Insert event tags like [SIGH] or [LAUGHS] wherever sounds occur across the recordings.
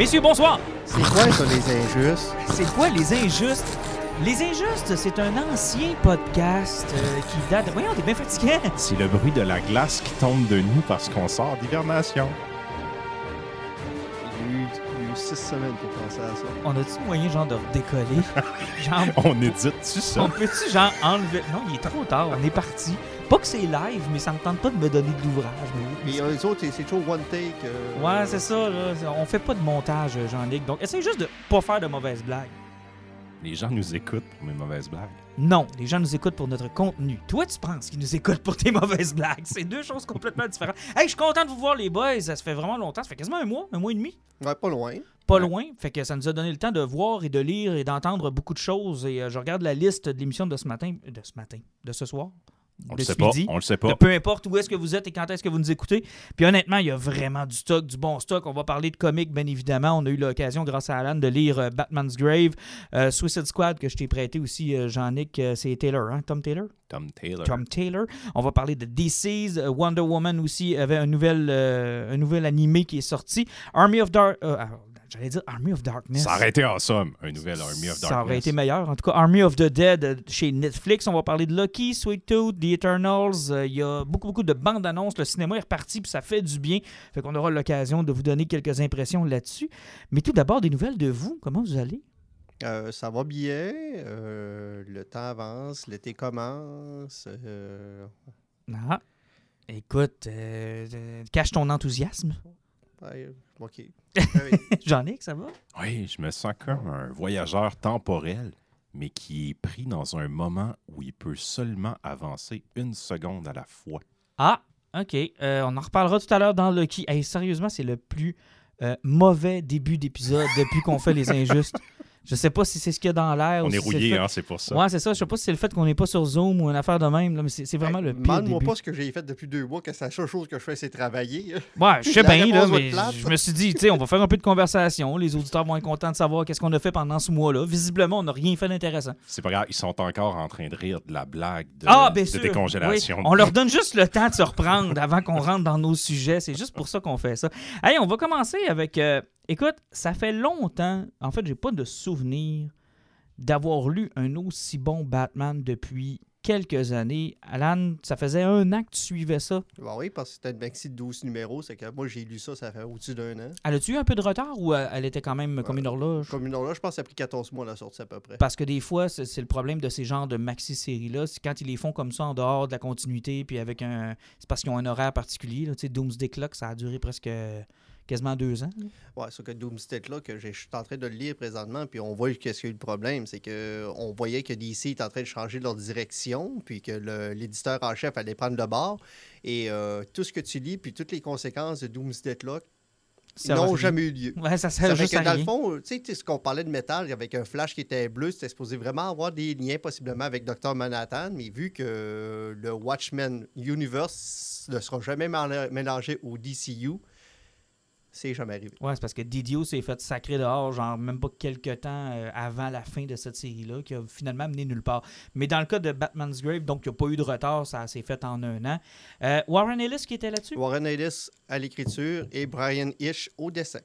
Messieurs, bonsoir. C'est quoi ça, les injustes? [LAUGHS] C'est quoi Les Injustes? Les Injustes, c'est un ancien podcast euh, qui date... Voyons, t'es bien fatigué. C'est le bruit de la glace qui tombe de nous parce qu'on sort d'hibernation. Six semaines pour penser à ça. On a-tu moyen, genre, de redécoller? [LAUGHS] genre, On édite-tu ça? on peut-tu, genre, enlever... Non, il est trop tard, on est parti. Pas que c'est live, mais ça me tente pas de me donner de l'ouvrage. mais- Mais eux autres, c'est toujours one take. euh, Ouais, c'est ça, là. On fait pas de montage, Jean-Luc. Donc, essaye juste de pas faire de mauvaises blagues. Les gens nous écoutent pour mes mauvaises blagues. Non, les gens nous écoutent pour notre contenu. Toi, tu penses qu'ils nous écoutent pour tes [LAUGHS] mauvaises blagues. C'est deux choses complètement différentes. Hey, je suis content de vous voir, les boys. Ça se fait vraiment longtemps. Ça fait quasiment un mois, un mois et demi. Ouais, pas loin. Pas Ouais. loin. Fait que ça nous a donné le temps de voir et de lire et d'entendre beaucoup de choses. Et euh, je regarde la liste de l'émission de ce matin. De ce matin. De ce soir. On le sait pas. On le sait pas. peu importe où est-ce que vous êtes et quand est-ce que vous nous écoutez. Puis honnêtement, il y a vraiment du stock, du bon stock. On va parler de comics, bien évidemment. On a eu l'occasion, grâce à Alan, de lire euh, Batman's Grave, euh, Suicide Squad, que je t'ai prêté aussi, euh, Jean-Nic. euh, c'est Taylor, hein? Tom Taylor? Tom Taylor. Tom Taylor. On va parler de DC's. euh, Wonder Woman aussi avait un nouvel, euh, un nouvel animé qui est sorti. Army of Dark... J'allais dire Army of Darkness. Ça aurait été awesome, un nouvel Army of Darkness. Ça aurait été meilleur. En tout cas, Army of the Dead euh, chez Netflix. On va parler de Lucky, Sweet Tooth, The Eternals. Euh, Il y a beaucoup, beaucoup de bandes annonces. Le cinéma est reparti, puis ça fait du bien. Fait qu'on aura l'occasion de vous donner quelques impressions là-dessus. Mais tout d'abord, des nouvelles de vous. Comment vous allez? Euh, ça va bien. euh, le temps avance. L'été commence. euh, Ah. Écoute, euh, euh, cache ton enthousiasme. ouais, OK. Ouais, [LAUGHS] Jean-Nic, ça va? Oui, je me sens comme un voyageur temporel, mais qui est pris dans un moment où il peut seulement avancer une seconde à la fois. Ah, OK. Euh, on en reparlera tout à l'heure dans Lucky. Hey, sérieusement, c'est le plus euh, mauvais début d'épisode depuis qu'on fait les injustes. [LAUGHS] Je sais pas si c'est ce qu'il y a dans l'air. ou On si est c'est le rouillé, fait- hein, c'est pour ça. Ouais, c'est ça. Je sais pas si c'est le fait qu'on n'est pas sur Zoom ou une affaire de même, là, mais c'est c'est vraiment Hey, le pire Demande-moi pas ce que j'ai fait depuis deux mois, que c'est la seule chose que je fais, c'est travailler. Ouais, [LAUGHS] je sais bien, là, mais je me suis dit, tu sais, on va faire un peu de conversation. Les auditeurs vont être contents de savoir qu'est-ce qu'on a fait pendant ce mois-là. Visiblement, on n'a rien fait d'intéressant. C'est pas grave, ils sont encore en train de rire de la blague de, Ah, bien de sûr. décongélation. Oui. On leur donne juste le temps de se reprendre avant qu'on rentre dans nos sujets. C'est juste pour ça qu'on fait ça. Allez, on va commencer avec. euh, écoute, ça fait longtemps. En fait, j'ai pas de souvenir d'avoir lu un aussi bon Batman depuis quelques années. Alan, ça faisait un an que tu suivais ça? Bah oui, parce que c'était une maxi de 12 numéros. C'est que moi, j'ai lu ça, ça fait au-dessus d'un an. Elle a-tu eu un peu de retard ou euh, elle était quand même comme une horloge? Comme une horloge, je pense que ça a pris 14 mois la sortie à peu près. Parce que des fois, c'est c'est le problème de ces genres de maxi-séries-là. C'est quand ils les font comme ça en dehors de la continuité, puis avec un. C'est parce qu'ils ont un horaire particulier. Là. Tu sais, Doomsday Clock, ça a duré presque quasiment deux ans. Ouais, ce que Doomsday là, que je suis en train de le lire présentement, puis on voit qu'est-ce qu'il y a eu le problème, c'est que on voyait que DC est en train de changer leur direction, puis que l'éditeur en chef allait prendre le bord, et euh, tout ce que tu lis, puis toutes les conséquences de Doomsday Clock n'ont jamais eu lieu. Ouais, ça sert juste que à dans le fond, tu sais, ce qu'on parlait de métal avec un flash qui était bleu, c'était supposé vraiment avoir des liens possiblement avec Dr. Manhattan, mais vu que le Watchmen Universe ne sera jamais méla- mélangé au DCU, c'est jamais arrivé. Ouais, c'est parce que Didio s'est fait sacrer dehors, genre même pas quelques temps euh, avant la fin de cette série-là, qui a finalement mené nulle part. Mais dans le cas de Batman's Grave, donc il n'y a pas eu de retard, ça s'est fait en un an. Euh, Warren Ellis qui était là-dessus? Warren Ellis à l'écriture et Brian Ish au dessin.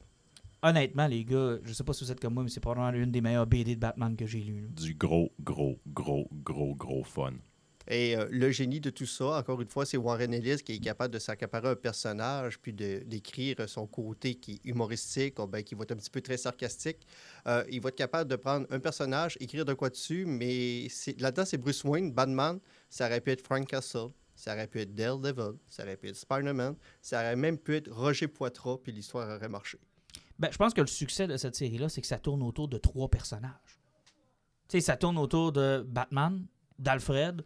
Honnêtement, les gars, je sais pas si vous êtes comme moi, mais c'est probablement l'une des meilleures BD de Batman que j'ai lues. Du gros, gros, gros, gros, gros fun. Et euh, le génie de tout ça, encore une fois, c'est Warren Ellis qui est capable de s'accaparer un personnage puis d'écrire son côté qui est humoristique, ou bien qui va être un petit peu très sarcastique. Euh, il va être capable de prendre un personnage, écrire de quoi dessus, mais là-dedans, c'est Bruce Wayne, Batman. Ça aurait pu être Frank Castle. ça aurait pu être Daredevil, ça aurait pu être Spider-Man, ça aurait même pu être Roger Poitras, puis l'histoire aurait marché. Ben, je pense que le succès de cette série-là, c'est que ça tourne autour de trois personnages. Ça tourne autour de Batman, d'Alfred,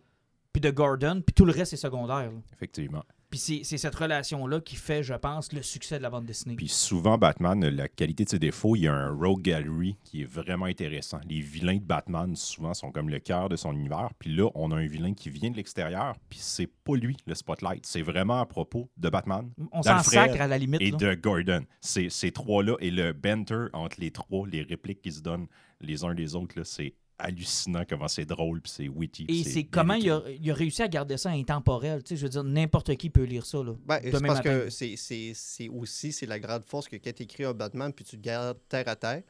puis de Gordon, puis tout le reste est secondaire. là. Effectivement. Puis c'est c'est cette relation-là qui fait, je pense, le succès de la bande dessinée. Puis souvent, Batman, la qualité de ses défauts, il y a un rogue gallery qui est vraiment intéressant. Les vilains de Batman, souvent, sont comme le cœur de son univers. Puis là, on a un vilain qui vient de l'extérieur, puis c'est pas lui, le spotlight. C'est vraiment à propos de Batman, On s'en d'Alfred sacre à la limite. et là. de Gordon. Ces, ces trois-là et le banter entre les trois, les répliques qu'ils se donnent les uns des autres, là, c'est hallucinant comment c'est drôle, puis c'est witty. Et c'est comment il a, il a réussi à garder ça intemporel. Tu sais, je veux dire, n'importe qui peut lire ça. Là, Ben, c'est demain parce matin. que c'est- aussi c'est la grande force que quand tu écris un Batman puis tu te gardes terre à terre.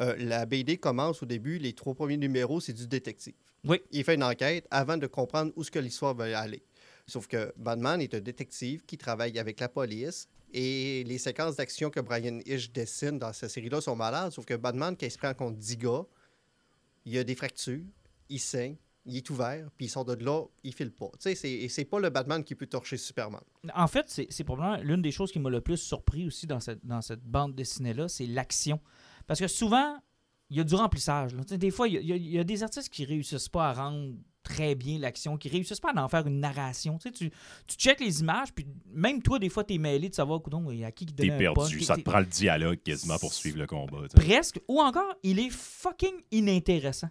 euh, la BD commence au début, les trois premiers numéros, c'est du détective. Oui. Il fait une enquête avant de comprendre où ce que l'histoire va aller. Sauf que Batman est un détective qui travaille avec la police et les séquences d'action que Brian Hitch dessine dans cette série-là sont malades. Sauf que Batman, quand il se prend contre 10 gars, il y a des fractures, il saigne, il est ouvert, puis il sort de là, il file pas. Tu sais, c'est- pas le Batman qui peut torcher Superman. En fait, c'est probablement l'une des choses qui m'a le plus surpris aussi dans cette, dans cette bande dessinée-là, c'est l'action. Parce que souvent, il y a du remplissage. Des fois, il y a- il y a des artistes qui réussissent pas à rendre très bien l'action, qui réussissent pas à en faire une narration. Tu, sais, tu, tu checkes les images, puis même toi, des fois, tu es mêlé de savoir coudonc, il y a qui qui T'es donne un punch, perdu. t'es- Ça te t'es- prend le dialogue quasiment pour suivre le combat. Presque. Ou encore, il est fucking inintéressant.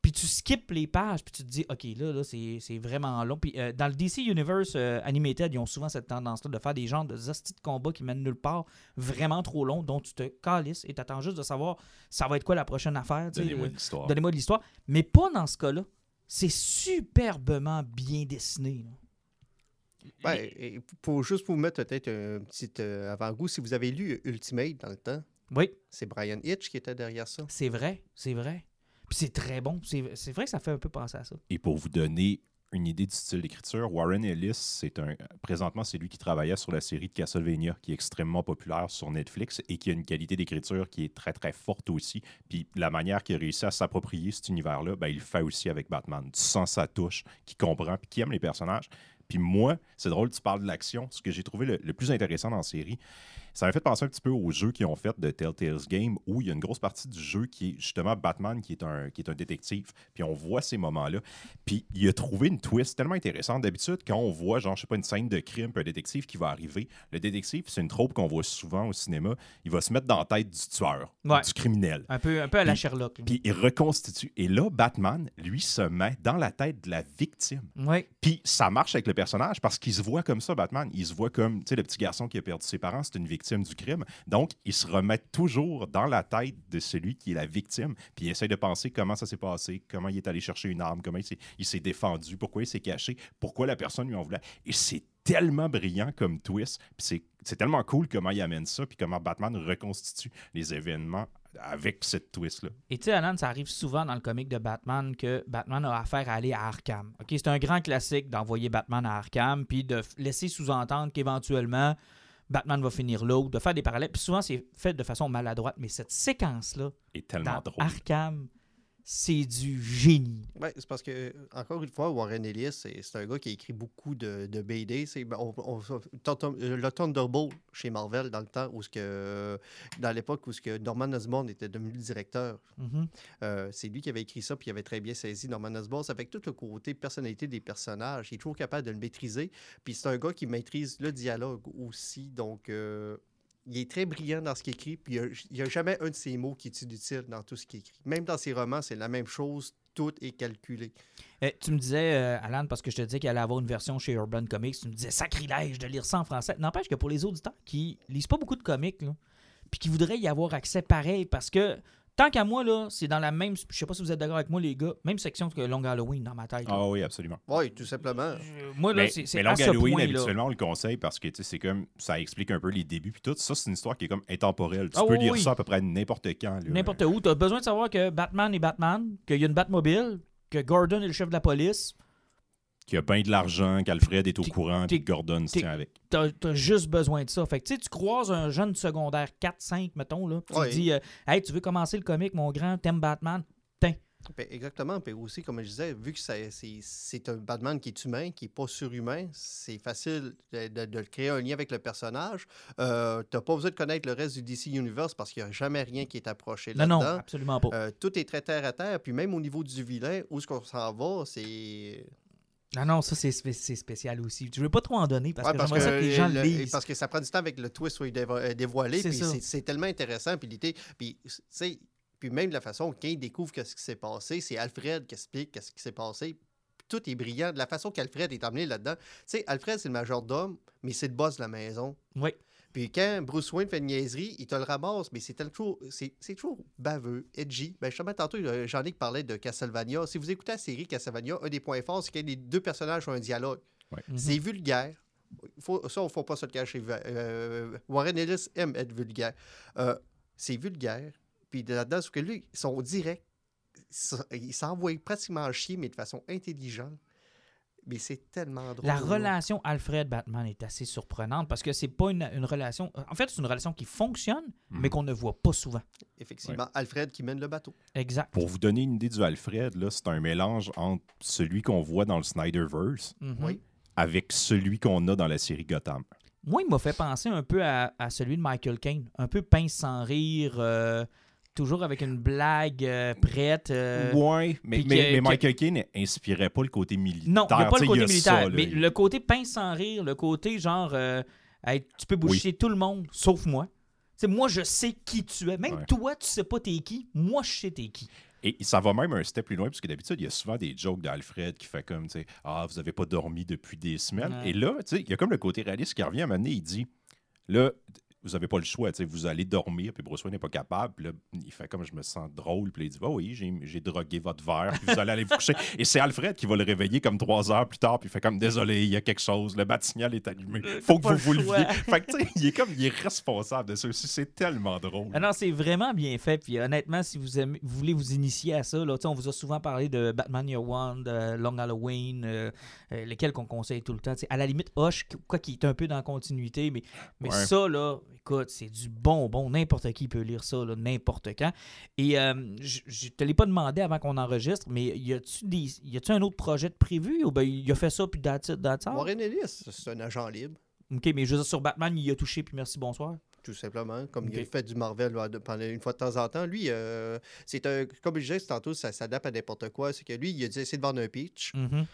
Puis tu skippes les pages, puis tu te dis, OK, là, là c'est vraiment long. Puis euh, dans le DC Universe euh, Animated, ils ont souvent cette tendance-là de faire des genres de hosties de combats qui mènent nulle part, vraiment trop longs, dont tu te calisses et t'attends juste de savoir ça va être quoi la prochaine affaire. Donnez-moi euh, l'histoire. Donnez-moi de l'histoire. Mais pas dans ce cas-là. C'est superbement bien dessiné. là. Ben, et pour, juste pour vous mettre peut-être un petit euh, avant-goût, si vous avez lu Ultimate dans le temps, Oui, c'est Brian Hitch qui était derrière ça. c'est vrai, c'est vrai. Puis c'est très bon. C'est c'est vrai que ça fait un peu penser à ça. Et pour vous donner une idée du style d'écriture, Warren Ellis, c'est un présentement c'est lui qui travaillait sur la série de Castlevania qui est extrêmement populaire sur Netflix et qui a une qualité d'écriture qui est très très forte aussi. Puis la manière qu'il a réussi à s'approprier cet univers-là, ben, il le fait aussi avec Batman. Tu sens sa touche, qui comprend puis qui aime les personnages. Puis moi, c'est drôle, tu parles de l'action. Ce que j'ai trouvé le, le plus intéressant dans la série, ça m'a fait penser un petit peu aux jeux qu'ils ont fait de Telltale's Game, où il y a une grosse partie du jeu qui est justement Batman, qui est un, qui est un détective. Puis on voit ces moments-là. Puis il a trouvé une twist tellement intéressante. D'habitude, quand on voit, genre, je sais pas, une scène de crime, puis un détective qui va arriver, le détective, c'est une troupe qu'on voit souvent au cinéma, il va se mettre dans la tête du tueur, Ouais. du criminel. Un peu, un peu à la Puis- Sherlock. Puis il reconstitue. Et là, Batman, lui, se met dans la tête de la victime. Puis ça marche avec le personnage parce qu'il se voit comme ça, Batman. Il se voit comme, tu sais, le petit garçon qui a perdu ses parents, c'est une victime du crime. Donc, il se remet toujours dans la tête de celui qui est la victime. Puis il essaie de penser comment ça s'est passé, comment il est allé chercher une arme, comment il s'est, défendu, pourquoi il s'est caché, pourquoi la personne lui en voulait. Et c'est tellement brillant comme twist. Puis c'est, tellement cool comment il amène ça, puis comment Batman reconstitue les événements avec cette twist-là. Et tu sais, Alan, ça arrive souvent dans le comic de Batman que Batman a affaire à aller à Arkham. C'est un grand classique d'envoyer Batman à Arkham, puis de laisser sous-entendre qu'éventuellement, Batman va finir là, ou de faire des parallèles. Puis souvent, c'est fait de façon maladroite, mais cette séquence-là, Et tellement dans drôle. Arkham, c'est du génie. Ouais, c'est parce que, encore une fois, Warren Ellis, c'est un gars qui a écrit beaucoup de, de BD. C'est, ben, on- on- Thunderbolt- le Thunderbolt chez Marvel dans le temps, où ce que, dans l'époque où ce que Norman Osborn était devenu le directeur. Mhm. Euh, c'est lui qui avait écrit ça, puis il avait très bien saisi Norman Osborn. Ça fait que tout le côté personnalité des personnages, il est toujours capable de le maîtriser. Puis c'est un gars qui maîtrise le dialogue aussi. Donc, euh, il est très brillant dans ce qu'il écrit, puis il n'y a, jamais un de ses mots qui est inutile dans tout ce qu'il écrit. Même dans ses romans, c'est la même chose. Tout est calculé. Eh, tu me disais, euh, Alan, parce que je te disais qu'il allait avoir une version chez Urban Comics, tu me disais sacrilège de lire ça en français. N'empêche que pour les auditeurs qui lisent pas beaucoup de comics, puis qui voudraient y avoir accès pareil, parce que tant qu'à moi, là, c'est dans la même. Je sais pas si vous êtes d'accord avec moi, les gars, même section que Long Halloween dans ma tête. là. Ah oui, absolument. Oui, tout simplement. Moi, là, Mais, c'est mais à Long ce Halloween, point, habituellement, on le conseille parce que tu sais, c'est comme ça explique un peu les débuts. Puis tout ça, c'est une histoire qui est comme intemporelle. Tu Ah peux oui, lire oui. ça à peu près n'importe quand. là. N'importe où. Tu as besoin de savoir que Batman est Batman, qu'il y a une Batmobile, que Gordon est le chef de la police. Qu'il y a bien de l'argent, qu'Alfred est au courant, puis que Gordon se tient avec. T'as as juste besoin de ça. Fait que tu croises un jeune secondaire 4-5, mettons, là. Tu Ouais. te dis, euh, hey, tu veux commencer le comic, mon grand, t'aimes Batman? Tiens, Ben, exactement. Puis aussi, comme je disais, vu que c'est c'est un Batman qui est humain, qui n'est pas surhumain, c'est facile de, de- de créer un lien avec le personnage. Euh, tu n'as pas besoin de connaître le reste du DC Universe parce qu'il n'y a jamais rien qui est approché Non, non, là-dedans. absolument pas. Euh, tout est très terre à terre. Puis même au niveau du vilain, où est-ce qu'on s'en va, c'est. Non, non, ça, c'est spé- c'est spécial aussi. Je veux pas trop en donner parce Ouais, que j'aimerais ça que les gens le lisent. Parce que ça prend du temps avec le twist soit dévo- euh, dévoilé. C'est tellement intéressant. Puis l'idée. Puis, puis même la façon qu'il découvre qu'est-ce qui s'est passé, c'est Alfred qui explique qu'est-ce qui s'est passé. Tout est brillant. De la façon qu'Alfred est amené là-dedans. Tu sais, Alfred, c'est le majordome, mais c'est le boss de la maison. Oui. Puis quand Bruce Wayne fait une niaiserie, il te le ramasse, mais c'est toujours, c'est c'est toujours baveux, edgy. Ben, justement, tantôt, euh, Jean-Luc parlait de Castlevania. Si vous écoutez la série Castlevania, un des points forts, c'est que les deux personnages ont un dialogue. Mhm. C'est vulgaire. Faut, ça, il ne faut pas se le cacher. Euh, Warren Ellis aime être vulgaire. Euh, c'est vulgaire. Puis là-dedans, ce que lui, ils sont directs. Ça- Il s'envoie pratiquement chier, mais de façon intelligente. Mais c'est tellement drôle. La relation Alfred-Batman est assez surprenante parce que c'est pas une, une relation. En fait, c'est une relation qui fonctionne, Mhm. mais qu'on ne voit pas souvent. Effectivement, Alfred qui mène le bateau. Exact. Pour vous donner une idée du Alfred, là, c'est un mélange entre celui qu'on voit dans le Snyderverse Mhm. Oui. avec celui qu'on a dans la série Gotham. Moi, il m'a fait penser un peu à, à celui de Michael Caine. Un peu pince sans rire, euh, toujours avec une blague euh, prête. euh, ouais, mais, mais, que- mais que- Michael Caine inspirait pas le côté militaire. Non, il n'y a pas le côté militaire, ça, là. mais Il- le côté pince sans rire, le côté genre, euh, Hey, tu peux boucher tout le monde, sauf moi. Moi, je sais qui tu es. Même Ouais. toi, tu sais pas t'es qui. Moi, je sais t'es qui. Et ça va même un step plus loin, parce que d'habitude, il y a souvent des jokes d'Alfred qui fait comme, tu sais, ah, vous avez pas dormi depuis des semaines. Ouais. Et là, tu sais, il y a comme le côté réaliste qui revient à un moment donné, il dit, là, vous avez pas le choix, vous allez dormir, puis Bruce Wayne n'est pas capable. Puis là, il fait comme, je me sens drôle, puis il dit, bah oui, j'ai- j'ai drogué votre verre, puis vous allez aller vous coucher. [LAUGHS] Et c'est Alfred qui va le réveiller comme trois heures plus tard, puis il fait comme, désolé, il y a quelque chose, le bat-signal est allumé, faut que vous vous leviez. [LAUGHS] Fait que, il est comme, il est responsable de ça aussi, c'est tellement drôle. Ah non, c'est vraiment bien fait. Puis honnêtement, si vous, aimez- vous voulez vous initier à ça, là, on vous a souvent parlé de Batman Year One, de Long Halloween, euh, euh, lesquels qu'on conseille tout le temps. Tu sais, à la limite, Hush, quoi qui est un peu dans la continuité, mais, mais Ouais. ça, là, écoute, c'est du bonbon. N'importe qui peut lire ça, n'importe quand. Et euh, je je te l'ai pas demandé avant qu'on enregistre, mais y a-tu y un autre projet de prévu? Ou ben il a fait ça puis all? Warren Ellis, c'est un agent libre. Ok, mais je veux dire, sur Batman, il a touché puis merci, bonsoir. Tout simplement, comme il a fait du Marvel de- pendant une fois de temps en temps. Lui, euh, c'est un. Comme je disais tantôt, ça s'adapte à n'importe quoi. C'est que lui, il a dit essayer de vendre un pitch. Il-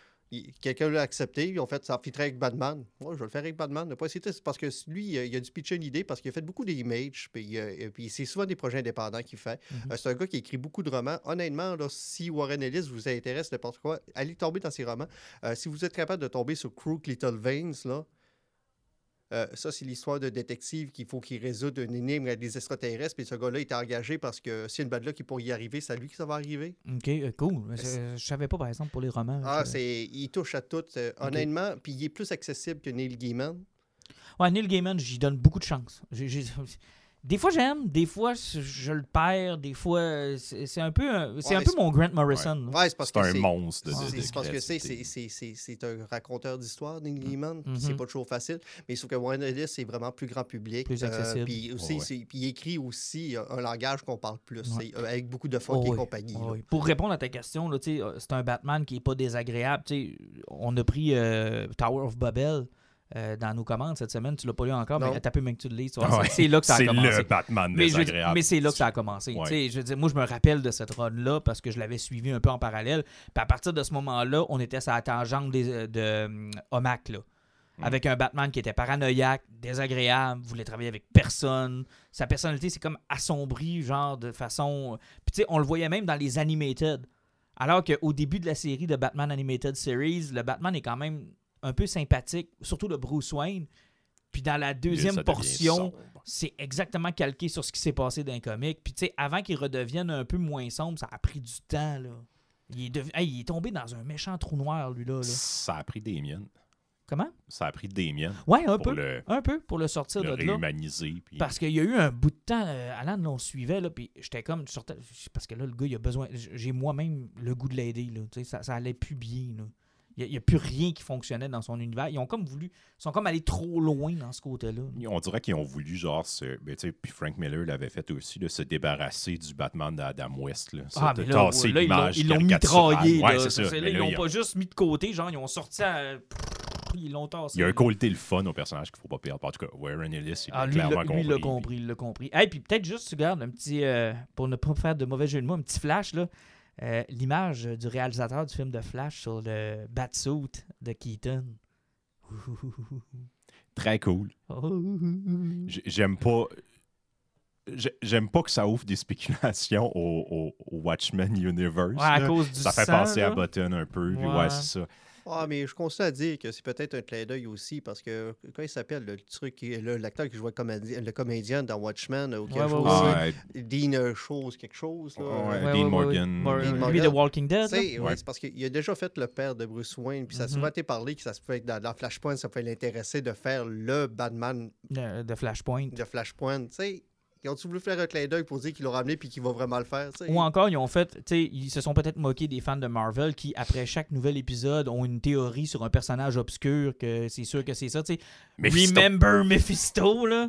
Quelqu'un l'a accepté. Ils ont fait ça fitterait avec Batman. Moi, je vais le faire avec Batman. Ne pas. C'est parce que lui, il a, dû pitcher une idée parce qu'il a fait beaucoup d'images. Puis, euh, et puis c'est souvent des projets indépendants qu'il fait. Mhm. Euh, c'est un gars qui écrit beaucoup de romans. Honnêtement, là, si Warren Ellis vous intéresse n'importe quoi, allez tomber dans ses romans. Euh, si vous êtes capable de tomber sur Crook Little Veins, là, euh, ça, c'est l'histoire de détective qu'il faut qu'il résoudre une énigme avec des extraterrestres. Puis ce gars-là est engagé parce que s'il y a une bad qui pourrait y arriver, c'est à lui que ça va arriver. Ok, euh, cool. Je, je savais pas, par exemple, pour les romans. Ah, je- c'est, il touche à tout, euh, honnêtement. Puis il est plus accessible que Neil Gaiman. Ouais, Neil Gaiman, j'y donne beaucoup de chance. Des fois, j'aime, des fois, je, le perds, des fois, euh, c'est un peu, un- c'est Ouais, un peu mon Grant Morrison. Ouais, c'est parce C'est que un monstre de, c'est- de- de c'est parce que c'est, créativité. c'est, c'est, c'est- c'est un raconteur d'histoire, Neil Gaiman. puis Mhm. C'est pas toujours facile. Mais sauf que Warren Ellis, c'est vraiment plus grand public. Plus accessible. puis aussi, Ouais, ouais. c'est- puis il écrit aussi euh, un langage qu'on parle plus. Ouais. c'est, euh, avec beaucoup de fun Oh et compagnie. Oh. Pour répondre à ta question, euh, c'est un Batman qui est pas désagréable. On a pris euh, Tower of Babel euh, dans nos commandes cette semaine. Tu l'as pas lu encore, Non. mais t'as peu même que tu le lis. tu vois, Ah ouais. c'est- C'est là que ça a C'est commencé. le Batman Mais, je désagréable. mais c'est là que ça a commencé. Ouais. Tu sais, Je veux dire, moi, je me rappelle de cette run-là parce que je l'avais suivi un peu en parallèle. Puis à partir de ce moment-là, on était sur la tangente des- euh, de Omak, là. Mm. Avec un Batman qui était paranoïaque, désagréable, voulait travailler avec personne. Sa personnalité, c'est comme assombrie, genre de façon. Puis tu sais, on le voyait même dans les animated. Alors qu'au début de la série de Batman Animated Series, le Batman est quand même un peu sympathique, surtout le Bruce Wayne. Puis dans la deuxième portion, c'est exactement calqué sur ce qui s'est passé dans les comics. Puis tu sais, avant qu'il redevienne un peu moins sombre, ça a pris du temps, là. Il est, dev- Hey, il est tombé dans un méchant trou noir, lui, là. là. Ça a pris des miennes. Comment? Ça a pris des miennes Ouais, un peu. le, Un peu, pour le sortir le de là. réhumaniser. puis- Parce qu'il y a eu un bout de temps, euh, Alan, on suivait, là, puis j'étais comme, sortais- parce que là, le gars, il a besoin, j'ai moi-même le goût de l'aider, là, tu sais, ça, ça allait plus bien, là. Il n'y a, plus rien qui fonctionnait dans son univers. Ils ont comme voulu. Ils sont comme allés trop loin dans ce côté-là. On dirait qu'ils ont voulu, genre, se, ben, tu sais, puis Frank Miller l'avait fait aussi, de se débarrasser du Batman d'Adam West. Là, Ça, Ah, de mais là, ils l'ont- l'image ils l'ont caricaturale. mitraillé. Ouais, ça. Là, Mais ils l'ont pas juste mis de côté, genre, ils ont sorti à. Ils l'ont tassé. Il y a un côté le fun au personnage qu'il ne faut pas perdre. En tout cas, Warren Ellis, il Ah, l'a clairement lui, il l'a compris. compris, il l'a compris. Et puis peut-être juste, tu regardes, un petit, euh, pour ne pas faire de mauvais jeu de mots, un petit flash, là. Euh, L'image du réalisateur du film de Flash sur le batsuit de Keaton. Très cool. Oh. J'aime pas. j'ai- J'aime pas que ça ouvre des spéculations au, au- au Watchmen Universe. Ouais, à cause du ça fait sang, penser à. Button un peu. ouais, c'est ça. Ah, mais je continue à dire que c'est peut-être un clin d'œil aussi parce que, quand il s'appelle le truc, qui- l'acteur qui joue le comédien, le comédien dans Watchmen, ou qui a Ouais, joué ouais, aussi? Ouais, Dean euh, chose, quelque chose. Là. Ouais, Ouais, Dean ouais, Morgan. Lui, Morgan. de Walking Dead. C'est parce qu'il a déjà fait le père de Bruce Wayne, puis ça a Mhm. souvent été parlé que ça se peut être dans, dans Flashpoint, ça peut l'intéresser de faire le Batman De, de Flashpoint. de Flashpoint. Tu sais, ils ont-tu voulu faire un clin d'œil pour dire qu'il l'ont ramené puis qu'il va vraiment le faire? Ou encore, ils ont fait, tu sais, ils se sont peut-être moqués des fans de Marvel qui, après chaque nouvel épisode, ont une théorie sur un personnage obscur, que c'est sûr que c'est ça, tu sais. Mephisto. Remember Mephisto, là.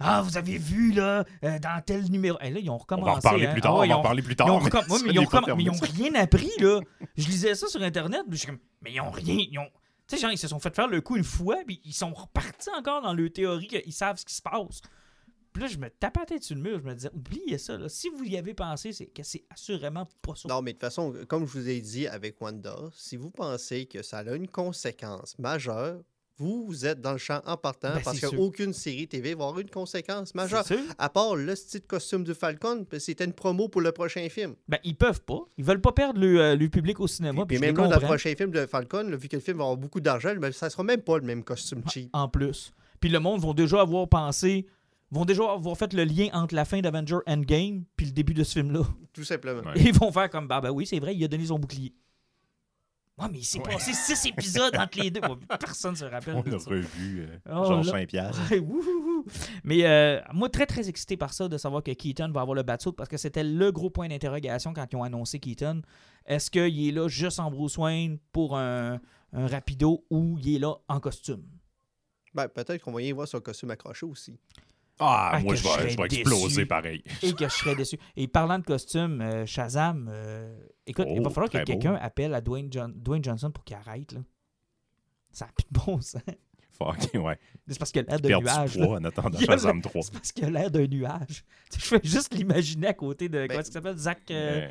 Ah, vous avez vu, là, euh, dans tel numéro. Et là, ils ont On recommencé. va en hein. plus tard. Ah ouais, on ils va en parler plus Ils tard. ont, mais recomm- ouais, ça mais ils ont recomm- mais ils ont terminé. rien appris, là. Je lisais ça sur Internet, puis je suis comme, mais ils ont rien. Ils ont... Tu sais, genre, ils se sont fait faire le coup une fois, puis ils sont repartis encore dans leur théorie qu'ils savent ce qui se passe. Puis là, je me tapais la tête sur le mur, je me disais, oubliez ça, là. Si vous y avez pensé, c'est que c'est assurément pas ça. Non, mais de toute façon, comme je vous ai dit avec Wanda, si vous pensez que ça a une conséquence majeure, vous, vous êtes dans le champ en partant Ben, parce qu'aucune série TV va avoir une conséquence majeure. À part le style costume du Falcon, puis c'était une promo pour le prochain film. Ben, ils peuvent pas. Ils veulent pas perdre le, euh, le public au cinéma. Puis Puis, même là, dans le prochain film de Falcon, là, vu que le film va avoir beaucoup d'argent, ça sera même pas le même costume cheap. En plus. Puis le monde vont déjà avoir pensé, vont déjà avoir fait le lien entre la fin d'Avenger Endgame puis le début de ce film-là. Tout simplement. Ouais. Et ils vont faire comme, bah, ben oui, c'est vrai, il a donné son bouclier. Ouais, mais il s'est passé six épisodes entre les deux. Personne ne se rappelle. On de a ça. revu euh, Oh, Georges. Saint-Pierre. Ouais. Mais euh, moi, très très excité par ça, de savoir que Keaton va avoir le batsuit parce que c'était le gros point d'interrogation quand ils ont annoncé Keaton. Est-ce qu'il est là juste en Bruce Wayne pour un, un rapido ou il est là en costume? Ben, peut-être qu'on va y voir son costume accroché aussi. Ah, Ah, moi, je vais, serais je vais exploser pareil. [LAUGHS] Et que je serais déçu. Et parlant de costume, euh, Shazam, euh, écoute, il va Oh, falloir que quelqu'un appelle à Dwayne, John- Dwayne Johnson pour qu'il arrête. Là. Ça n'a plus de bon sens. Fuck, [LAUGHS] ouais. C'est parce qu'il a l'air d'un nuage. du là. poids en attendant [LAUGHS] Il y a Shazam 3. C'est parce qu'il a l'air d'un nuage. [LAUGHS] Je fais juste l'imaginer à côté de. Ben, comment est-ce qu'il s'appelle? Zach euh, Euh,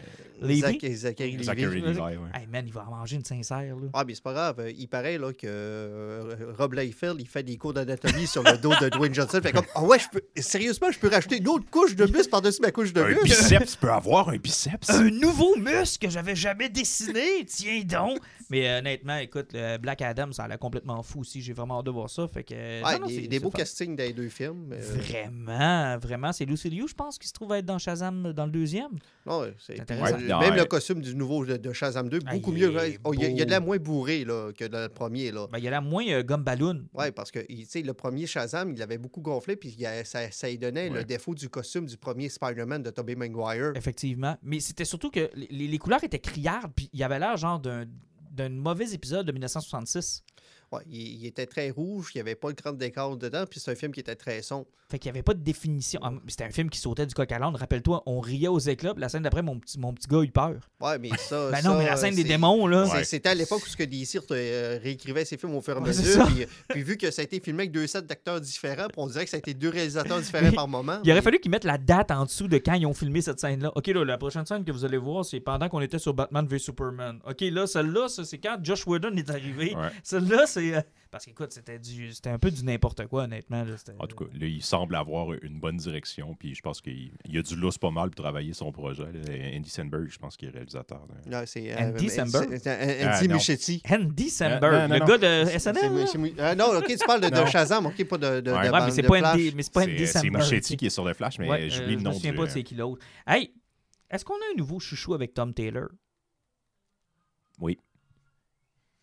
Levy? Zach- Zachary Levi. Zachary ouais. Hey man, il va en manger une sincère. Là. Ah, mais c'est pas grave. euh, Il paraît là, que euh, Rob Liefeld, il fait des cours d'anatomie sur le dos de Dwayne Johnson. Fait comme, ah ouais, je peux, sérieusement, je peux rajouter une autre couche de muscle par-dessus ma couche de Un biceps peut avoir un biceps. Un nouveau muscle que j'avais jamais dessiné, tiens donc. Mais euh, honnêtement, écoute, le Black Adam, ça a l'air complètement fou aussi. J'ai vraiment hâte de voir ça. Fait que, Ouais, non, non, des, des beaux fun. castings dans les deux films. euh, Vraiment, vraiment. C'est Lucy Liu, je pense, qui se trouve être dans Shazam dans le deuxième. non, c'est- Intéressant. ouais, même ouais. le costume du nouveau de, de Shazam 2, Ah, beaucoup mieux. ouais. Oh, Il y, a- il y a de la moins bourré là, que dans le premier. Là. Ben, il y a là moins euh, gomme ballon. Ouais, parce que il- tu sais, le premier Shazam, il avait beaucoup gonflé, puis il a- ça, ça lui donnait le défaut du costume du premier Spider-Man de Tobey Maguire. Effectivement. Mais c'était surtout que les, les couleurs étaient criardes, puis il y avait l'air genre d'un d'un mauvais épisode de 1966. Ouais, il, il était très rouge, il n'y avait pas le grand décor dedans, puis c'est un film qui était très sombre. Fait qu'il n'y avait pas de définition. Ah, C'était un film qui sautait du coq à l'âne. Rappelle-toi, on riait aux éclats. puis La scène d'après, mon petit, mon petit gars a eu peur. Ouais, mais [LAUGHS] ça. Ben non, ça, mais la scène des démons, là. Ouais. C'était à l'époque où ce que DC euh, réécrivait ses films au fur et à mesure. ça. Puis, puis vu que ça a été filmé avec deux sets d'acteurs différents, puis on dirait que ça a été deux réalisateurs différents Mais [LAUGHS] par moment. Il aurait mais- fallu qu'ils mettent la date en dessous de quand ils ont filmé cette scène-là. OK, là, la prochaine scène que vous allez voir, c'est pendant qu'on était sur Batman v Superman. OK, là, celle-là, ça, c'est quand Josh Whedon est arrivé. Ouais. Celle-là, c'est... euh, Parce qu'écoute, c'était du... c'était un peu du n'importe quoi, honnêtement. là. En tout cas, là, il semble avoir une bonne direction, puis je pense qu'il il a du lousse pas mal pour travailler son projet. là. Andy Samberg, je pense qu'il est réalisateur. là. Non, c'est, Andy Samberg? c'est- c'est Ah, Andy. Andy non, le non. gars de C'est- SNL. c'est- c'est- ah, non, ok, tu parles de, de. Shazam, ok, pas de, de, Ouais. de Ouais, Ban- mais c'est pas, Flash. Andy, mais c'est pas C'est Andy c'est Samberg. Muschietti qui est sur le Flash, mais Ouais, j'oublie euh, le je nom me souviens du- pas de c'est qui l'autre. Hey, est-ce qu'on a un nouveau chouchou avec Tom Taylor? Oui.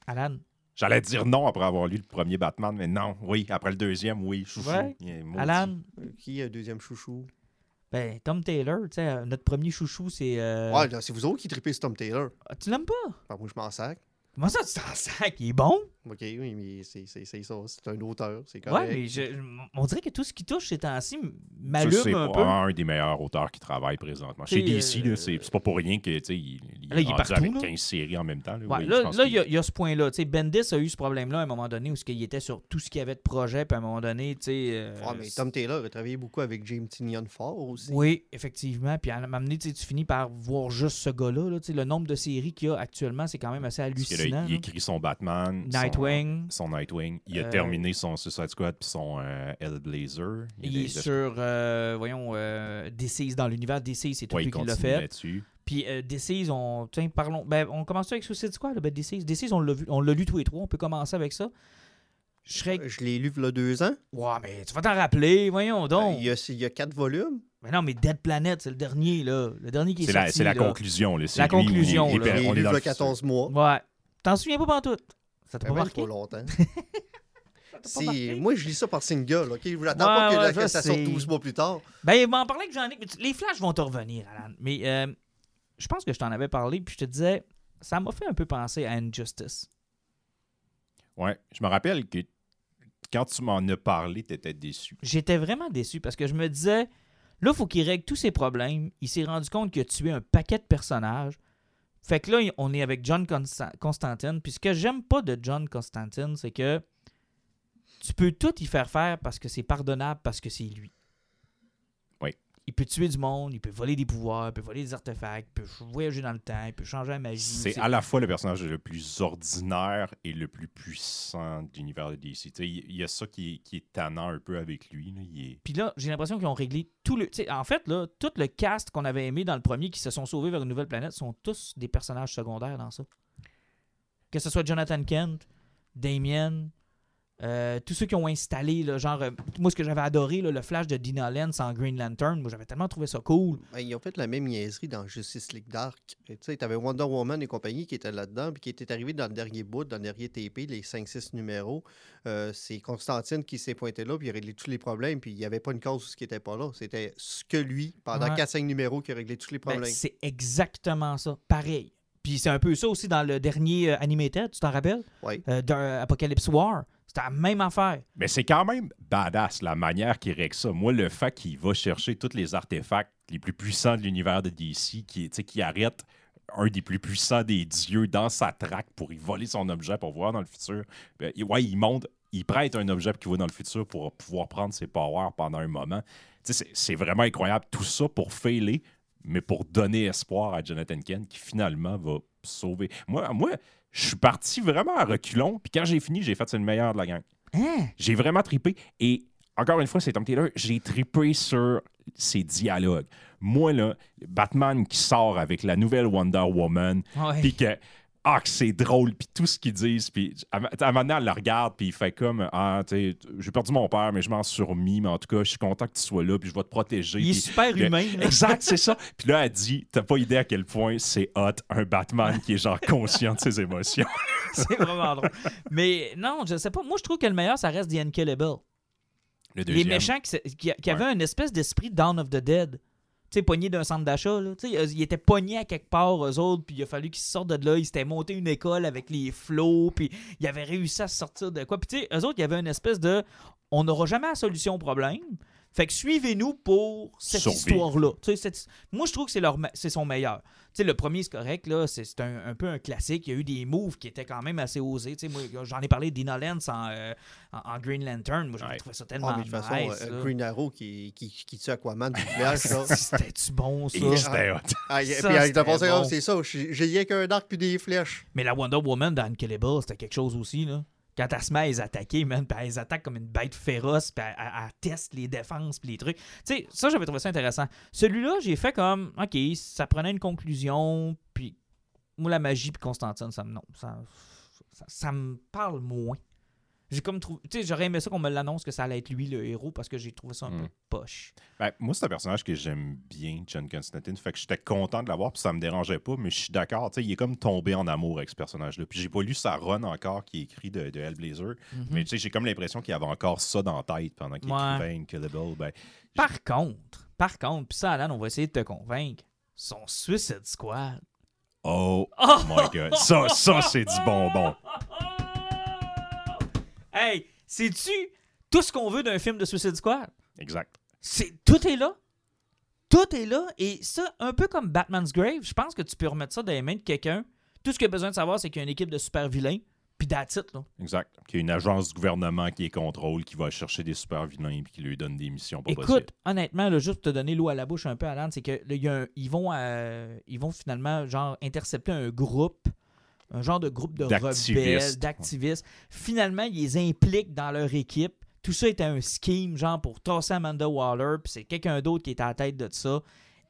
Alan? J'allais dire non après avoir lu le premier Batman, mais non, oui. Après le deuxième, oui. Chouchou. Ouais. Alan? Euh, Qui est le deuxième chouchou? Ben, Tom Taylor, tu sais, euh, notre premier chouchou, c'est... euh, Ouais, c'est vous autres qui tripez sur Tom Taylor. ah, Tu l'aimes pas? Enfin, moi, je m'en sac. Comment ça, tu t'en sac? Il est bon? OK, oui, mais c'est ça. C'est un auteur. C'est Ouais, correct. mais je- on dirait que tout ce qui touche ces temps-ci m'allume C'est un peu. probablement un des meilleurs auteurs qui travaille présentement. Chez DC, euh, c'est c'est pas pour rien que tu sais, il, il Là, il est partout, avec là. 15 séries en même temps. là. Ouais, Oui, là, qu'il- il y, a- il y a ce point-là. Bendis a eu ce problème-là à un moment donné où il était sur tout ce qu'il y avait de projet, puis à un moment donné, tu sais. euh, Ouais, mais Tom Taylor a travaillé beaucoup avec James Tinian Ford aussi. Oui, effectivement. Puis à un moment donné, tu finis par voir juste ce gars-là. là. Tu sais, Le nombre de séries qu'il y a actuellement, c'est quand même assez Parce que là, hallucinant. il écrit son Batman, son- Nightwing. son, Nightwing. Il a Euh, terminé son Suicide Squad puis son euh, Hellblazer. Il est sur, euh, voyons, euh, DC's dans l'univers. DC's, c'est tout Ouais, lui il qui l'a fait. là-dessus. Puis euh, DC's, on, tiens, parlons. Ben, on commence avec Suicide Squad, ben, DC's. DC's, on l'a vu, on l'a lu tous les trois. On peut commencer avec ça. Je l'ai lu il y a deux ans. Ouais, mais tu vas t'en rappeler, voyons donc. Il y, a, il y a quatre volumes. Mais non, mais Dead Planet, c'est le dernier, là. Le dernier qui est, C'est la, sorti. c'est la là. conclusion. là. C'est La lui conclusion, il est là. On est lu il y dans a le futur. 14 mois. Ouais. T'en souviens pas pantoute? Ça t'a Ça pas marqué? trop longtemps. [LAUGHS] moi, je lis ça par single. OK? Je n'attends Ouais, pas que, ouais, la- ça sorte sais. 12 mois plus tard. Ben, il m'en parlait que j'en ai. mais tu- Les flashs vont te revenir, Alan. Mais euh, je pense que je t'en avais parlé, puis je te disais, ça m'a fait un peu penser à Injustice. Ouais, je me rappelle que quand tu m'en as parlé, tu étais déçu. J'étais vraiment déçu parce que je me disais, là, il faut qu'il règle tous ses problèmes. Il s'est rendu compte qu'il a tué un paquet de personnages. Fait que là, on est avec John Consta- Constantine. Puis ce que j'aime pas de John Constantine, c'est que tu peux tout y faire faire parce que c'est pardonnable, parce que c'est lui. Il peut tuer du monde, il peut voler des pouvoirs, il peut voler des artefacts, il peut voyager dans le temps, il peut changer la magie. C'est à la fois le personnage le plus ordinaire et le plus puissant de l'univers de DC. Il y a ça qui est, qui est tannant un peu avec lui. là. Il est- Puis là, j'ai l'impression qu'ils ont réglé tout le. en fait, là, tout le cast qu'on avait aimé dans le premier qui se sont sauvés vers une nouvelle planète sont tous des personnages secondaires dans ça. Que ce soit Jonathan Kent, Damien, euh, tous ceux qui ont installé, là, genre, euh, moi, ce que j'avais adoré, là, le flash de Dina Lance en Green Lantern, moi, j'avais tellement trouvé ça cool. Ben, ils ont fait la même niaiserie dans Justice League Dark. Tu sais, t'avais Wonder Woman et compagnie qui étaient là-dedans, puis qui étaient arrivés dans le dernier bout, dans le dernier TP, les 5-6 numéros. Euh, c'est Constantine qui s'est pointé là, puis il a réglé tous les problèmes, puis il n'y avait pas une cause qui n'était pas là. C'était ce que lui, pendant Ouais. 4-5 numéros, qui a réglé tous les Ben, problèmes. c'est exactement ça. Pareil. Puis c'est un peu ça aussi dans le dernier euh, Animated, tu t'en rappelles? Oui. D'un Apocalypse War. C'était la même affaire. Mais c'est quand même badass la manière qu'il règle ça. Moi, le fait qu'il va chercher tous les artefacts les plus puissants de l'univers de DC, qui, arrête un des plus puissants des dieux dans sa traque pour y voler son objet pour voir dans le futur. Ben, ouais, il monte, il prête un objet qui va dans le futur pour pouvoir prendre ses powers pendant un moment. C'est c'est vraiment incroyable. Tout ça pour failer, mais pour donner espoir à Jonathan Kent qui finalement va sauver. Moi, moi je suis parti vraiment à reculons, puis quand j'ai fini, j'ai fait c'est le meilleur de la gang. Hein? J'ai vraiment tripé. Et encore une fois, c'est Tom Taylor. J'ai tripé sur ses dialogues. Moi, là, Batman qui sort avec la nouvelle Wonder Woman, puis que. Ah, que c'est drôle, puis tout ce qu'ils disent, puis à à un moment donné, elle le regarde, puis il fait comme Ah, tu sais, j'ai perdu mon père, mais je m'en suis remis, mais en tout cas, je suis content que tu sois là, puis je vais te protéger. Il est super humain. là. Exact, c'est ça. Puis là, elle dit T'as pas idée à quel point c'est hot, un Batman qui est genre conscient de ses émotions. [LAUGHS] C'est vraiment drôle. Mais non, je sais pas. Moi, je trouve que le meilleur, ça reste The Unkillable. Le Les méchants qui, avaient une espèce d'esprit Dawn of the Dead. Sais, d'un centre d'achat. euh, ils étaient pognés à quelque part, eux autres, puis il a fallu qu'ils sortent de là. Ils s'étaient monté une école avec les flots, puis ils avaient réussi à sortir de quoi. Puis tu sais, eux autres, il y avait une espèce de on n'aura jamais la solution au problème. Fait que suivez-nous pour cette histoire-là. Tu sais, cette- Moi, je trouve que c'est leur son meilleur. Tu sais, le premier, c'est correct, là. C'est un, un peu un classique. Il y a eu des moves qui étaient quand même assez osés. Tu sais, moi, j'en ai parlé d'Ina Lance en, euh, en, en Green Lantern. Moi, j'avais Ouais. trouvé ça tellement Ah, mais de toute façon, nice, euh. Green Arrow qui, qui, qui tue Aquaman du village, [LAUGHS] ça. C'était-tu bon, ça? C'était hot. Ah, c'était bon. oh, c'est ça, j'ai rien qu'un arc puis des flèches. Mais la Wonder Woman dans Unkillable, c'était quelque chose aussi, là. Quand à les attaquer, man, puis elle attaque comme une bête féroce, puis elle, teste les défenses, puis les trucs. Tu sais, ça, j'avais trouvé ça intéressant. Celui-là, j'ai fait comme, OK, ça prenait une conclusion, puis moi, la magie, puis Constantine, ça me, non, ça, ça me parle moins. J'ai comme trouvé, tu sais, j'aurais aimé ça qu'on me l'annonce que ça allait être lui, le héros, parce que j'ai trouvé ça un Mm. peu poche. Ben, moi, c'est un personnage que j'aime bien, John Constantine. Fait que j'étais content de l'avoir, puis ça me dérangeait pas, mais je suis d'accord. tu sais, Il est comme tombé en amour avec ce personnage-là. Puis j'ai pas lu sa run encore qui est écrit de, de Hellblazer. Mais tu sais, j'ai comme l'impression qu'il avait encore ça dans la tête pendant qu'il Ouais. écrivait Incredible. Ben, Par contre, par contre, puis ça, Alan, on va essayer de te convaincre, son Suicide Squad, Oh Oh! my god. Ça, ça c'est du bonbon. [LAUGHS] Hey, sais-tu tout ce qu'on veut d'un film de Suicide Squad? Exact. C'est tout est là. Tout est là. Et ça, un peu comme Batman's Grave, je pense que tu peux remettre ça dans les mains de quelqu'un. Tout ce qu'il a besoin de savoir, c'est qu'il y a une équipe de super vilains. Puis it, là. Exact. Qu'il y a une agence du gouvernement qui les contrôle, qui va chercher des super vilains et qui lui donne des missions pas Écoute, possibles. honnêtement, là, juste pour te donner l'eau à la bouche un peu, Alan, c'est que là, il y a un- ils, vont, euh, ils vont finalement genre intercepter un groupe, un genre de groupe de rebelles, d'activistes. Finalement, ils les impliquent dans leur équipe. Tout ça était un scheme, genre pour tasser Amanda Waller, puis c'est quelqu'un d'autre qui est à la tête de ça.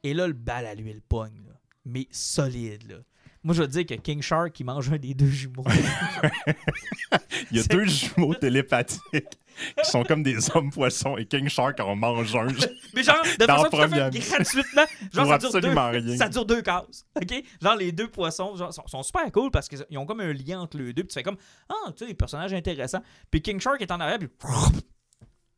Et là, le bal à l'huile pogne, là. mais solide. Là. Moi, je veux dire que King Shark, qui mange un des deux jumeaux. [LAUGHS] Il y a deux jumeaux télépathiques qui sont comme des hommes poissons et King Shark en mange un. Mais genre, de façon tout à fait première. gratuitement. Genre, ça dure, deux, absolument rien. ça dure deux cases. OK? Genre, les deux poissons genre, sont, sont super cool parce qu'ils ont comme un lien entre les deux. Puis tu fais comme, ah, tu sais, des personnages intéressants. Puis King Shark est en arrière, puis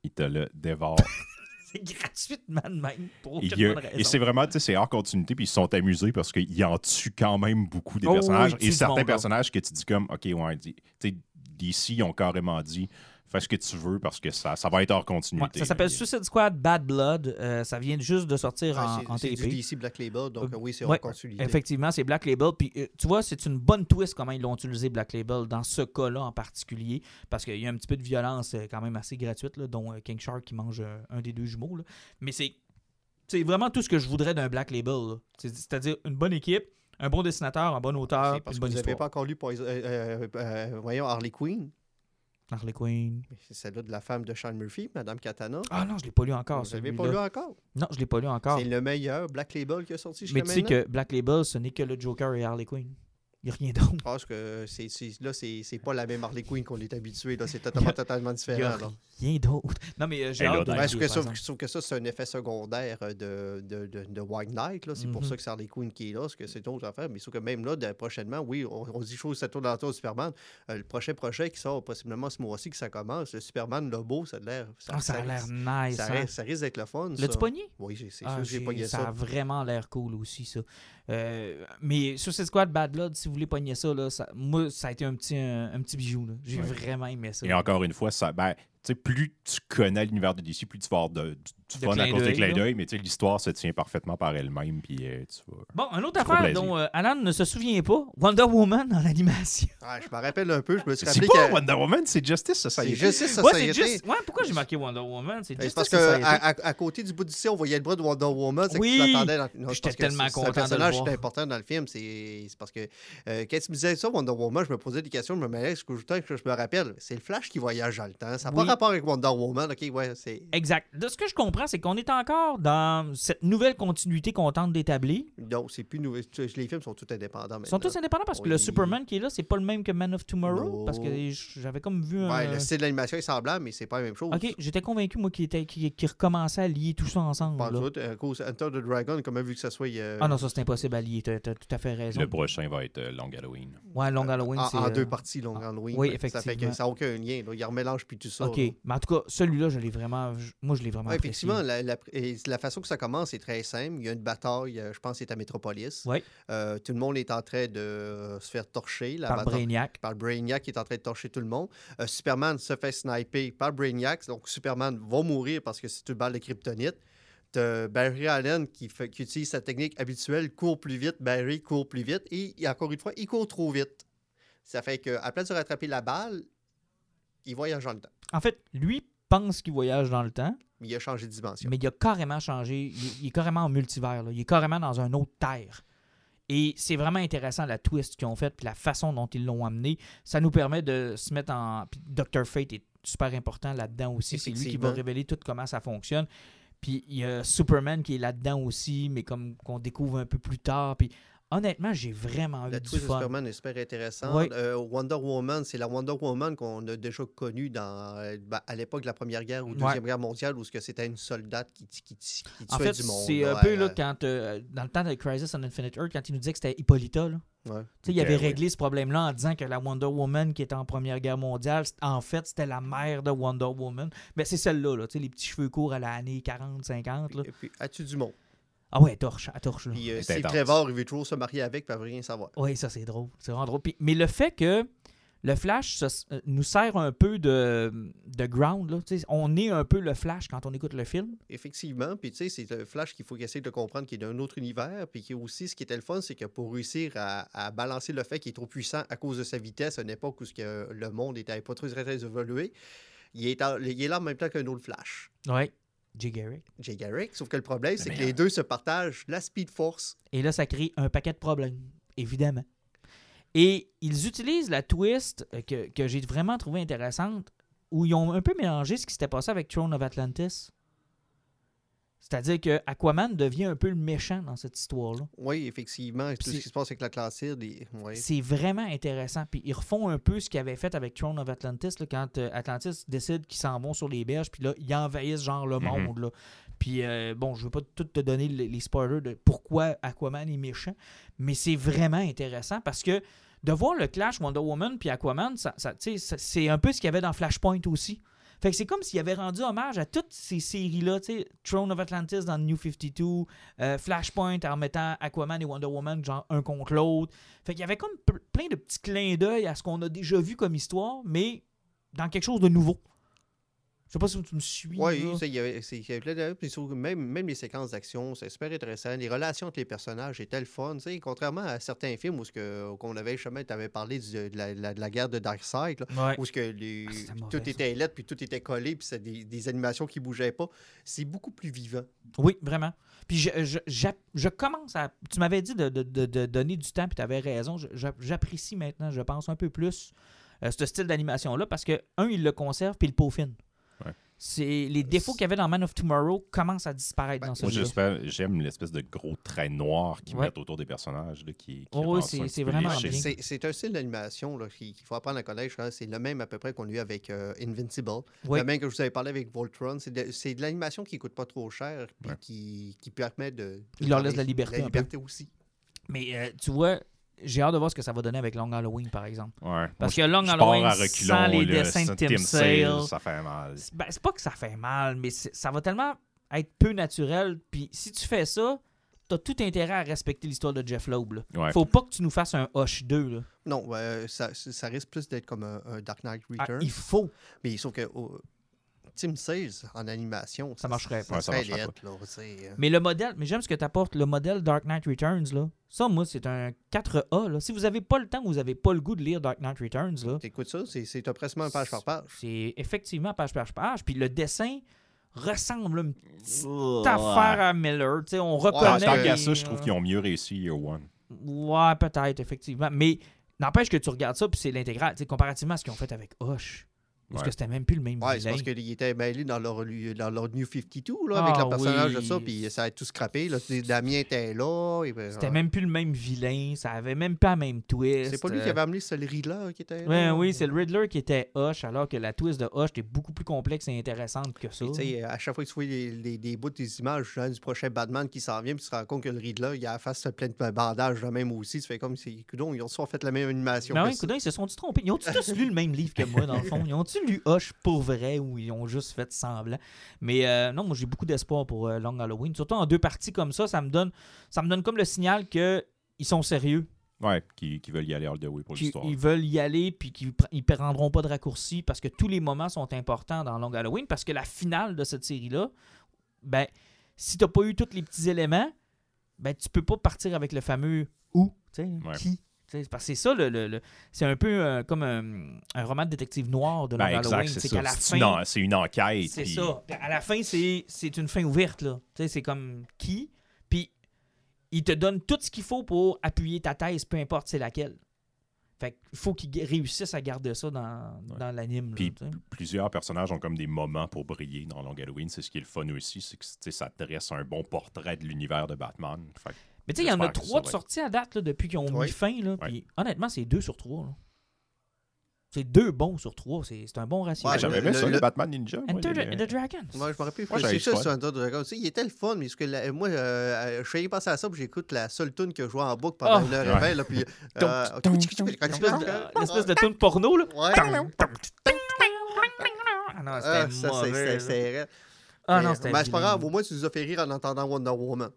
Il te le dévore. [LAUGHS] c'est gratuitement de même. Pour aucune a- bonne raison. et c'est vraiment, tu sais, c'est hors continuité, puis ils se sont amusés parce qu'ils en tuent quand même beaucoup des Oh, personnages. oui, et certains là. personnages que tu dis comme, OK, ouais, tu sais, DC, ils ont carrément dit, fais ce que tu veux parce que ça, ça va être hors Ouais, continuité. ça s'appelle Suicide Squad Bad Blood. Euh, ça vient juste de sortir en, en c'est du TP. DC Black Label, donc Euh, oui, c'est ouais, hors continuité. Effectivement, c'est Black Label. Puis euh, tu vois, c'est une bonne twist comment ils l'ont utilisé Black Label dans ce cas-là en particulier. Parce qu'il y a un petit peu de violence euh, quand même assez gratuite, là, dont euh, King Shark qui mange euh, un des deux jumeaux. là. Mais c'est c'est vraiment tout ce que je voudrais d'un Black Label. C'est-à-dire une bonne équipe, un bon dessinateur, un bon auteur, parce une que bonne vous n'avez histoire. pas encore lu Poison- euh, euh, euh, voyons, Harley Quinn? Harley Quinn. C'est celle-là de la femme de Sean Murphy, Madame Katana. Ah non, je l'ai pas lu encore. vous celui-là. pas lu encore? Non, je l'ai pas lu encore. C'est le meilleur Black Label qui est sorti jusqu'à Mais tu sais maintenant. que Black Label, ce n'est que le Joker et Harley Quinn. Il n'y a rien d'autre. Je pense que c'est, c'est- là, c'est, c'est pas la même Harley Quinn qu'on est habitué. Là. C'est totalement, [LAUGHS] totalement Il y a différent. là. rien d'autre. Non, mais euh, j'ai hâte de lire, sauf, que ça, que c'est un effet secondaire euh, de, de, de, de White Knight. là. C'est pour Mhm. ça que c'est Harley Quinn qui est là, parce que c'est d'autres affaires. Mais sauf que même là, de- prochainement, oui, on, on dit chose, ça tourne dans le tour de Superman. Euh, le prochain projet qui sort possiblement ce mois-ci, que ça commence, le Superman Lobo, ça a l'air. Ah, ça a l'air nice. ça, hein? risque- ça risque d'être le fun. L'as-tu pogné? Oui, j'ai- c'est Ah, sûr que j'ai j'ai- pogné ça ça. a vraiment l'air cool aussi, ça. Euh, mais sur cette squad Bad Blood, si vous voulez pogner ça, là, ça- moi, ça a été un petit, un, un petit bijou. J'ai Ouais. vraiment aimé ça. Et encore une fois, ça, ben, plus tu connais l'univers de DC, plus tu vas avoir de, du, fun à clin cause des d'œil, clins d'œil, mais tu sais, l'histoire se tient parfaitement par elle-même, puis euh, tu vas... Bon, une autre affaire dont euh, Alan ne se souvient pas Wonder Woman en animation. Ah, je me rappelle un peu, je me suis C'est rappelé pas que. Wonder Woman, c'est Justice C'est Society. Justice Ouais, c'est Society. juste. Ouais, pourquoi j'ai marqué Wonder Woman? C'est Ben, juste C'est parce ça, que ça a à, été. à- à côté du bout du ciel, on voyait le bras de Wonder Woman. c'est que Oui! dans- c'est J'étais parce tellement c'est- content de C'est un personnage qui est important dans le film. C'est c'est parce que euh, quand tu me disais ça, Wonder Woman, je me posais des questions, je me mêlais, ce que je, que je me rappelle, c'est le Flash qui voyage dans le temps. Ça n'a Oui. pas rapport avec Wonder Woman. OK, ouais, c'est. Exact. De ce que je comprends, c'est qu'on est encore dans cette nouvelle continuité qu'on tente d'établir. Non, c'est plus nouveau. Les films sont tous indépendants Ils sont tous indépendants parce que Oui. le Superman qui est là, c'est pas le même que Man of Tomorrow. Parce que j'avais comme vu un. Ouais, le style d'animation est semblable, mais c'est pas la même chose. Ok, j'étais convaincu, moi, qu'il était- qu'il qu'il recommençait à lier tout ça ensemble. Pas tout. À cause Enter the Dragon, comment vu que ça soit. euh, Ah non, ça c'est impossible à lier. T'as t'as tout à fait raison. Le prochain va être euh, Long Halloween. Ouais, Long Halloween, en, en euh, deux parties, Long Halloween. oui, Ça fait effectivement. que ça n'a aucun lien. Là. Il remélange plus tout ça. Ok, là. mais en tout cas, celui-là, je l'ai vraiment. Moi, je l'ai vraiment Ouais, apprécié. Effectivement, la, la- et la façon que ça commence est très simple. Il y a une bataille, euh, je pense c'est à Metropolis. Ouais. Euh, tout le monde est en train de euh, se faire torcher. La Par bataille- Brainiac. par Brainiac qui est en train de torcher tout le monde. Euh, Superman se fait sniper par Brainiac. Donc, Superman va mourir parce que c'est une balle de kryptonite. T'as Barry Allen qui, fait, qui utilise sa technique habituelle, court plus vite, Barry court plus vite. Et, encore une fois, il court trop vite. Ça fait qu'à la place de rattraper la balle, il voyage dans le temps. En fait, lui pense qu'il voyage dans le temps, Il a changé de dimension. mais il a carrément changé. Il, il est carrément en multivers. là. Il est carrément dans un autre terre. Et c'est vraiment intéressant la twist qu'ils ont faite puis la façon dont ils l'ont amené. Ça nous permet de se mettre en. Puis Dr. Fate est super important là-dedans aussi. C'est lui qui va révéler tout comment ça fonctionne. Puis il y a Superman qui est là-dedans aussi, mais comme qu'on découvre un peu plus tard. Puis honnêtement, j'ai vraiment eu du twist de. Superman est super intéressante. Ouais. Euh, Wonder Woman, c'est la Wonder Woman qu'on a déjà connue dans, euh, ben, à l'époque de la Première Guerre ou Deuxième Guerre mondiale, où c'était une soldate qui, qui, qui, qui En tuait fait, du monde. c'est un peu là, quand, euh, dans le temps de Crisis on Infinite Earth, quand il nous disait que c'était Hippolyta. Là. Ouais. Il avait réglé ce problème-là en disant que la Wonder Woman qui était en Première Guerre mondiale, en fait, c'était la mère de Wonder Woman. Mais c'est celle-là, là, tu sais, les petits cheveux courts à la année 40, 50. Là. Et puis, as-tu du monde? Ah ouais, elle torche, elle torche. Là. Puis euh, C'est Steve intense. Trevor, il veut toujours se marier avec, puis elle veut rien savoir. Oui, ça c'est drôle. C'est vraiment drôle. Puis- mais le fait que le Flash se- euh, nous sert un peu de, de ground, là. Tu sais, on est un peu le Flash quand on écoute le film. Effectivement, puis tu sais, c'est un Flash qu'il faut qu'il essaie de comprendre qu'il est d'un autre univers, puis qui aussi, ce qui était le fun, c'est que pour réussir à, à balancer le fait qu'il est trop puissant à cause de sa vitesse à une époque où ce que le monde n'était pas très, très, très évolué, il est, en- il est là en même temps qu'un autre Flash, Oui. Jay Garrick. Jay Garrick. Sauf que le problème, c'est que les deux se partagent la Speed Force. Et là, ça crée un paquet de problèmes, évidemment. Et ils utilisent la twist euh, que, que j'ai vraiment trouvé intéressante, où ils ont un peu mélangé ce qui s'était passé avec Throne of Atlantis. C'est-à-dire que Aquaman devient un peu le méchant dans cette histoire-là. Oui, effectivement, tout c'est- ce qui se passe avec l'Atlantide. et- ouais. C'est vraiment intéressant. Puis ils refont un peu ce qu'ils avaient fait avec Throne of Atlantis, là, quand euh, Atlantis décide qu'ils s'en vont sur les berges, puis là, ils envahissent genre le Mhm. monde. là. Puis euh, bon, je veux pas tout te donner les, les spoilers de pourquoi Aquaman est méchant, mais c'est vraiment intéressant parce que de voir le clash Wonder Woman puis Aquaman, ça, ça- tu sais, ça- c'est un peu ce qu'il y avait dans Flashpoint aussi. Fait que c'est comme s'il avait rendu hommage à toutes ces séries-là, tu sais, Throne of Atlantis dans New 52, euh, Flashpoint en mettant Aquaman et Wonder Woman genre un contre l'autre. Fait qu'il y avait comme plein de petits clins d'œil à ce qu'on a déjà vu comme histoire, mais dans quelque chose de nouveau. Je sais pas si tu me suis. Oui, il y avait, c'est- il y avait plein de- puis même, même les séquences d'action, c'est super intéressant. Les relations entre les personnages étaient le fun. Contrairement à certains films où ce que, qu'on avait jamais, tu avais parlé du- de, la, la- de la guerre de Darkseid, Ouais. où ce que les, Ah, tout était lettre, puis tout était collé, puis c'est des, des animations qui bougeaient pas. C'est beaucoup plus vivant. Oui, vraiment. Puis je, je, commence à. Tu m'avais dit de, de- de- donner du temps, puis tu avais raison. J'apprécie maintenant, je pense, un peu plus euh, ce style d'animation-là parce que, un, il le conserve, puis il le peaufine. Les défauts qu'il y avait dans Man of Tomorrow commencent à disparaître Ben, dans ce Moi, jeu. j'aime l'espèce de gros trait noir qu'ils Ouais. mettent autour des personnages. Là, qui, qui Oh, oui, c'est- vraiment. C'est, un style d'animation là, qu'il faut apprendre à connaître. pense. C'est le même à peu près qu'on a eu avec euh, Invincible. Oui. Le même que je vous avais parlé avec Voltron. C'est de, c'est de l'animation qui coûte pas trop cher, puis Ouais. qui, qui permet de. Il leur laisse la liberté La un peu. liberté aussi. Mais euh, tu vois, j'ai hâte de voir ce que ça va donner avec Long Halloween, par exemple. Ouais. Parce Moi, que Long Halloween, sans les dessins de Tim Sale, ça fait mal. C'est ben, c'est pas que ça fait mal, mais ça va tellement être peu naturel. Puis si tu fais ça, t'as tout intérêt à respecter l'histoire de Jeff Loeb. là. Ouais. Faut pas que tu nous fasses un Hush 2. Là. Non, euh, ça, ça risque plus d'être comme un, un Dark Knight Ah, Returns. il faut. Mais sauf que oh, Team 16 en animation, Ça marcherait Ça, pas. Ouais, ça marcherait là, euh. Mais le modèle, mais j'aime ce que tu apportes, le modèle Dark Knight Returns. Là. Ça, moi, c'est un 4A. Là. Si vous avez pas le temps ou vous avez pas le goût de lire Dark Knight Returns, là, T'écoutes ça, c'est, c'est presque page par page. c'est effectivement page par page. Puis le dessin ressemble une petite Ouais. affaire à Miller. Tu sais, on reconnaît. tant qu'à ça, je trouve qu'ils ont mieux réussi Year One. Ouais, peut-être, effectivement. Mais n'empêche que tu regardes ça, puis c'est l'intégral. Tu sais, comparativement à ce qu'ils ont fait avec Hoche. Parce que c'était même plus le même Ouais, c'est parce qu'ils étaient mêlés dans leur, dans leur New 52, là, avec Ah le personnage de ça, puis ça a tout scrappé. Là. Damien était là. et ben, C'était ouais. même plus le même vilain. Ça avait même pas la même twist. C'est pas lui qui avait amené, c'est le Riddler qui était Ouais, là. oui, c'est le Riddler qui était Hush, alors que la twist de Hush était beaucoup plus complexe et intéressante que ça. Sais, à chaque fois que tu vois des bouts des images genre, du prochain Batman qui s'en vient, puis tu te rends compte que le Riddler, il a la face pleine de bandages de même aussi. Tu fais comme si, coudonc, ils ont soit fait la même animation. Que oui, ça. ils se sont-ils trompés? Ils ont-ils tous lu le même livre que moi, dans le fond? Ils ont-ils lu Hush pour vrai ou ils ont juste fait semblant? Mais euh, non, moi, j'ai beaucoup d'espoir pour euh, Long Halloween. Surtout en deux parties comme ça, ça me donne, ça me donne comme le signal qu'ils sont sérieux. Ouais, qui, veulent y aller all the way pour l'histoire. ils veulent y aller puis qu'ils ils prendront pas de raccourcis parce que tous les moments sont importants dans Long Halloween parce que la finale de cette série-là, ben, si t'as pas eu tous les petits éléments, ben, tu peux pas partir avec le fameux où, tu sais, Ouais. qui. Parce que c'est ça, le, le- le- c'est un peu euh, comme un, un roman de détective noir de Long Ben, Halloween. c'est qu'à la fin, c'est une enquête. c'est puis- ça. À la fin, c'est une fin ouverte. là. C'est comme qui? Puis il te donne tout ce qu'il faut pour appuyer ta thèse, peu importe c'est laquelle. Fait qu'il faut qu'ils réussissent à garder ça dans, Ouais. dans l'anime. Puis plusieurs personnages ont comme des moments pour briller dans Long Halloween. C'est ce qui est le fun aussi, c'est que ça dresse un bon portrait de l'univers de Batman. Fait Mais tu sais, il y en a trois de sorties à date là, depuis qu'ils ont mis fin. Là, honnêtement, c'est deux sur trois. C'est deux bons sur trois. C'est c'est un bon ratio. Ouais, Ah, J'avais le- aimé ça, le- le Batman Ninja. moi, Enter les- the, the Dragons. Moi, je me rappelle, Moi, c'est ça sur Under Dragon. Tu sais, il était le fun, mais que la- moi, euh, je suis passé à ça, puis j'écoute la seule tune que je joue en boucle pendant Oh. une heure et vingt, puis... Tum, tchic, L'espèce de, tchic, l'espèce de tune porno. Là. Ouais. Ah non, Ah, c'était ça, c'est- mauvais. Ah Mais- non, c'était Mais c'est pas grave, au moins, tu nous as fait rire en entendant Wonder Woman.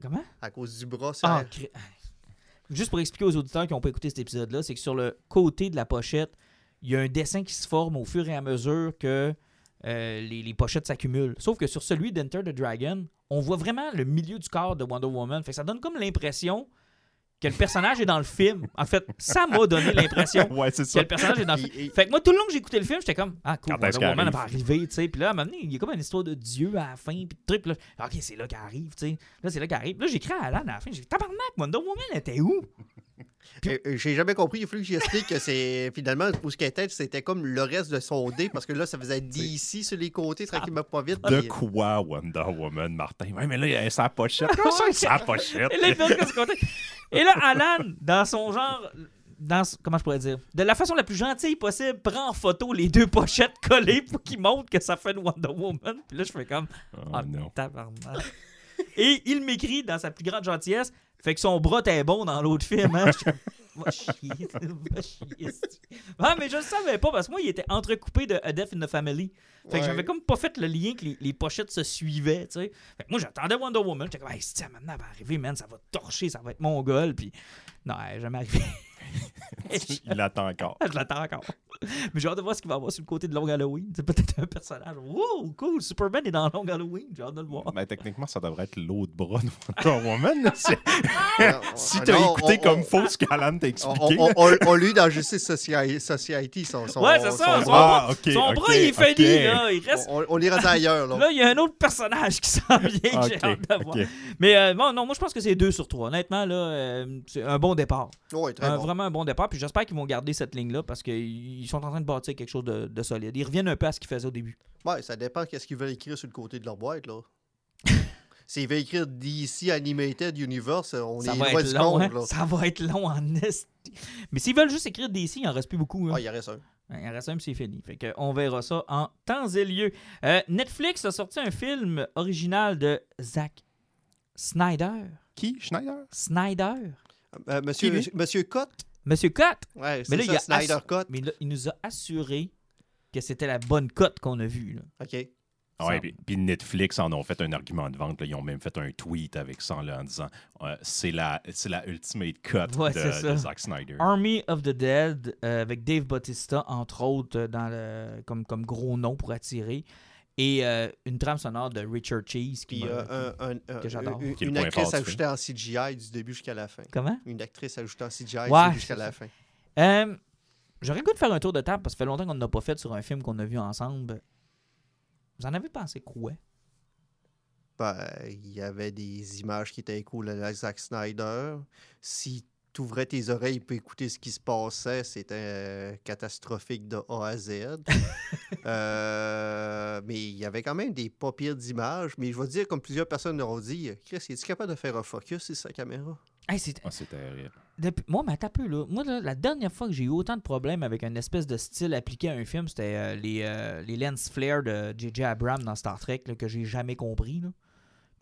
Comment? À cause du bras, ça. Ah, Juste pour expliquer aux auditeurs qui n'ont pas écouté cet épisode-là, c'est que sur le côté de la pochette, il y a un dessin qui se forme au fur et à mesure que euh, les, les pochettes s'accumulent. Sauf que sur celui d'Enter the Dragon, on voit vraiment le milieu du corps de Wonder Woman. Fait que ça donne comme l'impression que le personnage est dans le film? En fait, ça m'a donné l'impression ouais, que ça. le personnage est dans le film. Et- et- Fait que moi, tout le long que écouté le film, j'étais comme, ah, cool, Wonder Woman elle va arriver, tu sais. Puis là, à un moment donné, il y a comme une histoire de Dieu à la fin, puis de trucs. Là, ok, c'est là qu'elle arrive, tu sais. Là, c'est là qu'elle arrive. Là, j'ai écrit à Alan à la fin, j'ai dit, tabarnak, Wonder Woman, elle était où? Euh, euh, J'ai jamais compris. Il fallu que j'explique que c'est finalement où ce qu'elle était, c'était comme le reste de son dé parce que là, ça faisait DC sur les côtés tranquillement pas vite. De puis- quoi Wonder Woman, Martin? Ouais, mais là, il a sa pochette. Comment ça, sa pochette? Et là, il que ce côté. Et là, Alan, dans son genre. Dans, comment je pourrais dire? De la façon la plus gentille possible, prend en photo les deux pochettes collées pour qu'il montre que ça fait une Wonder Woman. Puis là, je fais comme. Oh, Ah, non. tabarnak. Et il m'écrit dans sa plus grande gentillesse, fait que son bras était bon dans l'autre film. Hein? Je suis comme, [LAUGHS] Va chier, [LAUGHS] va chier. Ah, mais je le savais pas parce que moi, il était entrecoupé de A Death in the Family. Fait que Ouais. j'avais comme pas fait le lien que les, les pochettes se suivaient, tu sais. Fait que moi, j'attendais Wonder Woman. J'étais comme, hey, si maintenant, elle va arriver, man, ça va torcher, ça va être mon goal. Puis, non, elle est jamais arrivé. Il [LAUGHS] attend encore. je l'attends encore. Mais j'ai hâte de voir ce qu'il va y avoir sur le côté de Long Halloween. C'est peut-être un personnage. Wow, cool, Superman est dans Long Halloween. J'ai hâte de le voir. Mais techniquement, ça devrait être l'autre bras de Wonder Woman. [LAUGHS] Non, si ah t'as écouté on- comme on- faux ce qu'Alan t'a On, expliqué. on, on, on l'a eu dans Justice Soci- Society. Son, son, Ouais, c'est ça, son bras. Ah, ok, Son ok, bras, il est fini, là. Il reste. On, on l'ira ailleurs. Là. Là, il y a un autre personnage qui s'en vient que j'ai hâte de voir. Mais euh, bon, non, moi, je pense que c'est 2 sur 3. Honnêtement, là, euh, c'est un bon départ. Ouais, très Un- bon. Vraiment un bon départ. Puis j'espère qu'ils vont garder cette ligne-là parce qu'ils sont en train de bâtir quelque chose de, de solide. Ils reviennent un peu à ce qu'ils faisaient au début. Ouais, ça dépend qu'est-ce qu'ils veulent écrire sur le côté de leur boîte. là. [LAUGHS] S'ils veulent écrire DC Animated Universe, on Ça est va loin être du long, compte. hein? là. Ça va être long en esti. Mais s'ils veulent juste écrire DC, il en reste plus beaucoup. hein. Ah, il y en reste un. Il en reste un, c'est fini. Fait que on verra ça en temps et lieu. Euh, Netflix a sorti un film original de Zack Snyder. Qui? Schneider? Snyder? Euh, monsieur, Qui, monsieur Cott? Monsieur Cut. Ouais, Mais là, ça, il, a Snyder Cut. mais là, il nous a assuré que c'était la bonne cote qu'on a vue. là. OK. Ah Ouais, puis, puis Netflix en ont fait un argument de vente. là. Ils ont même fait un tweet avec ça là, en disant euh, c'est la, c'est la ultimate cut Ouais, de, de Zack Snyder. Army of the Dead, euh, avec Dave Bautista, entre autres, euh, dans le, comme, comme gros nom pour attirer. Et euh, une trame sonore de Richard Cheese. Qui Puis euh, un- un- un- que j'adore. une, Qui est le une point actrice du ajoutée en CGI du début jusqu'à la fin. Comment? Une actrice ajoutée en CGI Ouais, du début jusqu'à c'est la fin. Euh, J'aurais le goût de faire un tour de table parce que ça fait longtemps qu'on n'a pas fait sur un film qu'on a vu ensemble. Vous en avez pensé quoi? Ben, il y avait des images qui étaient cool à la Zack Snyder. Si tu ouvrais tes oreilles pour écouter ce qui se passait, c'était euh, catastrophique de A à Z. [LAUGHS] Euh, mais il y avait quand même des pas pires d'images. Mais je vais dire, comme plusieurs personnes l'ont dit, Chris, es-tu capable de faire un focus sur sa caméra? Hey, c'est- Ah, c'est terrible. depuis- Moi, mais un peu, là. Moi, là, la dernière fois que j'ai eu autant de problèmes avec un espèce de style appliqué à un film, c'était euh, les, euh, les lens flare de J.J. Abrams dans Star Trek, là, que j'ai jamais compris. Là.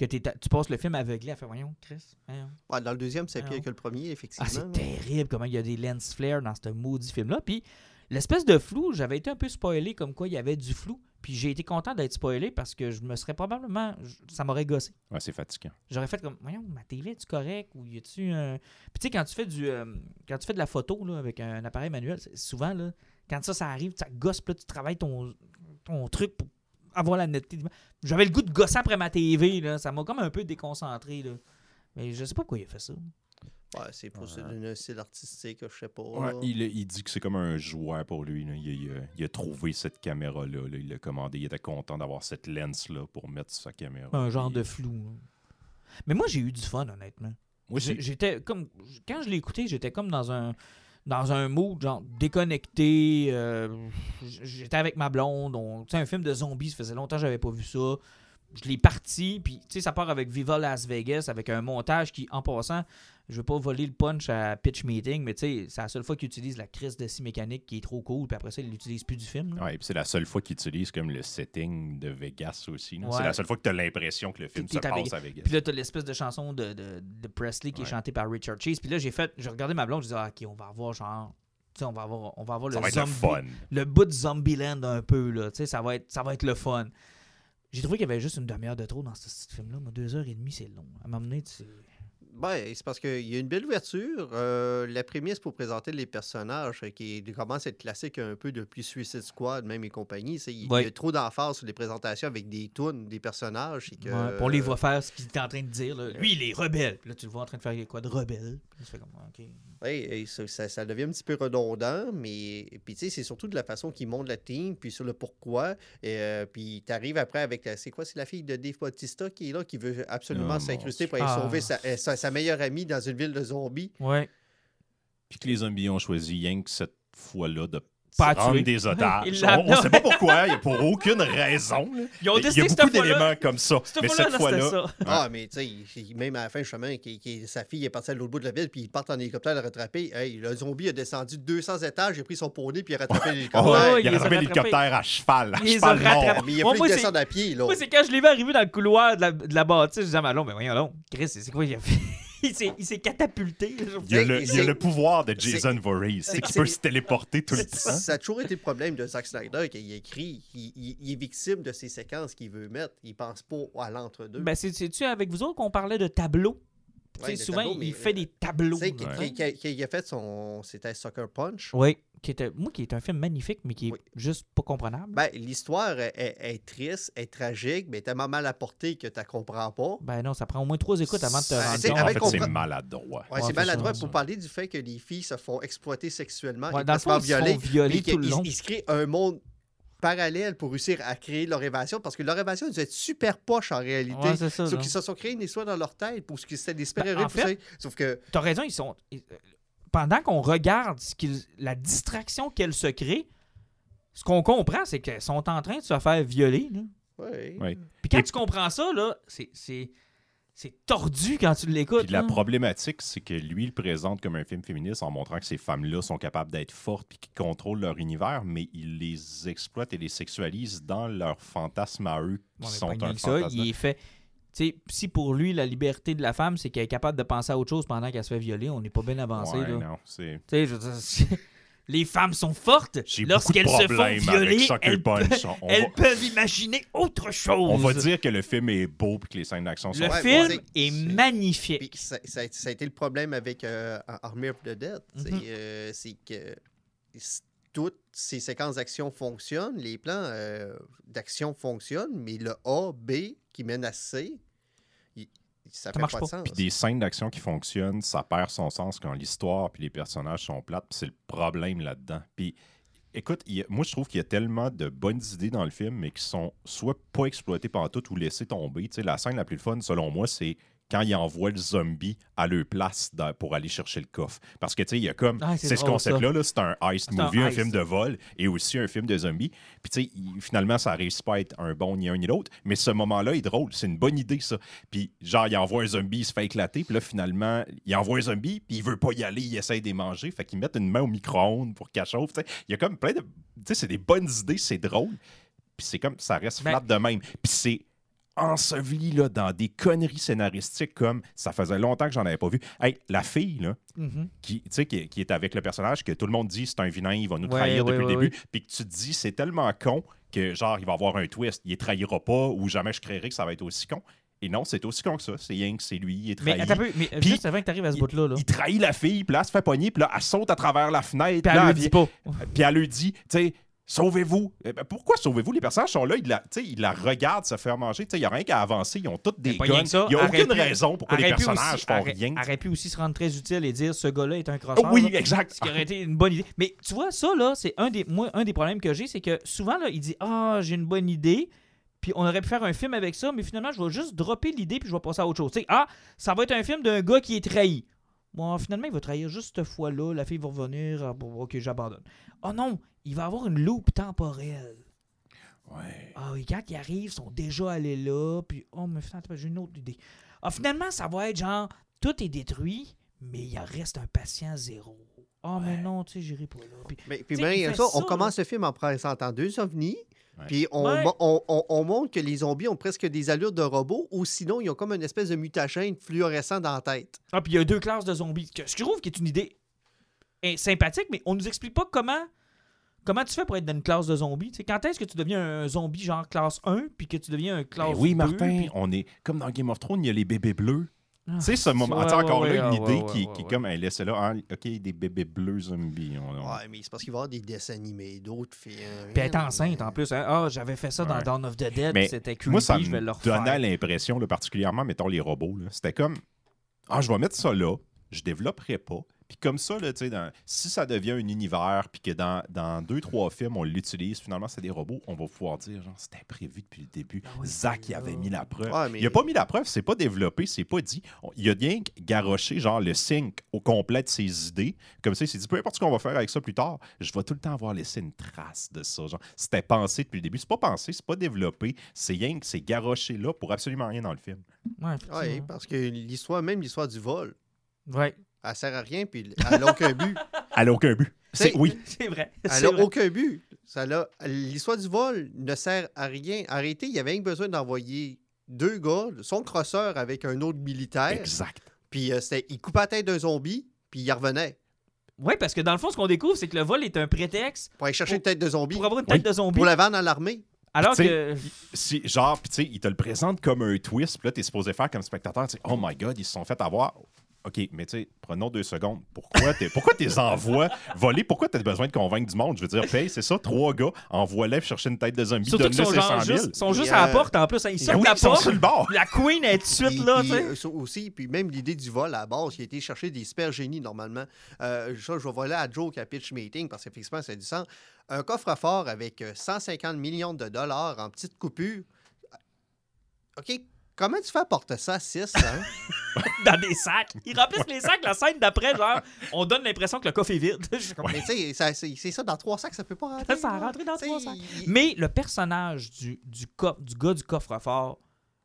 Que t'es- tu passes le film aveuglé à faire Voyons, Chris. voyons. Ouais, dans le deuxième, c'est Ah, pire que le premier, Ah, effectivement. c'est mais- terrible comment il y a des lens flares dans ce maudit film-là. Puis l'espèce de flou, j'avais été un peu spoilé comme quoi il y avait du flou. Puis j'ai été content d'être spoilé parce que je me serais probablement. Ça m'aurait gossé. Ouais, c'est fatigant. J'aurais fait comme, voyons, ma TV est-tu correct ou y a-tu un. Puis tu sais, quand tu fais du. euh, quand tu fais de la photo là, avec un appareil manuel, c'est- souvent, là, quand ça, ça arrive, ça gosse, puis là, tu travailles ton, ton truc pour avoir la netteté. J'avais le goût de gosser après ma TV, là. Ça m'a comme un peu déconcentré, là. Mais je sais pas pourquoi il a fait ça. Ouais, c'est pour Ouais. un style artistique, je sais pas. Ouais, il, il dit que c'est comme un joueur pour lui. là. Il, il a, il a trouvé cette caméra-là. là. Il l'a commandé. Il était content d'avoir cette lens-là pour mettre sa caméra. Un genre de flou. là. Mais moi, j'ai eu du fun, honnêtement. Moi, J'ai- c'est- J'étais comme. Quand je l'ai écouté, j'étais comme dans un. Dans un mood, genre déconnecté. euh, j'étais avec ma blonde. on- un film de zombies, ça faisait longtemps que j'avais pas vu ça. Je l'ai parti, puis ça part avec Viva Las Vegas, avec un montage qui, en passant, je veux pas voler le punch à Pitch Meeting, mais tu sais, c'est la seule fois qu'il utilise la crise de scie mécanique qui est trop cool, puis après ça, il l'utilise plus du film. là. Ouais, puis c'est la seule fois qu'il utilise comme le setting de Vegas aussi. Ouais. C'est la seule fois que tu as l'impression que le film se à passe Vegas. à Vegas. Puis là, t'as l'espèce de chanson de, de, de Presley qui est chantée par Richard Chase. Puis là, j'ai fait, j'ai regardé ma blonde, je disais, ah, ok, on va avoir genre, tu sais, on va avoir, on va avoir le va être le zombie, fun. le bout de Zombieland un peu là, tu ça va être, ça va être le fun. J'ai trouvé qu'il y avait juste une demi-heure de trop dans ce, ce film-là. Deux heures et demie, c'est long. À m'amener, tu Ben, c'est parce qu'il y a une belle ouverture. Euh, la prémisse pour présenter les personnages, euh, qui commence à être classique un peu depuis Suicide Squad, même et compagnie, c'est il Ouais. y a trop d'emphase sur les présentations avec des tunes, des personnages. et que, Ouais, on les voit faire ce qu'il est en train de dire. là. Lui, il est rebelle. Là, tu le vois en train de faire quoi de rebelle? Comme. Ouais, ça, ça- ça devient un petit peu redondant, mais puis tu sais, c'est surtout de la façon qu'il montre la team, puis sur le pourquoi. Et, euh, puis tu arrives après avec, la- c'est quoi, c'est la fille de Dave Bautista qui est là, qui veut absolument Oh, s'incruster pour aller sauver Ah. sa, euh, sa- sa meilleure amie dans une ville de zombies. Ouais. Puis que les zombies ont choisi rien que cette fois-là de Pas tuer. des [LAUGHS] otages. Il on, on sait pas pourquoi, il n'y a pour aucune raison. là. Ils ont Il y a beaucoup d'éléments comme ça. Cette Mais cette fois-là, ça. Ah, mais tu sais, même à la fin, justement, qui, qui- sa fille est partie à l'autre bout de la ville, puis ils partent en hélicoptère le rattraper. Hey, le zombie a descendu 200 étages, il a pris son poney, puis il a rattrapé Oh, l'hélicoptère. ouais, il il a rattrapé l'hélicoptère à cheval. À Il les a cheval mort. rattrapés. Mais il a descende à pied, là. Moi, c'est quand je l'ai vu arriver dans le couloir de la, de la bâtisse, je disais, mais non, mais voyons donc. Chris, c'est quoi il a fait? Il s'est il s'est catapulté. Il y a, le, il y a le pouvoir de Jason Voorhees, c'est qu'il peut se téléporter tout le temps. Ça a toujours été le problème de Zack Snyder qu'il écrit. Il, il- il est victime de ces séquences qu'il veut mettre. Il pense pas à l'entre-deux. Ben, c'est- c'est-tu avec vous autres qu'on parlait de tableaux? Ouais, souvent, tableaux, il fait des tableaux. Tu sais, qui, qui a, qui a fait son. C'était Sucker Punch. Oui, qui était, moi, qui est un film magnifique, mais qui est Oui. juste pas comprenable. Ben, l'histoire est, est- est triste, est tragique, mais tellement mal apportée que tu ne comprends pas. Ben non, ça prend au moins trois écoutes avant de te Ben, rendre c'est compte. En fait, c'est maladroit. Ouais, Ouais, c'est maladroit pour parler du fait que les filles se font exploiter sexuellement et dans le ils se font violer. tout le long. Ils, se créent un monde parallèle pour réussir à créer leur évasion parce que leur évasion ils être super poche en réalité. Ouais, c'est ça. Sauf qu'ils se sont créés une histoire dans leur tête pour ce que c'était des Ben, ça. Sauf que T'as raison, ils sont. Pendant qu'on regarde ce qu'ils- la distraction qu'elle se crée, ce qu'on comprend, c'est qu'elles sont en train de se faire violer. là. Ouais. Puis quand Et- tu comprends ça, là, c'est- c'est c'est tordu quand tu l'écoutes. Puis la problématique, c'est que lui, il le présente comme un film féministe en montrant que ces femmes-là sont capables d'être fortes puis qu'ils contrôlent leur univers, mais il les exploite et les sexualise dans leurs fantasmes à eux, qui sont un ça, fantasme. il est fait. Tu sais, si pour lui, la liberté de la femme, c'est qu'elle est capable de penser à autre chose pendant qu'elle se fait violer, on n'est pas bien avancé. Ouais, là. non, c'est... Les femmes sont fortes. Lorsqu'elles se font violer, elles, Punch. On, elles va, peuvent imaginer autre chose. on va dire que le film est beau et que les scènes d'action sont Le Ouais, film est magnifique. Puis ça, ça a- ça a été le problème avec euh, Army of the Dead. Mhm. euh, c'est que toutes ces séquences d'action fonctionnent, les plans euh, d'action fonctionnent, mais le A, B qui mène à C, ça fait marche pas, pas. de sens. Puis des scènes d'action qui fonctionnent, ça perd son sens quand l'histoire puis les personnages sont plates. puis c'est le problème là-dedans. Puis écoute, a- moi je trouve qu'il y a tellement de bonnes idées dans le film, mais qui sont soit pas exploitées par tout ou laissées tomber. Tu sais, la scène la plus fun, selon moi, c'est quand il envoie le zombie à leur place dans- pour aller chercher le coffre. Parce que, tu sais, il y a comme... Ah, c'est ce concept-là, là, c'est un heist un movie, un, heist. film de vol et aussi un film de zombies. Puis, tu sais, finalement, ça réussit pas à être un bon ni un ni l'autre, mais ce moment-là est drôle. C'est une bonne idée, ça. Puis, genre, il envoie un zombie, il se fait éclater, puis là, finalement, il envoie un zombie, puis il veut pas y aller, il essaie de les manger. Fait qu'ils mettent une main au micro-ondes pour qu'elle chauffe. Il y a comme plein de. Tu sais, c'est des bonnes idées, c'est drôle. Puis c'est comme, ça reste Ben- flat de même. Puis c'est enseveli là, dans des conneries scénaristiques comme ça faisait longtemps que j'en avais pas vu. Hey, la fille, là, Mhm. qui, est avec le personnage, que tout le monde dit c'est un vilain, il va nous trahir ouais, depuis ouais, le début, puis que tu te dis c'est tellement con que genre il va avoir un twist, il ne trahira pas ou jamais je créerai que ça va être aussi con. Et non, c'est aussi con que ça. C'est que c'est lui, il est Mais trahi. attends un peu, mais Puis- juste avant que tu arrives à ce bout-là, là. Il trahit la fille, puis là, elle se fait pogner, puis là, elle saute à travers la fenêtre. Puis elle elle le dit pas. [LAUGHS] puis elle lui dit, tu sais, sauvez-vous. Eh ben, pourquoi sauvez-vous? Les personnages sont là, ils la, ils regardent se faire manger. Il n'y a rien qu'à avancer, ils ont toutes des rien guns. Il n'y a aucune pu- raison pourquoi les personnages aussi- font aurait- rien. aurait pu aussi se rendre très utile et dire ce gars-là est un crosseur. Oh oui, là. exact. Ce qui aurait été une bonne idée. Mais tu vois, ça, là, c'est un des, moi, un des problèmes que j'ai, c'est que souvent, là, il dit Ah, j'ai une bonne idée, puis on aurait pu faire un film avec ça, mais finalement, je vais juste dropper l'idée, puis je vais passer à autre chose. Ah, ça va être un film d'un gars qui est trahi. Bon, finalement, il va trahir juste cette fois-là, la fille va revenir, ah, bon, ok, j'abandonne. Oh non, il va avoir une loupe temporelle. Ouais. Ah oui, quand ils arrivent, ils sont déjà allés là, puis oh, mais finalement, j'ai une autre idée. Ah, finalement, ça va être genre, tout est détruit, mais il reste un patient zéro. Ah, mais non, tu sais, j'irai pas là. Puis, Mais, puis ça, on ça, commence le film en présentant deux ovnis. Ouais. Puis on, Ouais. mo- on, on- on montre que les zombies ont presque des allures de robots, ou sinon, ils ont comme une espèce de mutagène fluorescent dans la tête. ah, puis il y a deux classes de zombies, que je trouve qui est une idée eh, sympathique, mais on nous explique pas comment Comment tu fais pour être dans une classe de zombies? Tu sais, quand est-ce que tu deviens un zombie genre classe 1 puis que tu deviens un classe Ben oui, 2, Martin, puis- on est comme dans Game of Thrones, il y a les bébés bleus. Ah, tu sais, ce moment, ouais, encore ouais, là, une ouais, idée ouais, qui, ouais, qui ouais. comme, elle laissait là, hein, OK, des bébés bleus zombies. on- on- Ouais, mais c'est parce qu'il va y avoir des dessins animés, d'autres films. Puis elle est enceinte en plus. hein. Ah, j'avais fait ça dans. Dawn of the Dead, c'était creepy, Moi, ça je vais le me donnait l'impression, là, particulièrement, mettons, les robots. là, C'était comme, ah, je vais mettre ça là, je développerai pas. Puis comme ça, là, tu sais, dans- si ça devient un univers, puis que dans, dans deux, trois films, on l'utilise, finalement, c'est des robots, on va pouvoir dire, genre, c'était prévu depuis le début. Ah oui, Zach, il avait mis la preuve. Ouais, mais- Il a pas mis la preuve, c'est pas développé, c'est pas dit. Il a bien garoché, genre, le sync au complet de ses idées. Comme ça, il s'est dit, peu importe ce qu'on va faire avec ça plus tard, je vais tout le temps avoir laissé une trace de ça. Genre, c'était pensé depuis le début. C'est pas pensé, c'est pas développé. C'est rien que c'est garoché là pour absolument rien dans le film. Ouais, Oui, effectivement. parce que l'histoire, même l'histoire du vol, Ouais, elle sert à rien, puis elle n'a aucun but. [LAUGHS] Elle a aucun but. C'est, oui. c'est vrai. Elle n'a aucun but. Ça l'a- L'histoire du vol ne sert à rien. Arrêtez, il y avait besoin d'envoyer deux gars, son crosseur avec un autre militaire, Exact. puis euh, c'était- il coupait la tête d'un zombie, puis il revenait Ouais, parce que dans le fond, ce qu'on découvre, c'est que le vol est un prétexte pour aller chercher Pour- une tête de zombie, pour avoir une Oui. tête de zombie. pour la vendre à l'armée. Alors que. Si, genre, puis tu sais, il te le présente comme un twist, puis là, t'es supposé faire comme spectateur, tu sais, oh my god, ils se sont fait avoir. OK, mais tu sais, prenons deux secondes. Pourquoi t'es, pourquoi t'es [LAUGHS] envoies voler? Pourquoi t'as besoin de convaincre du monde? Je veux dire, paye, c'est ça, trois gars, envoie-les chercher une tête de zombie, Surtout qu'ils donne-le sont, ses genre 100 000. juste, sont juste Puis, à la euh, porte en plus. hein, Ils Ben sortent oui, la ils sont porte. sur le bord. La queen est tout de suite Puis- là, puis, tu sais. euh, aussi, puis même l'idée du vol à la base, qui a été chercher des super génies normalement. Euh, ça, je vais voler à Joe qui a pitch meeting parce qu'effectivement, c'est du sang. Un coffre-fort avec euh, 150 millions de dollars en petites coupures. OK, comment tu fais porter ça à 6 hein? [LAUGHS] Dans des sacs. Ils remplissent les sacs. La scène d'après, genre, on donne l'impression que le coffre est vide. [LAUGHS] Mais tu sais, c'est ça, dans trois sacs, ça peut pas rentrer. Ça rentré dans trois sacs. il- Mais le personnage du, du, co- du gars du coffre-fort,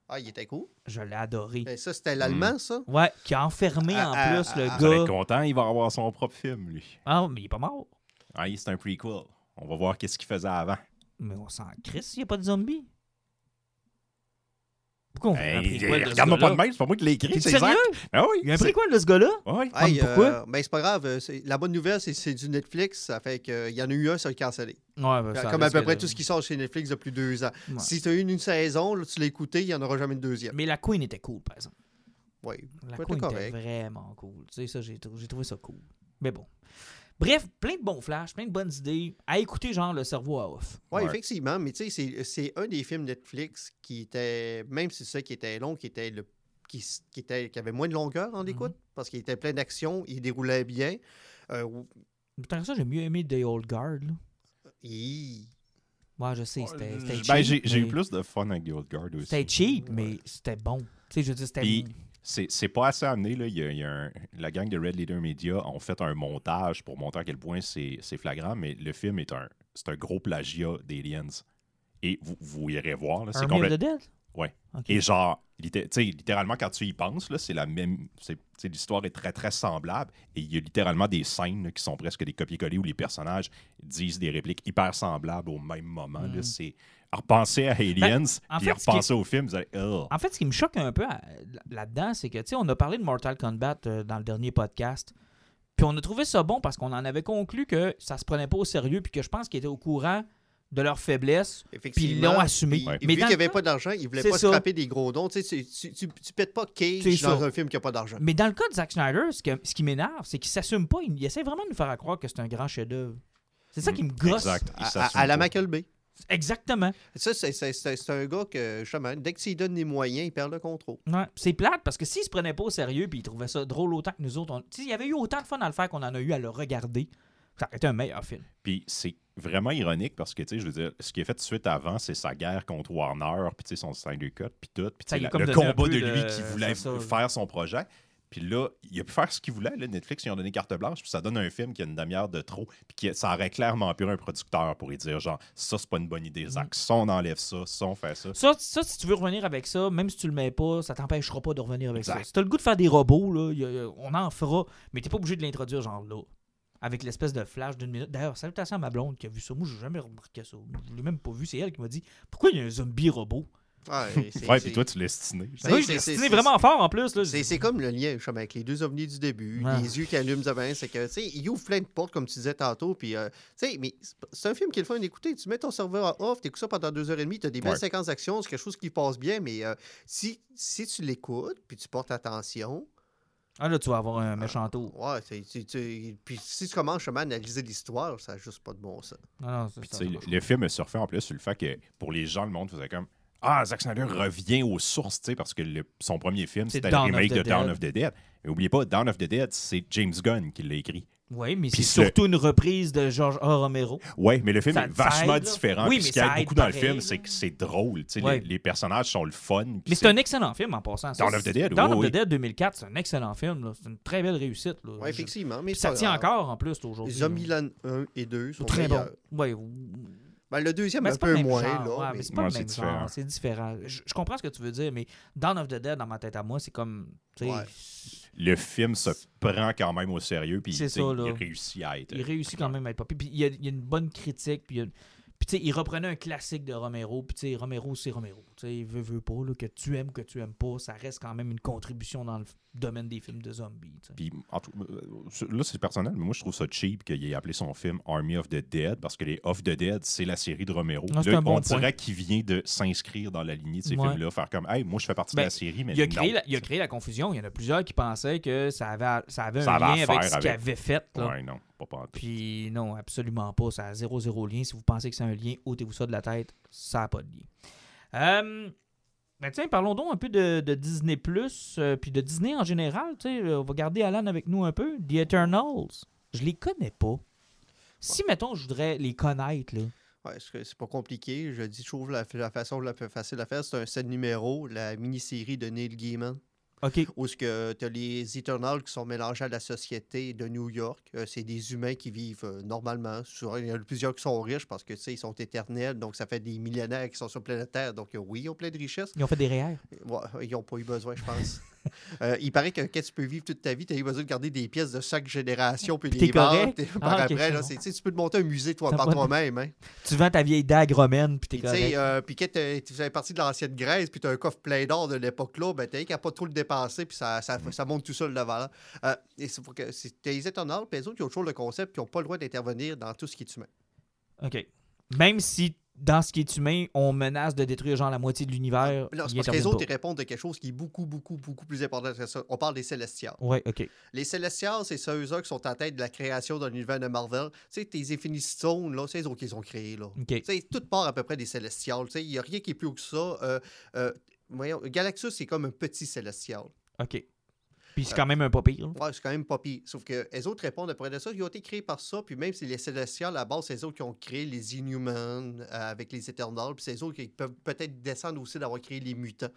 Ah, il était cool. je l'ai adoré. Ben, ça, c'était l'allemand, Hmm. ça? Ouais, qui a enfermé Ah, en ah, plus ah, le ah. Vous allez être gars. content, il va avoir son propre film, lui. Ah, mais il est pas mort. Ah, c'est un prequel. On va voir qu'est-ce qu'il faisait avant. Mais on s'en crisse, il n'y a pas de zombies. Pourquoi on fait un Hey, prequel de ce Regarde-moi pas de même, c'est pas moi qui l'ai écrit, c'est sérieux? Zach. Ah oui, Il y a un c'est- prequel de ce gars-là? Ah, Hey, pourquoi? euh, ben, c'est pas grave. euh, La bonne nouvelle, c'est c'est du Netflix. Ça fait qu'il y en a eu un, ça a cancellé. Ouais, ben, Comme à peu près de- tout ce qui sort chez Netflix depuis deux ans. Ouais. Si tu as eu une, saison, là, tu l'as écouté, il n'y en aura jamais une deuxième. Mais la Queen était cool, par exemple. Oui, La Queen était correct. vraiment cool. Tu sais, ça, j'ai trouvé ça cool. Mais bon. Bref, plein de bons flashs, plein de bonnes idées. À écouter, genre, le cerveau à off. Oui, Ouais. effectivement. Mais tu sais, c'est- c'est un des films Netflix qui était, même si c'est ça qui était long, qui était le qui, qui était, qui avait moins de longueur en écoute, parce qu'il était plein d'action, il déroulait bien. Euh, ou- Putain, ça, j'ai mieux aimé The Old Guard. Là. Ouais, je sais, c'était c'était cheap. Ben, j'ai j'ai eu plus de fun avec The Old Guard aussi. C'était cheap, mais c'était bon. Tu sais, je veux dire, c'était. C'est pas assez amené. Là. Il y a, il y a un- la gang de Red Leader Media ont fait un montage pour montrer à quel point c'est flagrant, mais le film est un, c'est un gros plagiat d'Aliens. Et vous, vous irez voir. C'est Army of complète- the Dead? Ouais. Ok. Et genre, litté- tu sais, littéralement, quand tu y penses, c'est la même. L'histoire est très, très semblable. Et il y a littéralement des scènes là, qui sont presque des copier-coller où les personnages disent des répliques hyper semblables au même moment. Mm. C'est repenser à Aliens, en puis repenser au film, vous allez. Ugh. En fait, ce qui me choque un peu là-dedans, c'est que, tu sais, on a parlé de Mortal Kombat euh, dans le dernier podcast. Puis on a trouvé ça bon parce qu'on en avait conclu que ça se prenait pas au sérieux puis que je pense qu'ils étaient au courant de leurs faiblesses. Effectivement. l'ont assumé. Puis, Ouais. Vu Mais qu'il dans n'y le avait cas- pas d'argent, il ne voulait C'est pas ça. scraper des gros dons. Tu, sais, tu, tu, tu pètes pas Cage dans ça. un film qui n'a pas d'argent. Mais dans le cas de Zack Snyder, ce, que- ce qui m'énerve, c'est qu'il s'assume pas. Il, essaie vraiment de nous faire croire que c'est un grand chef-d'œuvre. C'est ça qui me gosse. Exact. À, à- s'assume à la pas. Exactement. Ça, c'est- c'est c'est- c'est un gars que, justement, dès que tu lui donnes les moyens, il perd le contrôle. Ouais. C'est plate parce que s'il se prenait pas au sérieux puis il trouvait ça drôle autant que nous autres, on- tu sais, il y avait eu autant de fun à le faire qu'on en a eu à le regarder. Ça aurait été un meilleur film. Puis c'est vraiment ironique parce que, tu sais, je veux dire, ce qui est fait tout de suite avant, c'est sa guerre contre Warner, puis tu sais, son Snyder Cut, puis tout. Puis tu sais, le combat de de- lui qui voulait faire son projet. Puis là, il a pu faire ce qu'il voulait. Là, Netflix, ils ont donné carte blanche, puis ça donne un film qui a une demi-heure de trop, puis qui, ça aurait clairement pu un producteur pour lui dire, genre, ça, c'est pas une bonne idée, Zach. Ça, on enlève ça, ça, on fait ça. Ça, ça, si tu veux revenir avec ça, même si tu le mets pas, ça t'empêchera pas de revenir avec ça. Si t'as le goût de faire des robots, là, y a- y a- on en fera, mais t'es pas obligé de l'introduire genre là. Avec l'espèce de flash d'une minute. D'ailleurs, salutations à ma blonde qui a vu ça. Moi, j'ai jamais remarqué ça. Je l'ai même pas vu. C'est elle qui m'a dit Pourquoi il y a un zombie robot Ouais, [LAUGHS] c'est- Ouais, puis toi, tu l'as stiné. C'est- oui, c'est- je l'ai stiné vraiment fort en plus. Là. C'est c'est comme le lien justement, avec les deux ovnis du début, Ouais. les yeux qui allument c'est que, tu sais, il ouvre plein de portes, comme tu disais tantôt, puis, euh, tu sais, mais c'est un film qui est le fun d'écouter. Tu mets ton serveur en off, t'écoutes ça pendant deux heures et demie, t'as des belles Ouais. séquences d'action, c'est quelque chose qui passe bien, mais euh, si, si tu l'écoutes, puis tu portes attention, Ah là, tu vas avoir un méchant tour. ouais, puis si tu commences justement à analyser l'histoire, ça n'a juste pas de bon sens. Non, non, Puis, le, le film a surfé en plus sur le fait que pour les gens, le monde faisait comme Ah, Zack Snyder revient aux sources, tu sais, parce que le- son premier film, c'était le remake de Dawn of the Dead. Mais oubliez pas, Dawn of the Dead, c'est James Gunn qui l'a écrit. Oui, mais c'est le- surtout une reprise de George A. Romero. Ouais, mais le film Ça- est vachement aide, différent. Oui, mais ce qui aide aide beaucoup dans le film, c'est que c'est drôle. tu sais, Ouais. les, les personnages sont le fun. Mais c'est un excellent film en passant. Dawn of the Dead, Dawn oui, of oui. the Dead 2004, c'est un excellent film. C'est une très belle réussite. Là. Ouais, Je- effectivement, mais ça tient encore en plus aujourd'hui. Zombieland 1 et 2 sont Très bon. meilleurs. Ouais. Ben, le deuxième, Mais un c'est pas le peu même moins, genre. là. ouais, mais- c'est pas Ouais, le même différent. genre. C'est différent. Je, je comprends ce que tu veux dire, mais Dawn of the Dead, dans ma tête à moi, c'est comme. Ouais. Le film se prend quand même au sérieux. Puis ça, il réussit à être. Il réussit quand même à être. Puis il y a, il y a une bonne critique. Puis, il a- puis tu sais, il reprenait un classique de Romero. Puis tu sais, Romero, c'est Romero. Tu veut, veut pas. Là, que tu aimes, que tu aimes pas, ça reste quand même une contribution dans le domaine des films de zombies. Puis, euh, là, c'est personnel, mais moi, je trouve ça cheap qu'il ait appelé son film Army of the Dead, parce que les Of the Dead, c'est la série de Romero. Ah, Là, bon on dirait qu'il vient de s'inscrire dans la lignée de ces Ouais. films-là, faire comme, hey, moi, je fais partie Ben, de la série, mais Il a, non. créé la, il a créé la confusion. Il y en a plusieurs qui pensaient que ça avait, ça avait Ça un avait lien avec ce qu'il avait fait. là. Ouais, non, pas pas. Puis non, absolument pas. Ça a zéro, zéro lien. Si vous pensez que c'est un lien, ôtez-vous ça de la tête. Ça n'a pas de lien. Euh, ben tiens, parlons donc un peu de, de Disney+, euh, puis de Disney en général. tu sais. on va garder Alan avec nous un peu. The Eternals. Je les connais pas. Si, mettons, je voudrais les connaître, là. Ouais, c'est c'est pas compliqué. Je dis, je trouve la, la façon la plus facile à faire, c'est un seul numéro, la mini-série de Neil Gaiman, OK. où tu as les Eternals qui sont mélangés à la société de New York. Euh, c'est des humains qui vivent euh, normalement. Sur- Il y en a plusieurs qui sont riches parce que tu sais, ils sont éternels, donc ça fait des millénaires qui sont sur la planète Terre. Donc euh, oui, ils ont plein de richesses. Ils ont fait des REER. Ouais, ils n'ont pas eu besoin, je pense. [LAUGHS] [LAUGHS] Euh, il paraît que quand tu peux vivre toute ta vie, tu as eu besoin de garder des pièces de chaque génération. Puis Puis les t'es correct? vendre, puis par Ah, ok, après, là, tu tu peux te monter un musée toi, par toi-même. Hein. Tu vends ta vieille dague romaine, puis t'es tu correct. euh, puis quand tu faisais partie de l'ancienne Grèce, puis tu as un coffre plein d'or de l'époque-là, ben, t'as qu'à pas trop le dépenser, puis ça, ça, ça monte tout seul de valeur. Euh, et c'est pour que les étonnants, puis les autres, qui ont toujours le concept, qui n'ont pas le droit d'intervenir dans tout ce qui est humain. OK. Même si, dans ce qui est humain, on menace de détruire genre la moitié de l'univers, Là, c'est parce que les autres, ils répondent de quelque chose qui est beaucoup, beaucoup, beaucoup plus important que ça. On parle des Célestials. Ouais, OK. Les Célestials, c'est ceux-là qui sont en tête de la création de l'univers de Marvel. Tu sais, tes Infinity Stones, là, c'est eux autres qui les ont créés, là. OK. Tu sais, tout part à peu près des Célestials. Tu sais, il n'y a rien qui est plus haut que ça. Euh, euh, voyons, Galactus, c'est comme un petit Célestial. OK. Puis Euh, c'est quand même un pas pire. Ouais, c'est quand même pas pire. Sauf que les autres répondent après de ça. Ils ont été créés par ça. Puis même si les Célestials, à la base, c'est autres qui ont créé les Inhumans euh, avec les Eternals. Puis c'est autres qui peuvent peut-être descendre aussi d'avoir créé les mutants.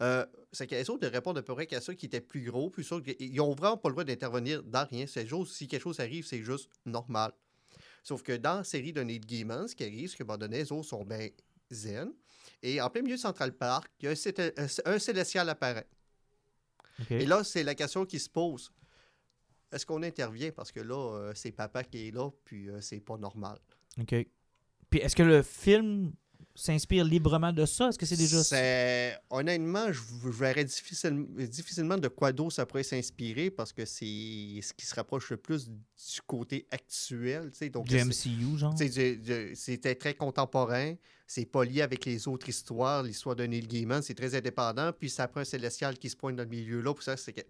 Euh, c'est que les autres répondent à peu près qu'à ça qui était plus gros. Puis ça, ils ont vraiment pas le droit d'intervenir dans rien. C'est juste, si quelque chose arrive, c'est juste normal. Sauf que dans la série de Neil Gaiman, ce qui arrive, c'est qu'à un moment donné, les autres sont bien zen. Et en plein milieu de Central Park, il y a un, cété- un Célestial apparaît. Et là, c'est la question qui se pose. Est-ce qu'on intervient? Parce que là, euh, c'est papa qui est là, puis euh, c'est pas normal? OK. Puis est-ce que le film s'inspire librement de ça? Est-ce que c'est déjà ça? Honnêtement, je, je verrais difficile- difficilement de quoi d'autre ça pourrait s'inspirer parce que c'est ce qui se rapproche le plus du côté actuel. tu sais. Donc, Du MCU, genre? C'était très contemporain. C'est pas lié avec les autres histoires. L'histoire de Neil Gaiman, c'est très indépendant. Puis ça prend un célestial qui se pointe dans le milieu là. Pour ça, c'est que.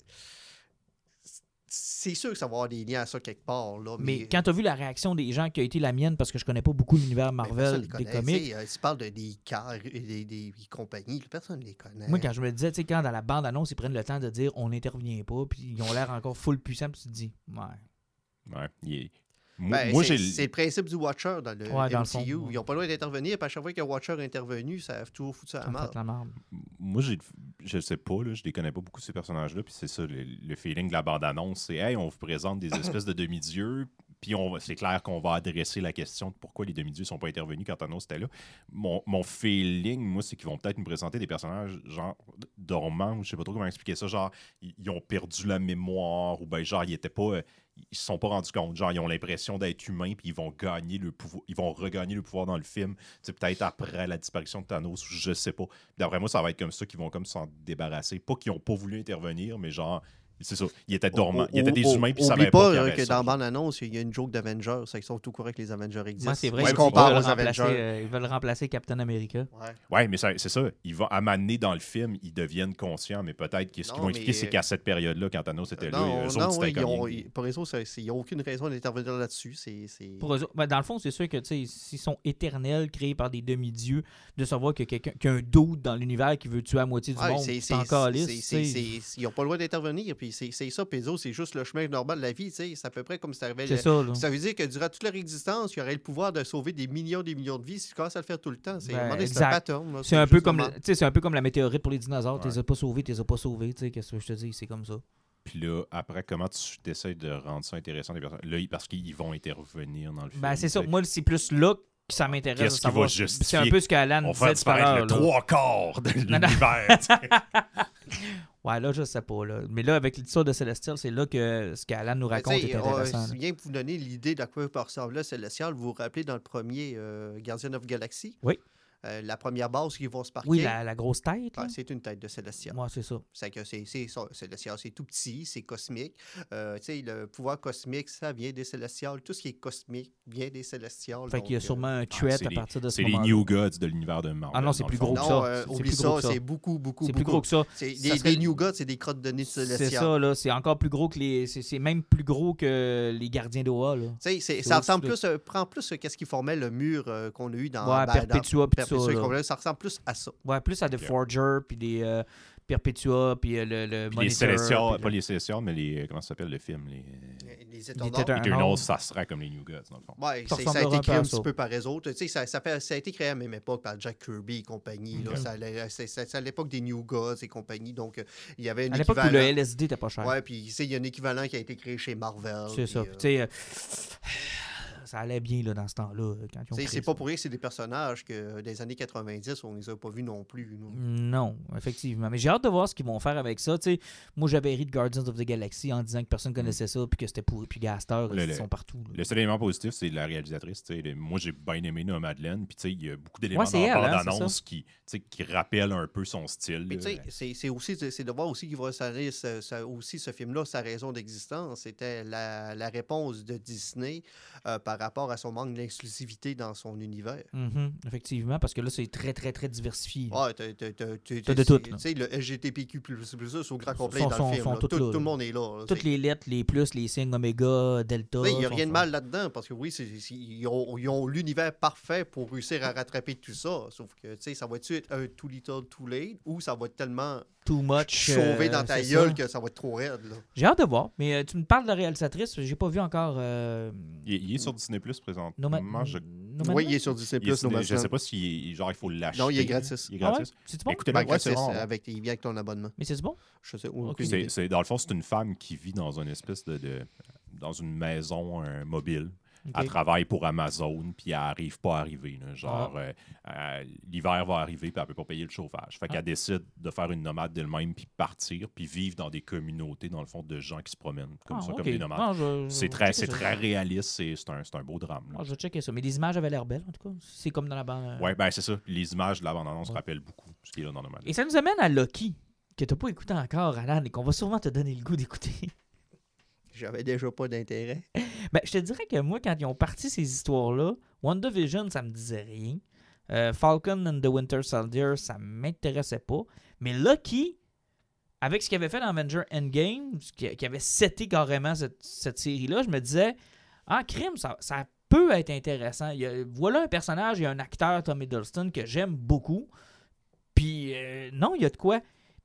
C'est sûr que ça va avoir des liens à ça quelque part. Là, Mais mais, quand t'as vu la réaction des gens qui a été la mienne, parce que je connais pas beaucoup l'univers personne Marvel des comics, Tu sais, euh, tu parles de des cars et des, des compagnies, personne ne les connaît. moi, quand je me disais, tu sais, quand dans la bande-annonce, ils prennent le temps de dire on n'intervient pas, puis ils ont l'air encore full puissants, puis tu te dis, ouais. Ouais, il Ben, moi, c'est le principe du Watcher dans le Ouais, dans le MCU. fond, ouais. Ils n'ont pas le droit d'intervenir. Puis à chaque fois qu'un Watcher est intervenu, ça a toujours foutu à la merde. Moi, j'ai, je sais pas, là, je les connais pas beaucoup ces personnages-là, puis c'est ça, le, le feeling de la bande-annonce, c'est « Hey, on vous présente des [LAUGHS] espèces de demi-dieux, Puis on va- c'est clair qu'on va adresser la question de pourquoi les demi-dieux sont pas intervenus quand Thanos était là. Mon, mon feeling, moi, c'est qu'ils vont peut-être nous présenter des personnages genre dormants, ou je sais pas trop comment expliquer ça, genre ils, ils ont perdu la mémoire, ou ben genre ils étaient pas. Ils se sont pas rendus compte, genre ils ont l'impression d'être humains, puis ils vont gagner le pouvoir, ils vont regagner le pouvoir dans le film, peut-être après la disparition de Thanos, je sais pas. D'après moi, ça va être comme ça qu'ils vont comme s'en débarrasser. Pas qu'ils ont pas voulu intervenir, mais genre, c'est ça, ils étaient dormants, ils étaient des humains, puis Oublie savaient pas, avait que ça. dans la bande-annonce, il y a une joke d'Avengers. C'est qu'ils sont tout corrects que les Avengers existent. Moi, c'est vrai Ils se qu'ils comparent veulent aux remplacer, Avengers. euh, ils veulent remplacer Captain America. Ouais. Ouais, mais ça- c'est ça. Ils vont, à m'amener dans le film, ils deviennent conscients, mais peut-être que ce qu'ils vont expliquer, c'est qu'à cette période-là, quand Thanos était là, pour eux autres, ça- c'est- il n'y a aucune raison d'intervenir là-dessus. Pour eux autres- ben, dans le fond, c'est sûr que tu sais, s'ils sont éternels, créés par des demi-dieux, de savoir que quelqu'un qu'il y a un doute dans l'univers qui veut tuer la moitié du monde, c'est- encore Ils n'ont pas le droit d'intervenir. Puis c'est, ça, autres, c'est juste le chemin normal de la vie. tu sais. C'est à peu près comme si ça arrivait. C'est ça. Ça veut dire que durant toute leur existence, ils auraient le pouvoir de sauver des millions des millions de vies si tu commences à le faire tout le temps. C'est, un Ben, c'est exact. un pattern. là, C'est un, peu comme, normal. le- tu sais, c'est un peu comme la météorite pour les dinosaures. Tu les as pas sauvés, tu les as pas sauvés. tu sais, Qu'est-ce que je te dis? C'est comme ça. Puis là, après, comment tu essaies de rendre ça intéressant, les personnes? Là, parce qu'ils vont intervenir dans le film. Ben, c'est ça. Moi, c'est plus là que ça m'intéresse. de Qu'est-ce qui va savoir. justifier? C'est un peu ce qu'Alan On disait va tout à disparaître l'heure. le trois quarts de l'univers. [LAUGHS] Ouais, là, je sais pas. Là. Mais là, avec l'histoire de Celestial, c'est là que ce qu'Alan nous raconte est intéressant. c'est bien pour vous donner l'idée d'à quoi peut ressembler Célestial. Vous vous rappelez dans le premier euh, Guardian of Galaxy? Oui. Euh, la première base qu'ils vont se parquer. Oui, la, la grosse tête. ah, c'est une tête de Célestial. Ouais, c'est ça. C'est que c'est tout petit, c'est cosmique. Euh, tu sais, le pouvoir cosmique, ça vient des Célestials. Tout ce qui est cosmique vient des Célestials. Fait donc, qu'il y a euh, sûrement un threat c'est à les- partir de ce C'est les New Gods de l'univers de Marvel. Ah non, c'est plus gros que ça. C'est oublie ça, beaucoup, beaucoup, C'est plus gros que ça. Les, New Gods, c'est des crottes de nez de C'est ça, là. C'est encore plus gros que les. C'est c'est même plus gros que les gardiens d'Oa, là. Tu sais, c'est- C'est ça ressemble plus, prend plus qu'est-ce qui formait le mur qu'on a eu dans Ouais, Perpetua, ça, là. ressemble plus à ça. Ouais, plus à des Ok. Forger, puis des euh, Perpetua, puis euh, le, le Puis Monitor. les Célestials, puis pas le- les Célestials, mais les. Comment ça s'appelle le film Les Les Eternals, ça serait comme les New Gods, dans le fond. Ouais, Ça a été créé à un petit peu par les autres. Tu sais, ça, ça, fait- ça a été créé à la même époque par Jack Kirby et compagnie. là. Ok. Ça allait- C'est c'est à l'époque des New Gods et compagnie. Donc, euh, il y avait un À l'époque où le LSD était pas cher. Ouais, puis tu sais, il y a un équivalent qui a été créé chez Marvel. c'est ça. euh, tu sais, euh, ça allait bien là, dans ce temps-là. C'est pas pour rien que c'est des personnages que des années 90, on les a pas vus non plus. Non, effectivement. Mais j'ai hâte de voir ce qu'ils vont faire avec ça. Tu sais, moi, j'avais ri de Guardians of the Galaxy en disant que personne connaissait ça, puis que c'était pourri, puis Gaster, Le- ils sont partout. là. Le seul élément positif, c'est la réalisatrice. tu sais. Le- Moi, j'ai bien aimé Noah Madeleine. Puis, tu sais, il y a beaucoup d'éléments Ouais, dans la hein, bande-annonce qui, tu sais, qui rappellent un peu son style. C'est- c'est aussi c'est de voir aussi qu'il va ce- aussi ce film-là, sa raison d'existence, c'était la, la réponse de Disney euh, par rapport à son manque d'inclusivité dans son univers. Mhm, effectivement, parce que là, c'est très, très, très diversifié. Ouais, t'as- de tout. Tu sais, le LGTBQ++, c'est au grand complet Sont- dans sont- le film. sont Tout, le monde est là. là. Toutes les lettres, les plus, les signes oméga, delta. Il n'y a rien de mal là-dedans, parce que oui, ils ont, ils ont l'univers parfait pour réussir à rattraper tout ça. Sauf que, tu sais, ça va-tu être un too little, too late, ou ça va être tellement Too much. chauvé euh, dans ta gueule ça. que ça va être trop raide. Là. J'ai hâte de voir. Mais euh, tu me parles de la réalisatrice, j'ai pas vu encore. euh, Il, il est sur Disney Plus présentement. Je? Oui, il est sur Disney+, Nomadland. je sais pas si genre il faut l'acheter. Non, il est gratis. Il est Ah ouais? gratis. C'est bon? Écoutez, Ben, gratis, rare. avec, il vient avec ton abonnement. Mais c'est bon? Je sais, Ok. aucune C'est- idée. c'est- dans le fond, c'est une femme qui vit dans une espèce de, de- dans une maison un mobile. Elle travaille pour Amazon, puis elle n'arrive pas à arriver. là. Genre, euh, euh, l'hiver va arriver, puis elle peut pas payer le chauffage. Fait Ah. qu'elle décide de faire une nomade d'elle-même, puis partir, puis vivre dans des communautés, dans le fond, de gens qui se promènent comme Ah, ça, comme des nomades. Ah, C'est très, c'est très réaliste, c'est c'est un, c'est un beau drame. Ah, je vais checker ça. Mais les images avaient l'air belles, en tout cas. C'est comme dans la bande. Ouais, ben c'est ça. Les images de la bande-annonce Ouais. rappellent beaucoup ce qui est là dans Nomade. Et ça nous amène à Loki, que t'as pas écouté encore, Alan, et qu'on va sûrement te donner le goût d'écouter. [LAUGHS] J'avais déjà pas d'intérêt. Ben, je te dirais que moi, quand ils ont parti ces histoires-là, WandaVision, ça me disait rien. Euh, Falcon and the Winter Soldier, ça m'intéressait pas. Mais Loki, avec ce qu'il avait fait dans Avenger Endgame, qui, avait seté carrément cette, cette série-là, je me disais, ah, crime, ça, ça peut être intéressant. Il y voilà un personnage, il y a un acteur, Tom Hiddleston, que j'aime beaucoup. Puis, euh, non, il y a de quoi.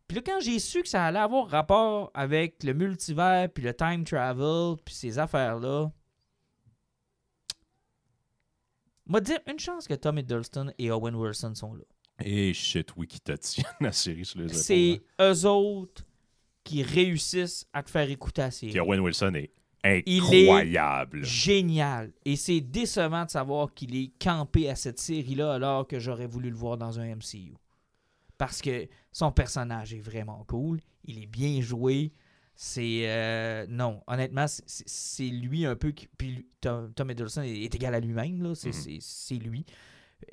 Puis là, quand j'ai su que ça allait avoir rapport avec le multivers, puis le time travel, puis ces affaires-là, m'a dire une chance que Tom Hiddleston et Owen Wilson sont là. Et shit, oui, [LAUGHS] qui la série sur les. C'est hein. eux autres qui réussissent à te faire écouter la série. Puis Owen Wilson est incroyable. génial. Et c'est décevant de savoir qu'il est campé à cette série-là alors que j'aurais voulu le voir dans un MCU. Parce que son personnage est vraiment cool. Il est bien joué. C'est. euh, non, honnêtement, c'est- lui un peu. Qui, puis Tom, Tom Hiddleston est, égal à lui-même. C'est Mhm. c'est lui.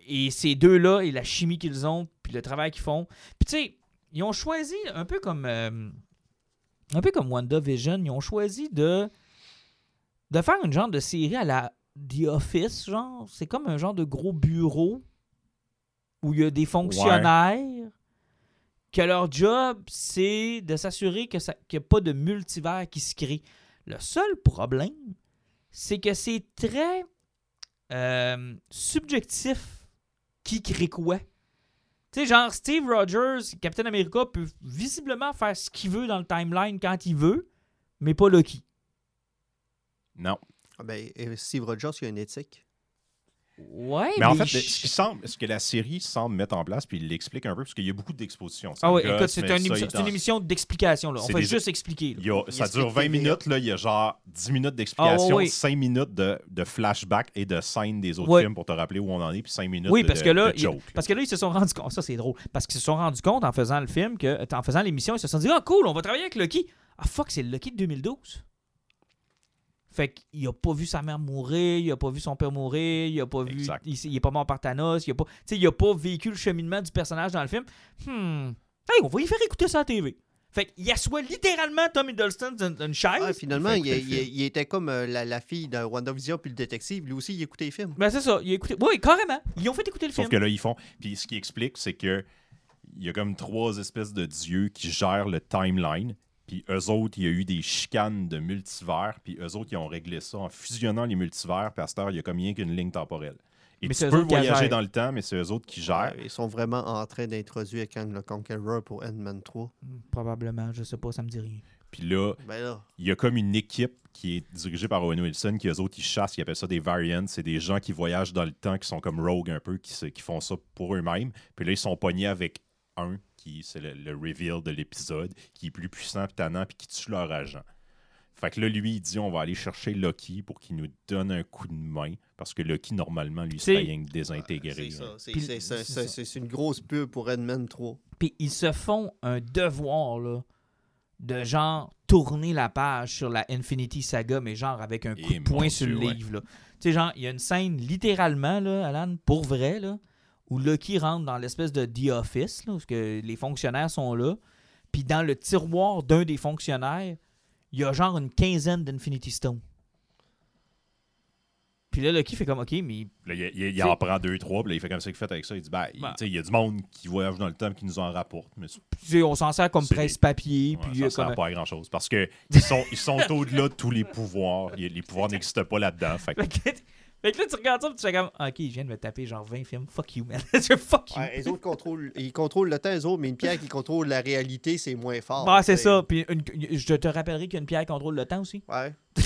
Et ces deux-là, et la chimie qu'ils ont, puis le travail qu'ils font. Puis tu sais, ils ont choisi, un peu comme. euh, un peu comme WandaVision, ils ont choisi de. de faire une genre de série à la The Office, genre. C'est comme un genre de gros bureau où il y a des fonctionnaires que leur job, c'est de s'assurer que ça- qu'il n'y a pas de multivers qui se crée. Le seul problème, c'est que c'est très euh, subjectif qui crée quoi. Tu sais, genre Steve Rogers, Captain America, peut visiblement faire ce qu'il veut dans le timeline quand il veut, mais pas Loki. Non. Ah ben, et Steve Rogers, il a une éthique. Ouais, Mais en fait, je- ce, qui semble, ce que la série semble mettre en place, puis il l'explique un peu, parce qu'il y a beaucoup d'expositions. Ah oui, écoute, c'est un une émission d'explication. là. On fait des- juste expliquer. là. il y a- Il ça dure 20 TVA. minutes, là, il y a genre 10 minutes d'explication, Ah, oui, oui. 5 minutes de, de flashback et de scène des autres Oui. films pour te rappeler où on en est, puis 5 minutes Oui, de, parce que là, de il- joke. parce que là, ils se sont rendus compte. Ça, c'est drôle. Parce qu'ils se sont rendus compte en faisant le film, que, en faisant l'émission, ils se sont dit Ah, cool, on va travailler avec Lucky. Ah, fuck, c'est le Lucky de 2012. Fait qu'il a pas vu sa mère mourir, il a pas vu son père mourir, il a pas vu. Il, il est pas mort par Thanos, il a pas. Tu sais, il a pas vécu le cheminement du personnage dans le film. Hmm. Hey, on va y faire écouter ça à la TV. Fait qu'il assoit littéralement Tom Hiddleston dans une chaise. Ah, finalement, il, était comme euh, la, la fille de WandaVision puis le détective. Lui aussi, il écoutait les films. Ben, c'est ça. Il a écouté. Oui, carrément. Ils ont fait écouter le Sauf film. que là, ils font. Puis ce qui explique, c'est que il y a comme trois espèces de dieux qui gèrent le timeline. Puis eux autres, il y a eu des chicanes de multivers. Puis eux autres, ils ont réglé ça en fusionnant les multivers. Puis à cette heure, il y a comme rien qu'une ligne temporelle. Et Mais tu eux peux voyager dans le temps, mais c'est eux autres qui gèrent. Ouais, ils sont vraiment en train d'introduire Kang le Conqueror pour Ant-Man 3. Probablement, je sais pas, ça me dit rien. Puis là, Ben là, il y a comme une équipe qui est dirigée par Owen Wilson, qui eux autres, ils chassent, ils appellent ça des variants. C'est des gens qui voyagent dans le temps, qui sont comme rogue un peu, qui, se- qui font ça pour eux-mêmes. Puis là, ils sont pognés avec un, qui c'est le, le reveal de l'épisode, qui est plus puissant, puis tannant, puis qui tue leur agent. Fait que là, lui, il dit on va aller chercher Loki pour qu'il nous donne un coup de main, parce que Loki, normalement, lui, C'est- serait rien que désintégré. c'est là. ça. C'est- c'est- c'est- c'est c'est- C'est une grosse pub pour Ant-Man 3. Puis ils se font un devoir, là, de genre tourner la page sur la Infinity Saga, mais genre avec un coup Et de poing sur le ouais. livre, là. Tu sais, genre, il y a une scène littéralement, là, Alan, pour vrai, là, où Lucky rentre dans l'espèce de The Office, là, où que les fonctionnaires sont là, puis dans le tiroir d'un des fonctionnaires, il y a genre une quinzaine d'Infinity Stones. Puis là, Lucky fait comme, OK, mais Là, il, il- il C'est- en prend deux, trois, puis là, il fait comme ça qu'il fait avec ça. Il dit ben, sais, il y a du monde qui voyage dans le temps, qui nous en rapporte, mais on s'en sert comme presse-papier, puis ça euh, sert comme... pas à grand chose parce que [LAUGHS] ils sont, ils sont au-delà de tous les pouvoirs. Les pouvoirs n'existent pas là-dedans. Fait Fait que, là, tu regardes ça, puis tu fais comme, OK, je viens de me taper genre 20 films. Fuck you, man. [LAUGHS] Je fuck you. Ouais, les autres contrôlent, ils contrôlent le temps, les autres, mais une pierre qui contrôle la réalité, c'est moins fort. Bah, c'est ça. Puis une- je te rappellerai qu'il y a une pierre qui contrôle le temps aussi. Ouais. [LAUGHS]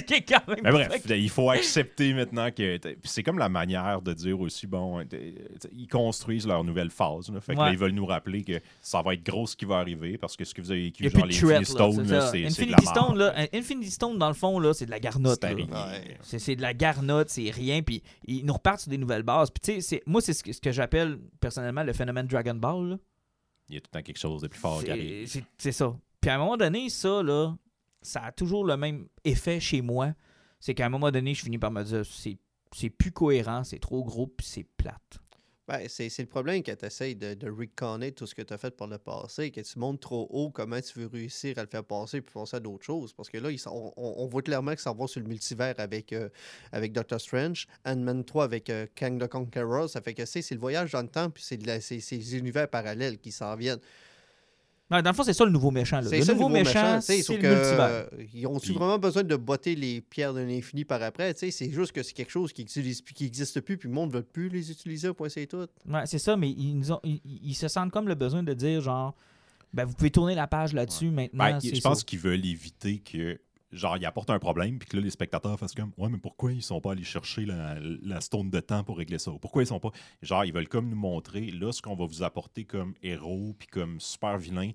[LAUGHS] qui est quand même. Mais bref, il faut accepter maintenant que. puis C'est comme la manière de dire aussi, bon, t'sais, ils construisent leur nouvelle phase. là. Fait que là, ils veulent nous rappeler que ça va être gros ce qui va arriver parce que ce que vous avez vécu, a genre les Infinity Stone, c'est de la Infinity Stone, là, Infinity Stone, dans le fond, là, c'est de la garnotte. C'est. Ouais. De la garnotte, c'est rien. Puis ils nous repartent sur des nouvelles bases. Puis tu sais, moi, c'est ce que, ce que j'appelle personnellement le phénomène Dragon Ball. là. Il y a tout le temps quelque chose de plus fort qui arrive. c'est ça. Puis à un moment donné, ça, là, ça a toujours le même effet chez moi. C'est qu'à un moment donné, je finis par me dire, c'est plus cohérent, c'est trop gros, puis c'est plate. Ben, c'est le problème quand tu essaies de, de reconnaître tout ce que tu as fait par le passé, que tu montes trop haut comment tu veux réussir à le faire passer puis penser à d'autres choses. Parce que là, ils on, voit clairement que ça va sur le multivers avec, euh, avec Doctor Strange, Ant-Man 3 avec euh, Kang the Conqueror. Ça fait que c'est le voyage dans le temps, puis c'est les univers parallèles qui s'en viennent. Non, dans le fond, c'est ça le nouveau méchant. là. C'est Le ça, nouveau, méchant, tu sais, c'est sauf le que, multivers. Ils Puis- vraiment besoin de botter les pierres de l'infini par après? C'est juste que c'est quelque chose qui n'existe qui existe plus, puis le monde ne veut plus les utiliser, point c'est tout. Ouais, c'est ça, mais ils, nous ont- ils, ils se sentent comme le besoin de dire, genre, ben, vous pouvez tourner la page là-dessus maintenant. Ben, c'est je pense qu'ils veulent éviter que. Genre, ils apportent un problème, puis que là, les spectateurs fassent comme Ouais, mais pourquoi ils sont pas allés chercher la, la stone de temps pour régler ça? Pourquoi ils sont pas? Genre, ils veulent comme nous montrer, là, ce qu'on va vous apporter comme héros, puis comme super vilain,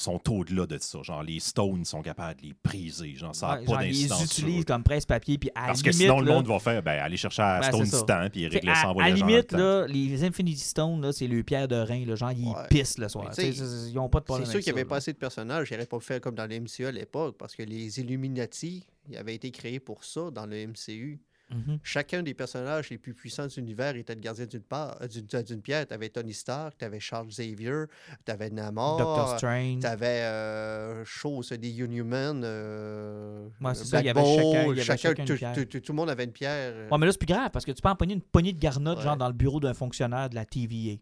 sont au-delà de ça. Genre, les Stones sont capables de les briser. Genre, ça n'a Ouais, pas ils d'incidence. sur utilisent comme presse-papier, puis à Parce la que limite, sinon, le monde va faire ben, aller chercher à Ben, Stone c'est temps puis régler ça en à, à voyageant limite, là, les Infinity Stones, là, c'est le pierre de rein. Là, genre, ils Ouais. pissent le soir. Mais t'sais, T'sais, c'est- ils n'ont pas de C'est problème sûr avec qu'il n'y avait pas assez de personnages. Il n'aurait pas fait comme dans le MCU à l'époque, parce que les Illuminati ils avaient été créés pour ça dans le MCU. Mhm. Chacun des personnages les plus puissants de l'univers était le gardien d'une euh, d'une d'une pierre. Tu avais Tony Stark, tu avais Charles Xavier, tu avais Namor, Doctor Strange. tu avais euh, chose des Unhuman, euh, Ouais, c'est euh, ça, il y avait chacun- il y avait chacun- chacun une tout, le monde avait une pierre. euh, Ouais, mais là, c'est plus grave parce que tu peux empoigner une poignée de garnottes, Ouais. genre dans le bureau d'un fonctionnaire de la TVA.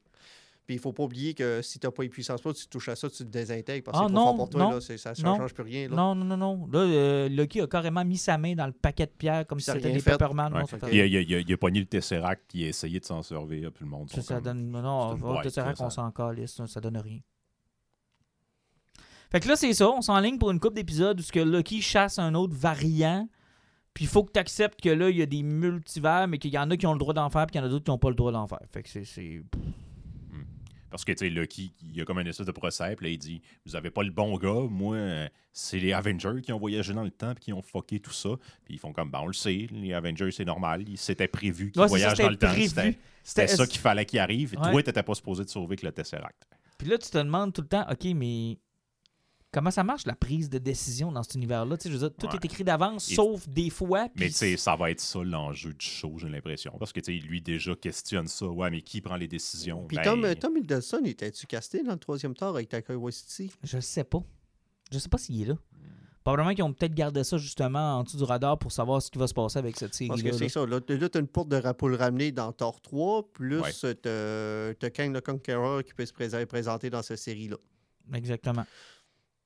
Puis il faut pas oublier que si tu n'as pas les puissances pas, tu touches à ça, tu te désintègres. Parce Ah, que c'est trop non, fort pour toi, non, là, c'est- ça ne non, change plus rien. Là. Non, non, non, non. Là, euh, Loki a carrément mis sa main dans le paquet de pierres comme si c'était des. Pepperman. Ouais. Il, a, il a- il il a pogné le Tesseract puis il a essayé de s'en servir, puis le monde. Ça, sont ça comme- donne. Non, c'est non, une va boîte, te ça, qu'on ça. s'en calisse, ça, donne rien. Fait que là, c'est ça. On s'enligne pour une couple d'épisodes où ce que Loki chasse un autre variant. Puis il faut que tu acceptes que là, il y a des multivers, mais qu'il y en a qui ont le droit d'en faire, puis qu'il y en a d'autres qui n'ont pas le droit d'en faire. Fait que c'est- c'est. Parce que, tu sais, Lucky, il y a comme un espèce de procès, puis là, il dit Vous avez pas le bon gars, moi, c'est les Avengers qui ont voyagé dans le temps, puis qui ont fucké tout ça. Puis ils font comme Ben, on le sait, les Avengers, c'est normal, il s'était prévu qu'ils Ouais, voyagent dans le c'était temps. C'était- C'était C'était- ça qu'il fallait qu'il arrive. Ouais. Toi, t'étais pas supposé te sauver que le Tesseract. Puis là, tu te demandes tout le temps, OK, mais comment ça marche la prise de décision dans cet univers-là? Tu sais, je veux dire, tout Ouais. est écrit d'avance, Et- sauf des fois. Mais ça va être ça l'enjeu du show, j'ai l'impression. Parce que, lui, déjà questionne ça. Ouais, mais qui prend les décisions? Puis Ben, Tom, euh, Tom Hiddleston, était-tu casté dans le troisième Thor avec Taika Waititi? Je sais pas. Je sais pas s'il est là. Probablement qu'ils ont peut-être gardé ça justement en dessous du radar pour savoir ce qui va se passer avec cette Parce série-là. que c'est ça. Là, tu as une porte de pour le ramener dans Thor 3, plus Ouais. tu as Kang the Conqueror qui peut se pré- présenter dans cette série-là. Exactement.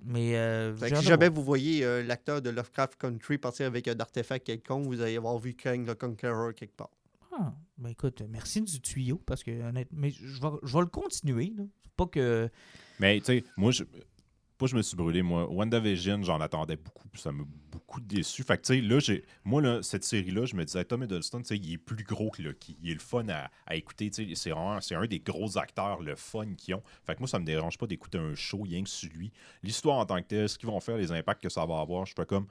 Mais euh, si jamais vous voyez euh, l'acteur de Lovecraft Country partir avec un artefact quelconque, vous allez avoir vu Kang the Conqueror quelque part. Ah, ben écoute, merci du tuyau parce que honnêtement, mais je vais, je vais le continuer. là. Pas que. Mais tu sais, moi, je, pas je me suis brûlé. Moi, WandaVision, j'en attendais beaucoup, puis ça m'a beaucoup déçu. Fait que là, j'ai, moi, là, cette série-là, je me disais, Tom Hiddleston, il est plus gros que Lucky. Il est le fun à, écouter. C'est, vraiment- c'est un des gros acteurs, le fun qu'ils ont. Fait que moi, ça me dérange pas d'écouter un show, rien que sur lui. L'histoire en tant que telle, ce qu'ils vont faire, les impacts que ça va avoir, je fais comme.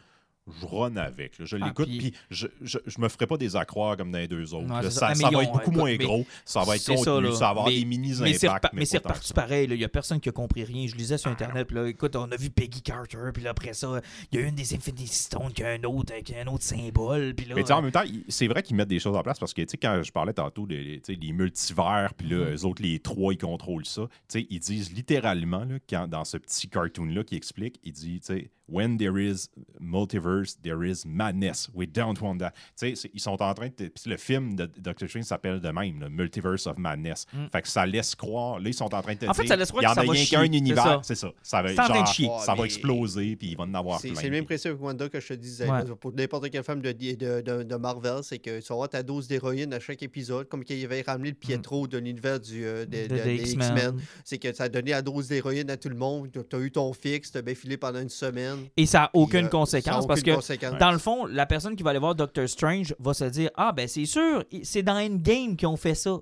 Je run avec. là. Je Ah, l'écoute, puis- je, je, je me ferai pas des accroires comme dans les deux autres. Ça. ça Ah, ça va être beaucoup moins gros. Ça va être ça, contenu. Ça, va avoir Mais- des mini-impacts. mais c'est reparti pareil. Il y a personne qui a compris rien. Je lisais sur Internet. puis là, écoute, on a vu Peggy Carter. Puis là, après ça, il y a une des Infinity Stones qui a un autre, qui a un autre symbole. Puis là, Mais en même temps, c'est vrai qu'ils mettent des choses en place parce que, tu sais, quand je parlais tantôt des les multivers, puis là, Mhm. eux autres, les trois, ils contrôlent ça. Tu sais, ils disent littéralement, là, quand, dans ce petit cartoon-là qui explique, il dit, tu sais, When there is multiverse, there is madness. We don't want that. Tu sais, ils sont en train de. puis le film de Doctor Strange s'appelle de même, le Multiverse of Madness. Mm. Fait que ça laisse croire. Là, ils sont en train de te En fait, dire. ça laisse croire il y en a rien qu'un univers, c'est ça. Ça va, de genre, chier. ça va exploser, puis il va en avoir C'est plein. c'est le même principe que Wanda que je te disais. Ouais. là. Pour n'importe quelle femme de, de, de- de Marvel, c'est que tu vas avoir ta dose d'héroïne à chaque épisode, comme qu'il avait ramené le Pietro de l'univers du, euh, de- de- de- des des X-Men. X-Men. C'est que ça a donné la dose d'héroïne à tout le monde. Tu as eu ton fixe, tu as bien filé pendant une semaine. Et ça n'a aucune euh, conséquence a parce aucune que conséquence. Dans le fond, la personne qui va aller voir Doctor Strange va se dire Ah, ben c'est sûr, c'est dans Endgame qu'ils ont fait ça.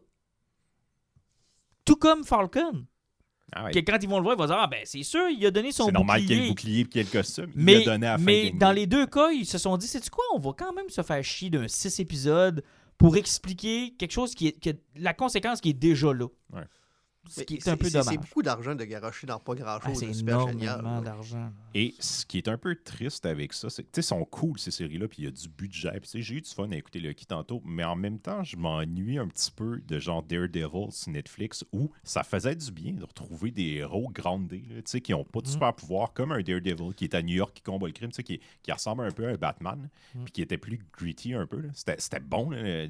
Tout comme Falcon. Ah ouais. Que quand ils vont le voir, ils vont dire Ah, ben c'est sûr, il a donné son C'est normal qu'il y ait le bouclier. bouclier et qu'il y ait le costume. Il Mais, l'a donné à la fin mais d'Endgame. dans les deux cas, ils se sont dit C'est quoi, on va quand même se faire chier d'un six épisodes pour expliquer quelque chose qui est. que- la conséquence qui est déjà là. Ouais. Ce qui Mais est un peu c'est- dommage. C'est beaucoup d'argent de garocher dans pas Ah, grand-chose. c'est super génial. énormément d'argent. Et ce qui est un peu triste avec ça, c'est que, tu sais, sont cool ces séries-là, puis il y a du budget. Puis, tu sais, j'ai eu du fun à écouter Lucky tantôt, mais en même temps, je m'ennuie un petit peu de genre Daredevil sur Netflix, où ça faisait du bien de retrouver des héros groundés, là, tu sais, qui n'ont pas de Mm. super pouvoir, comme un Daredevil qui est à New York, qui combat le crime, tu sais, qui, qui ressemble un peu à un Batman, Mm. puis qui était plus gritty un peu. C'était c'était bon, là,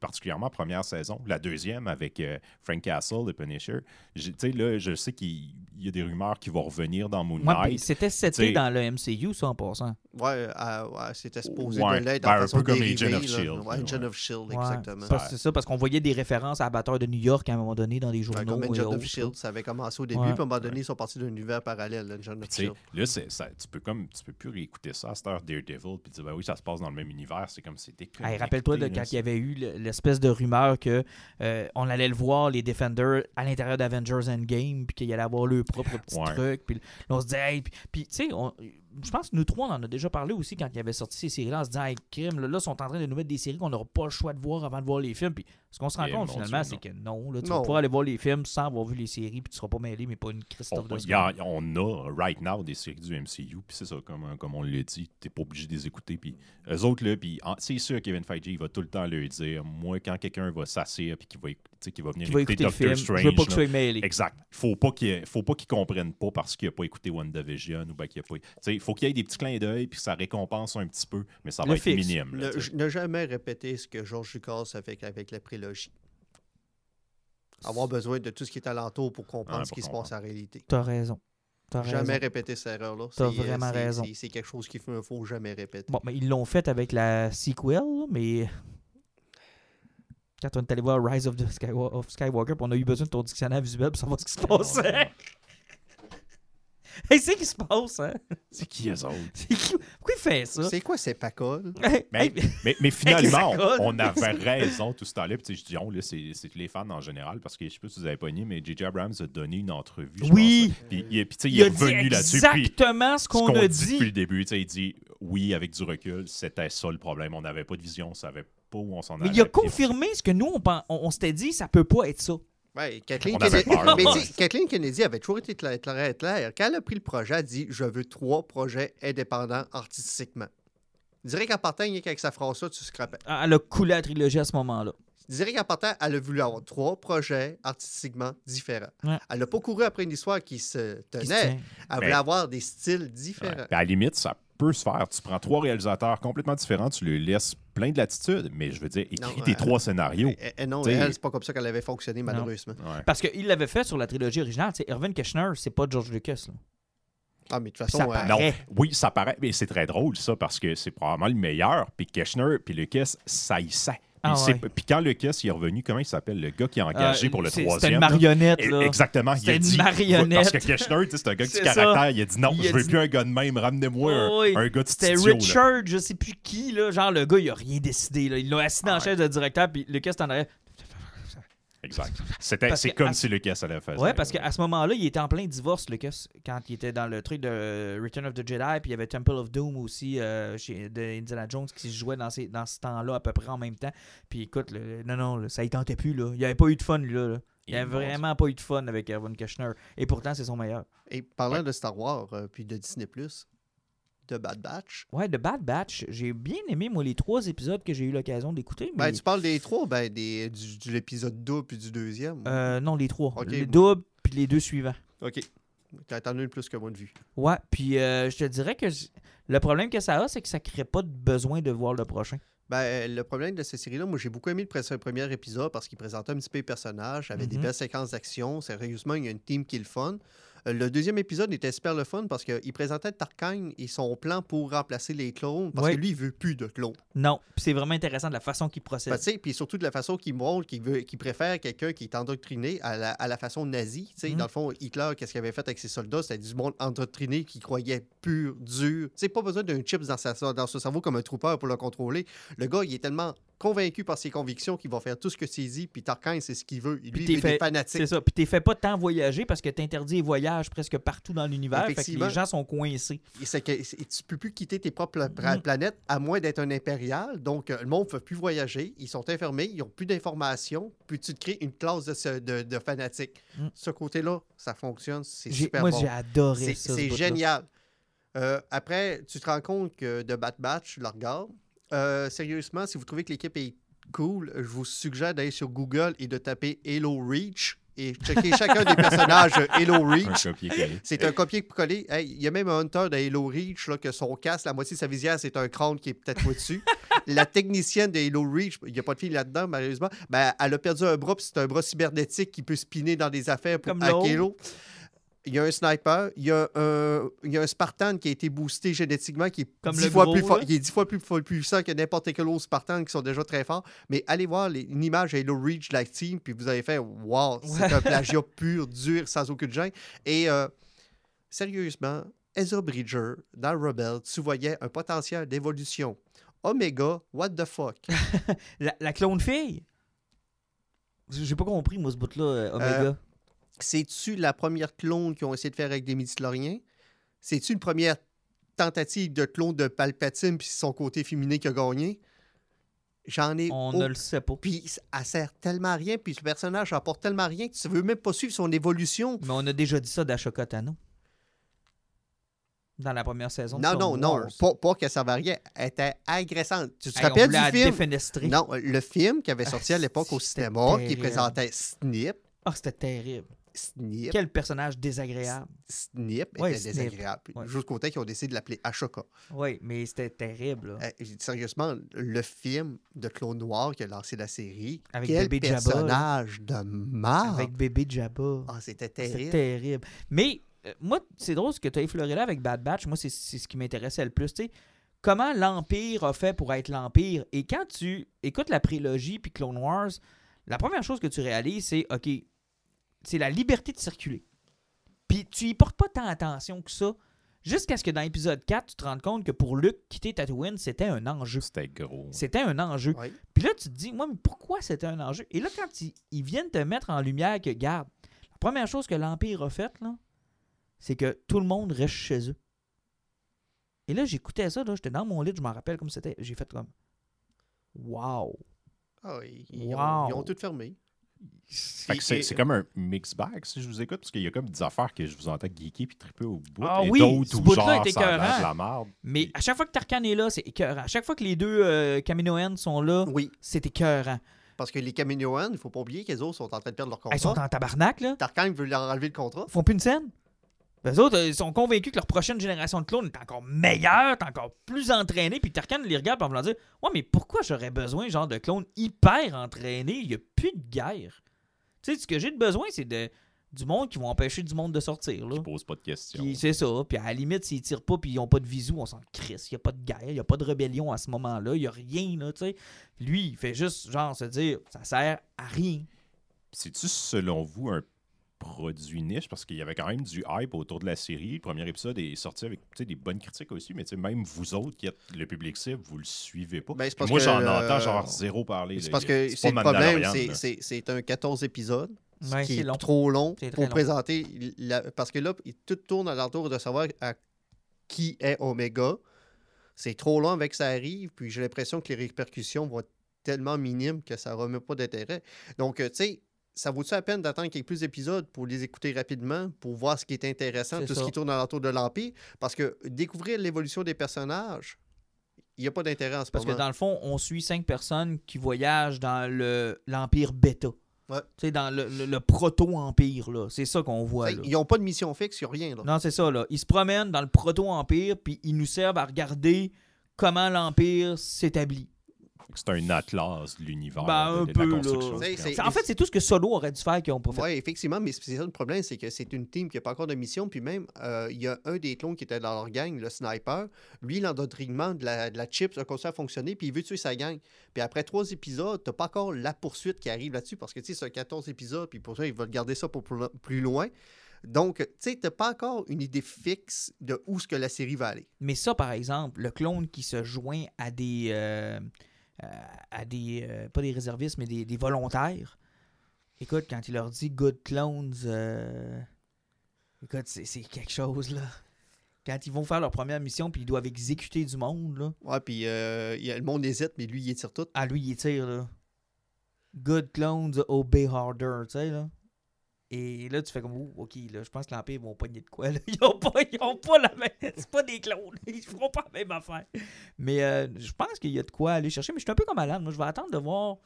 particulièrement la première saison. La deuxième, avec euh, Frank Castle, The Punisher. Tu sais, là, je sais qu'il il y a des rumeurs qui vont revenir dans Moon Ouais, Knight. C'était T'sais- seté dans le MCU, ça, en passant. Ouais, euh, ouais, c'était supposé Ouais, de l'être ben, en un peu comme Agent of là. Shield, Ouais, Agent ouais. of Shield, Ouais, exactement. C'est ça, parce qu'on voyait des références à bataille de New York à un moment donné dans des Ouais, journaux. comme autres, of Shield, ça avait commencé au début, Ouais. puis à un moment donné, ils sont partis d'un univers parallèle, Agent of Tu sais, Shield. là, c'est- ça- tu peux comme tu peux plus réécouter ça à cette heure Daredevil puis dire ben oui, ça se passe dans le même univers, c'est comme si c'était Hey, Rappelle-toi de quand il y avait eu le- l'espèce de rumeur que euh, on allait le voir, les Defenders, à l'intérieur d'Avengers Endgame, puis qu'il allait avoir leur propre petit Ouais. truc. Puis là, on se disait, hey, puis, puis, tu sais, on- je pense que nous trois, on en a déjà parlé aussi quand il avait sorti ces séries-là, en se disant, hey, crime, là, là, ils sont en train de nous mettre des séries qu'on n'aura pas le choix de voir avant de voir les films. Puis ce qu'on se rend Eh, compte finalement, c'est que non, là, tu Non. vas pouvoir aller voir les films sans avoir vu les séries, puis tu seras pas mêlé, mais pas une Christophe on, de y a- on a right now des séries du MCU, puis c'est ça, comme, comme on l'a dit, t'es pas obligé de les écouter. Puis eux autres, là, puis c'est sûr, Kevin Feige, il va tout le temps leur dire moi, quand quelqu'un va s'asseoir puis qu'il va, éc- tu sais, qu'il va venir qui va écouter écouter Doctor film. Strange, je veux pas que je sois mêlé. Exact. Faut pas qu'il faut pas qu'il comprenne pas parce qu'il a pas écouté WandaVision ou ben qu'il a pas. Faut qu'il y ait des petits clins d'œil puis que ça récompense un petit peu, mais ça va Le être fixe. minime. là, Ne, tu jamais répéter ce que George Lucas a fait avec la prélogie. Avoir besoin de tout ce qui est alentour pour comprendre ce qui se passe en réalité. T'as raison. T'as Jamais raison. répéter cette erreur-là. T'as euh, vraiment raison. c'est- quelque chose qu'il ne faut jamais répéter. Bon, mais ils l'ont fait avec la sequel, mais. Quand on est allé voir Rise of, the Skywalker, puis on a eu besoin de ton dictionnaire visuel pour savoir ce qui se passait. [LAUGHS] hey, c'est qui se passe, hein? C'est qui eux autres? [LAUGHS] C'est qui- Pourquoi il fait ça? C'est quoi ces pacoles? [LAUGHS] Mais, mais, mais finalement, on avait raison tout ce temps-là. Puis, tu sais, je dis on, là, c'est c'est les fans en général, parce que je sais pas si vous avez pas nié, mais J.J. Abrams a donné une entrevue. je Oui. pense. Puis, il, puis, tu sais, il, il est revenu là-dessus. Puis, exactement ce ce qu'on qu'on a dit dit. depuis le début, tu sais, il dit oui, avec du recul, c'était ça le problème. On n'avait pas de vision, on savait pas où on s'en allait. Mais il a confirmé ce que nous, on, on s'était dit, ça peut pas être ça. Ouais, Kathleen, On avait Kennedy, [LAUGHS] Kathleen Kennedy avait toujours été claire, claire, claire. Quand elle a pris le projet, elle a dit Je veux trois projets indépendants artistiquement. Direct en partant, rien qu'avec sa phrase-là, tu scrapais. Elle a coulé la trilogie à ce moment-là. Direct en partant, elle a voulu avoir trois projets artistiquement différents. Ouais. Elle n'a pas couru après une histoire qui se Qui se tenait. Elle voulait Mais- avoir des styles Ouais. différents. À la limite, ça peut se faire. Tu prends trois réalisateurs complètement différents, tu leur laisses plein de latitude, mais je veux dire, écris Non, tes euh, trois scénarios. Et, et non, T'sais- elle, c'est pas comme ça qu'elle avait fonctionné, malheureusement. Ouais. Parce qu'il l'avait fait sur la trilogie originale. Tu sais, Irvin Keschner, c'est pas George Lucas. là. Ah, mais de toute Ça façon, euh, paraît. Non, oui, ça paraît, mais c'est très drôle ça parce que c'est probablement le meilleur. Puis Keshner, puis Lucas, ça y sait. Ah ouais. Puis quand Lucas il est revenu, comment il s'appelle le gars qui est engagé Euh, pour le troisième C'était une marionnette, E- là. Exactement. Il C'était a une dit, marionnette. Parce que Keshner, c'est un gars de [LAUGHS] caractère. Il a dit non, Il je veux dit- plus un gars de même. Ramenez-moi un, gars de C'était studio. là. Richard, je sais plus qui, là. Genre, le gars, il a rien décidé. Là. Il l'a assis dans la Ah chaise de directeur, puis Lucas t'en arrière. Exact. C'était, Parce c'est comme à- si Lucas allait faire Ouais, parce qu'à ce moment-là, il était en plein divorce, Lucas, quand il était dans le truc de Return of the Jedi, puis il y avait Temple of Doom aussi euh, chez, de Indiana Jones qui se jouait dans, ces, dans ce temps-là à peu près en même temps. Puis écoute, le- non, non, ça y tentait plus, là. Il n'y avait pas eu de fun, lui, là. là. Il n'y avait vraiment pas eu de fun avec Erwin Kushner. Et pourtant, c'est son meilleur. Et parlant de Star Wars, euh, puis de Disney+, de Bad Batch, Ouais, The Bad Batch, j'ai bien aimé, moi, les trois épisodes que j'ai eu l'occasion d'écouter. Mais... ben, tu parles des trois, ben, des, du, de l'épisode 2 puis du deuxième. Euh, non, les trois. Ok. Les doubles, puis les deux suivants. OK. T'as attendu plus que moi de vue. Ouais, puis euh, je te dirais que le problème que ça a, c'est que ça crée pas de besoin de voir le prochain. Ben, le problème de cette série-là, moi, j'ai beaucoup aimé le premier épisode parce qu'il présentait un petit peu les personnages, avait des Mhm. belles séquences d'action. Sérieusement, il y a une team qui est le fun. Euh, Le deuxième épisode était super le fun parce qu'il présentait Tarkine et son plan pour remplacer les clones parce que lui, il veut plus de clones. Non, c'est vraiment intéressant de la façon qu'il procède. Ben, tu sais, puis surtout de la façon qu'il montre qu'il veut, qu'il préfère quelqu'un qui est endoctriné à la, à la façon nazie. Tu sais, Mhm. Dans le fond, Hitler, qu'est-ce qu'il avait fait avec ses soldats? C'était du monde endoctriné qui croyait pur, dur. Sais, pas besoin d'un chip dans, sa, dans son cerveau comme un trooper pour le contrôler. Le gars, il est tellement convaincu par ses convictions qu'il va faire tout ce que c'est dit, puis Tarkin, c'est ce qu'il veut. Lui, il des fanatiques. C'est ça. Puis t'es fait pas tant voyager parce que t'interdis les voyages presque partout dans l'univers. Fait que Effectivement. les gens sont coincés. Et c'est que tu peux plus quitter tes propres Mhm. planètes à moins d'être un impérial. Donc, euh, le monde ne peut plus voyager. Ils sont enfermés. Ils n'ont plus d'informations. Puis tu te crées une classe de, ce- de, de fanatiques? Mhm. Ce côté-là, ça fonctionne. C'est super Moi, bon. j'ai adoré ça. ce c'est génial. Euh, après, tu te rends compte que de Bat Batch, tu la regardes. Euh, sérieusement, si vous trouvez que l'équipe est cool, je vous suggère d'aller sur Google et de taper Halo Reach et checker chacun des personnages de Halo Reach. C'est un copier-coller. Hey, Il y a même un hunter de Halo Reach là, que son casque, la moitié de sa visière, c'est un crâne qui est peut-être au-dessus. [LAUGHS] la technicienne de Halo Reach, il n'y a pas de fille là-dedans, malheureusement, ben, elle a perdu un bras, puis c'est un bras cybernétique qui peut spinner dans des affaires pour Comme hacker. Il y a un sniper, il y a un, il y a un Spartan qui a été boosté génétiquement, qui est, Comme dix, le fois gros, plus fort- qui est dix fois plus, plus puissant que n'importe quel autre Spartan qui sont déjà très forts. Mais allez voir les- une image Halo Reach de la team, puis vous avez fait Wow, c'est Ouais. un [LAUGHS] plagiat pur, dur, sans aucune gêne. Et euh, sérieusement, Ezra Bridger, dans Rebel, tu voyais un potentiel d'évolution. Omega, what the fuck? [LAUGHS] La, la clone fille? J'ai pas compris, moi, ce bout-là, euh, Omega. Euh, C'est-tu la première clone qu'ils ont essayé de faire avec des midi-chloriens? C'est-tu une première tentative de clone de Palpatine puis son côté féminin qui a gagné? J'en ai On ne le sait pas. Puis elle sert tellement à rien, puis le personnage apporte tellement rien que tu veux même pas suivre son évolution. Mais on a déjà dit ça d'Ashoka Tano. Dans la première saison. de Non, non, non, pas, pas qu'elle servait à rien. Elle était agressante. Tu te Hey, rappelles du film? Non, le film qui avait sorti à l'époque au cinéma, qui présentait Snip. Ah, c'était terrible. Snip. Quel personnage désagréable. Snip était désagréable. Ouais. Jusqu'au temps qu'ils ont décidé de l'appeler Ashoka. Oui, mais c'était terrible. Euh, dit sérieusement, le film de Clone Noir qui a lancé la série, Avec quel bébé Jabba, là. personnage de marre! Avec bébé Jabba. Ah, c'était C'était terrible. terrible. Mais euh, moi, c'est drôle ce que tu as effleuré là avec Bad Batch. Moi, c'est c'est ce qui m'intéressait le plus. tu sais. Comment l'Empire a fait pour être l'Empire? Et quand tu écoutes la prélogie puis Clone Wars, la première chose que tu réalises, c'est OK, c'est la liberté de circuler. Puis tu y portes pas tant attention que ça. Jusqu'à ce que dans l'épisode 4, tu te rendes compte que pour Luke, quitter Tatooine, c'était un enjeu. C'était gros. C'était un enjeu. Oui. Puis là, tu te dis, moi, mais pourquoi c'était un enjeu? Et là, quand ils, ils viennent te mettre en lumière que, garde, la première chose que l'Empire a faite, là, c'est que tout le monde reste chez eux. Et là, j'écoutais ça, là, j'étais dans mon lit, je m'en rappelle comme c'était. J'ai fait comme, wow. Ah oui, ils, Wow. ont, ils ont tout fermé. Fait que c'est comme un mix bag si je vous écoute, parce qu'il y a comme des affaires que je vous entends geeker puis triper au bout. Ah et oui, d'autres ce où genre est ça de la merde. Mais à chaque fois que Tarkan est là, c'est écœurant. À chaque fois que les deux euh, Kaminoans sont là, Oui, c'est écœurant. parce que les Kaminoans, il ne faut pas oublier qu'ils autres sont en train de perdre leur Ils sont contrat. en tabarnak, là. Tarkan veut leur enlever le contrat. Ils font plus une scène? Les autres, euh, ils sont convaincus que leur prochaine génération de clones est encore meilleure, est encore plus entraînée. Puis Tarkan les regarde en voulant dire Ouais, mais pourquoi j'aurais besoin genre de clones hyper entraînés? Il n'y a plus de guerre. Tu sais, ce que j'ai de besoin, c'est de, du monde qui vont empêcher du monde de sortir. Là. Je pose pas de questions. C'est ça. Puis à la limite, s'ils tirent pas puis ils ont pas de visou, on s'en crisse. Il n'y a pas de guerre, il n'y a pas de rébellion à ce moment-là. Il n'y a rien, là, tu sais. Lui, il fait juste genre se dire Ça sert à rien. C'est-tu, selon vous, un produit niche? Parce qu'il y avait quand même du hype autour de la série. Le premier épisode est sorti avec tu sais, des bonnes critiques aussi, mais tu sais, même vous autres qui êtes le public cible, vous le suivez pas. Ben, c'est Puis parce moi, que, j'en euh, entends genre zéro parler. C'est parce que pas c'est le problème, c'est- là. c'est c'est un 14 épisodes. ce Ouais, qui c'est est long. trop long pour long. présenter. la- parce que là, tout tourne alentour de savoir à qui est Omega. C'est trop long avec ça arrive, puis j'ai l'impression que les répercussions vont être tellement minimes que ça ne remet pas d'intérêt. Donc, euh, tu sais, ça vaut-tu la peine d'attendre ait plus d'épisodes pour les écouter rapidement, pour voir ce qui est intéressant, C'est tout ça. ce qui tourne alentour de l'Empire? Parce que découvrir l'évolution des personnages, il n'y a pas d'intérêt en ce Parce que dans le fond, on suit cinq personnes qui voyagent dans le l'Empire bêta. Ouais. Tu sais, dans le, le- le proto-empire, là. C'est ça qu'on voit, là. Ils n'ont pas de mission fixe, il n'y a rien. Là. Non, c'est ça, là. Ils se promènent dans le proto-empire, puis ils nous servent à regarder comment l'Empire s'établit. C'est un atlas de l'univers. Ben, un de, de peu, la là. construction. C'est- du c'est- C'est- En fait, c'est tout ce que Solo aurait dû faire qu'ils n'ont pas fait. Oui, effectivement, mais c'est ça le problème, c'est que c'est une team qui n'a pas encore de mission. Puis même, euh, il y a un des clones qui était dans leur gang, le sniper. Lui, l'endoctrinement de la, de la chip a commencé à fonctionner, puis il veut tuer sa gang. Puis après trois épisodes, tu pas encore la poursuite qui arrive là-dessus, parce que tu sais, c'est 14 épisodes, puis pour ça, ils veulent garder ça pour plus lo- plus loin. Donc, tu sais, tu pas encore une idée fixe de où ce que la série va aller. Mais ça, par exemple, le clone qui se joint à des. euh, à des. euh, pas des réservistes, mais des, des volontaires. Écoute, quand il leur dit Good clones. euh, écoute, c'est quelque chose, là. Quand ils vont faire leur première mission, puis ils doivent exécuter du monde, là. Ouais, puis euh, le monde hésite, mais lui, il tire tout. À lui, il tire, là. Good clones, obey harder, tu sais, là. Et là, tu fais comme, Ouh, ok, là, je pense que l'Empire vont pogner de quoi, là. [LAUGHS] Ils ont pas, ils ont pas la même. C'est pas des clones. [LAUGHS] Ils feront pas la même affaire. Mais euh, je pense qu'il y a de quoi aller chercher. Mais je suis un peu comme Alan. Moi, je vais attendre de voir.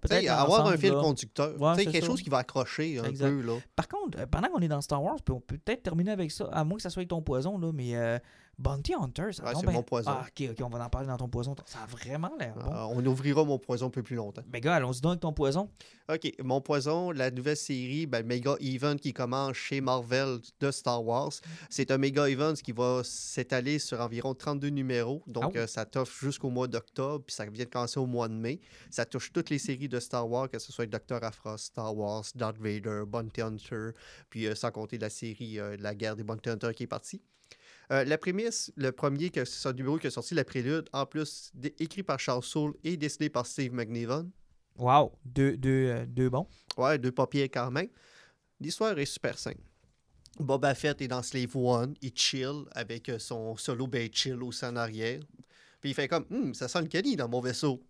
Peut-être avoir un fil là. conducteur. Ouais, quelque ça. chose qui va accrocher un Exact. peu, là. Par contre, euh, pendant qu'on est dans Star Wars, on peut peut-être terminer avec ça, à moins que ça soit avec ton poison, là, mais euh, Bounty Hunter, ça Ouais, tombe c'est mon poison. Ah, ok, ok, on va en parler dans ton poison. Ça a vraiment l'air bon. Euh, on ouvrira mon poison un peu plus longtemps. Ben, gars, allons-y donc avec ton poison. OK, mon poison, la nouvelle série, ben, Mega Event qui commence chez Marvel de Star Wars. C'est un Mega Event qui va s'étaler sur environ 32 numéros. Donc, Oh. euh, ça t'offre jusqu'au mois d'octobre, puis ça vient de commencer au mois de mai. Ça touche toutes les séries de Star Wars, que ce soit Doctor Aphra, Star Wars, Darth Vader, Bounty Hunter, puis euh, sans compter la série euh, La guerre des Bounty Hunters qui est partie. Euh, la prémisse, le premier, que c'est un numéro qui a sorti, la prélude, en plus écrit par Charles Soule et dessiné par Steve McNiven. Wow, deux, deux, euh, deux bons. Ouais, deux papiers quand même. L'histoire est super simple. Boba Fett est dans Slave One, il chill avec euh, son solo ben chill aussi en arrière. Puis il fait comme, Hum, ça sent le Kenny dans mon vaisseau.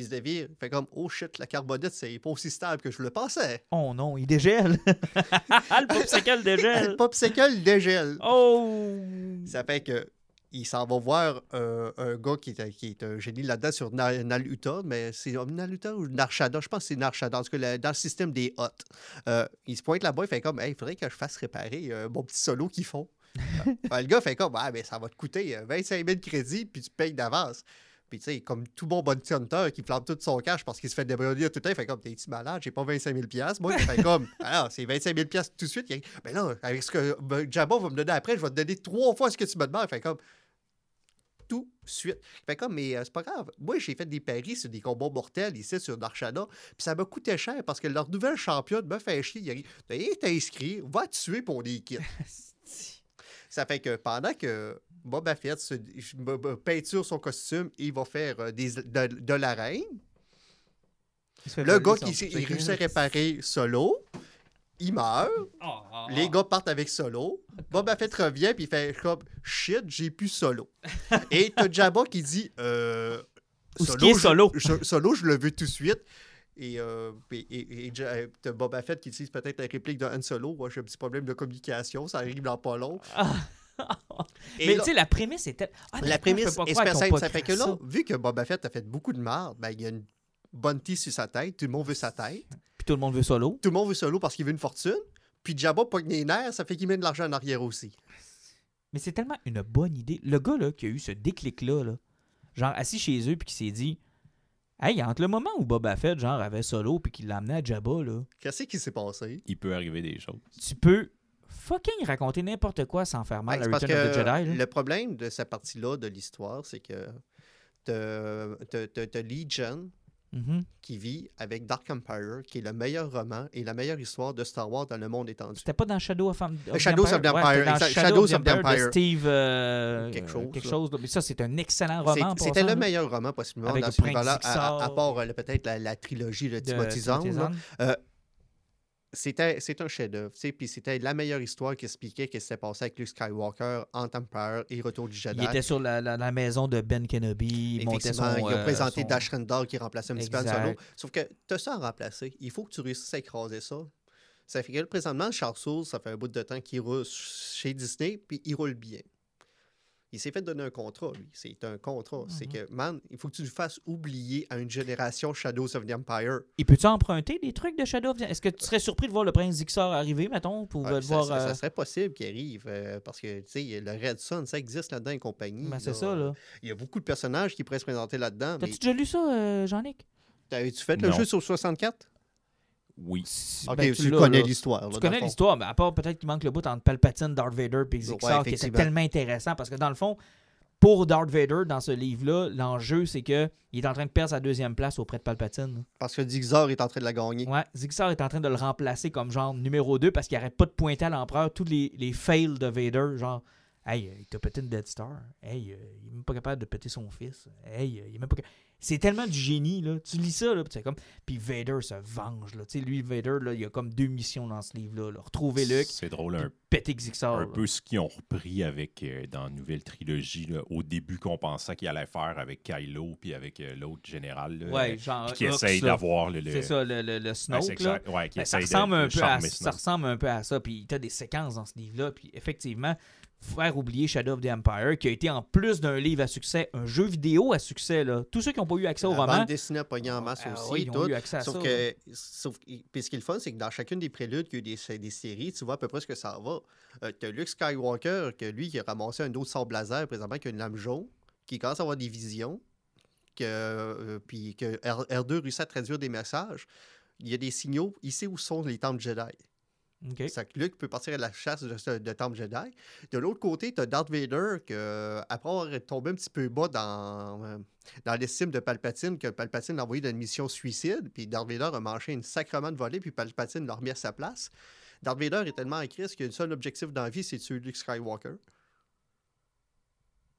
Il se dévire, il fait comme, oh shit, la carbonite, c'est pas aussi stable que je le pensais. Oh non, il dégèle. [LAUGHS] le popsicle Le dégèle. popsicle dégèle. Oh! Ça fait que il s'en va voir euh, un gars qui est, qui est un génie là-dedans sur Na- Naluta, mais c'est Naluta ou Narshada, je pense que c'est Narshada, en tout cas le- dans le système des Hots. Euh, il se pointe là-bas, il fait comme, il faudrait que je fasse réparer euh, mon petit solo qu'ils font. Ben, [LAUGHS] le gars fait comme, ah, ben, ça va te coûter euh, 25 000 crédits, puis tu payes d'avance. Puis, tu sais, comme tout bon bounty hunter qui plante tout son cash parce qu'il se fait débrouiller tout le temps, il fait comme, t'es-tu malade, j'ai pas 25 000 Moi, il fait comme, alors, [LAUGHS] c'est 25 000 tout de suite. Il ben là, avec ce que ben, Jabba va me donner après, je vais te donner trois fois ce que tu me demandes. Il fait comme, tout de suite. Fait comme, mais euh, c'est pas grave. Moi, j'ai fait des paris sur des combats mortels ici sur Narshada, puis ça m'a coûté cher parce que leur nouvelle championne me fait chier. Il dit, t'es inscrit, va te tuer pour des kits. [LAUGHS] Ça fait que pendant que Boba Fett se, peinture son costume, il va faire euh, des, de, de la reine. Le gars qui il réussit à réparer Solo, il meurt. Oh, oh, Les oh. gars partent avec Solo. Boba Fett revient puis il fait comme shit, j'ai plus Solo. Et t'as Jabba qui dit euh, Où est-ce qu'il est, je- Solo? je- Solo, je le veux tout de suite. Et, euh, et, et- euh, Boba Fett qui utilise peut-être la réplique de Han Solo. Moi, j'ai un petit problème de communication, ça arrive dans pas long. Et Mais tu sais, la prémisse était. Ah, la prémisse est super simple. Ça fait que là, ça. vu que Boba Fett a fait beaucoup de marde, ben, il y a une bounty sur sa tête. Tout le monde veut sa tête. Puis tout le monde veut solo. Tout le monde veut Solo parce qu'il veut une fortune. Puis Jabba pogne les nerfs, ça fait qu'il met de l'argent en arrière aussi. Mais c'est tellement une bonne idée. Le gars là, qui a eu ce déclic-là, là, genre assis chez eux, puis qui s'est dit Hey, entre le moment où Boba Fett, genre, avait solo, puis qu'il l'a amené à Jabba, là, Qu'est-ce qui s'est passé? Il peut arriver des choses. tu peux fucking raconter n'importe quoi sans faire mal Ben, à c'est parce Return of the que Jedi. là. le problème de cette partie-là de l'histoire, c'est que t'as- t'as Mhm. qui vit avec Dark Empire, qui est le meilleur roman et la meilleure histoire de Star Wars dans le monde étendu. C'était pas dans Shadow of, of the Shadows of the Empire, Shadows of the Empire de. Steve. euh, Quelque euh, chose, quelque. Mais ça, c'est un excellent roman. C'était le meilleur roman possiblement Avec dans ce univers-là, à, part euh, peut-être la, la trilogie de de Timothy. Zahn. C'était c'est un chef-d'œuvre, tu sais, puis c'était la meilleure histoire qui expliquait ce qui s'était passé avec Luke Skywalker, Empire et Retour du Jedi. Il était sur la, la- la maison de Ben Kenobi. Il montait son. Effectivement, il a euh, présenté son- Dash Rendar qui remplaçait un petit peu Han. Solo. Sauf que tu as ça à remplacer. Il faut que tu réussisses à écraser ça. Ça fait que présentement, Charles Soule, ça fait un bout de temps qu'il roule chez Disney, puis il roule bien. Il s'est fait donner un contrat, lui. C'est un contrat. C'est Mhm. que, man, il faut que tu le fasses oublier à une génération Shadows of the Empire. Il peut-tu emprunter des trucs de Shadow of the Est-ce que tu serais surpris de voir le prince Zixar arriver, mettons, pour Ouais, le ça, voir. ça- ça euh, serait possible qu'il arrive, euh, parce que, tu sais, le Red Sun, ça existe là-dedans et compagnie. ben, c'est là. ça, là. Il y a beaucoup de personnages qui pourraient se présenter là-dedans. Mais T'as-tu déjà lu ça, euh, Jean-Nic? t'avais-tu fait le jeu sur 64? Oui. Ok, Ben, tu connais l'histoire. là, Tu dans connais l'histoire, mais à part peut-être qu'il manque le bout entre Palpatine, Darth Vader et Zixar, Ouais, qui était tellement intéressant parce que dans le fond, pour Darth Vader, dans ce livre-là, l'enjeu, c'est que il est en train de perdre sa deuxième place auprès de Palpatine. Parce que Dixar est en train de la gagner. Ouais, Zixar est en train de le remplacer comme genre numéro 2 parce qu'il arrête pas de pointer à l'empereur tous les, les fails de Vader, genre Hey, euh, il t'a pété une Dead Star. Hey, euh, il est même pas capable de péter son fils. Hey, euh, il est même pas C'est tellement du génie, là. Tu lis ça, là, puis c'est comme. Puis Vader se venge, là. Tu sais, lui, Vader, là, il y a comme deux missions dans ce livre-là. là. Retrouver Luke, C'est drôle, un, péter Zixar. un là. peu ce qu'ils ont repris avec euh, dans la nouvelle trilogie. là, au début, qu'on pensait qu'ils allaient faire avec Kylo puis avec euh, l'autre général. là, Ouais, genre. qui essaye d'avoir le. le- C'est ça, le, le, Snoke, là. Ouais, Ben, ça, ressemble de un peu à, ça ressemble un peu à ça. Puis tu as des séquences dans ce livre-là. Puis effectivement, faire oublier Shadow of the Empire, qui a été en plus d'un livre à succès, un jeu vidéo à succès. Là. Tous ceux qui n'ont pas eu accès au La roman, bande dessinée a pogné en masse ah aussi. oui, ils ont tout. eu accès à Sauf ça. que, sauf, puis ce qui est le fun, c'est que dans chacune des préludes qu'il y a eu des, des séries, tu vois à peu près ce que ça va. Euh, tu as Luke Skywalker, que lui, qui a ramassé un autre sable laser présentement, qui a une lame jaune, qui commence à avoir des visions, que, euh, puis que R- R2 réussit à traduire des messages. Il y a des signaux, il sait où sont les temples Jedi. OK. C'est que Luke peut partir à la chasse de, de Temple Jedi. De l'autre côté, tu as Darth Vader, que, après avoir tombé un petit peu bas dans, euh, dans l'estime de Palpatine, que Palpatine l'a envoyé dans une mission suicide, puis Darth Vader a mangé une sacrement de volée, puis Palpatine l'a remis à sa place. Darth Vader est tellement en crise qu'il a un seul objectif dans la vie, c'est de tuer Luke Skywalker.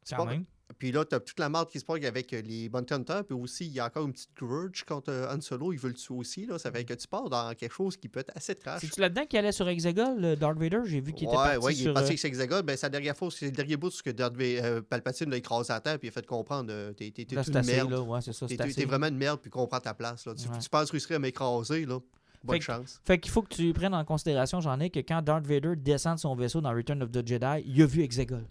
C'est pas- même. Puis là, tu as toute la marde qui se pogne avec euh, les Bounty Hunters, puis aussi, il y a encore une petite grudge contre euh, Han Solo, il veut le tuer aussi. Là. Ça fait que tu pars dans quelque chose qui peut être assez trash. C'est-tu là-dedans qu'il allait sur Exegol, Darth Vader? J'ai vu qu'il était parti ouais, il sur... est parti euh, avec Hexagone. Ben, sa dernière fois, c'est le dernier bout, ce que Darth Va- euh, Palpatine l'a écrasé à terre, puis il a fait comprendre euh, t'es t'es- t'es là, une c'est assez, merde. là. Ouais, c'est ça, T'es c'est t'es- assez. t'es vraiment une merde, puis comprends ta place. Là. Tu, Ouais. tu penses réussir à m'écraser, là. Bonne Fait que- chance. Fait qu'il faut que tu prennes en considération, j'en ai, que quand Darth Vader descend de son vaisseau dans Return of the Jedi, il a vu Exegol.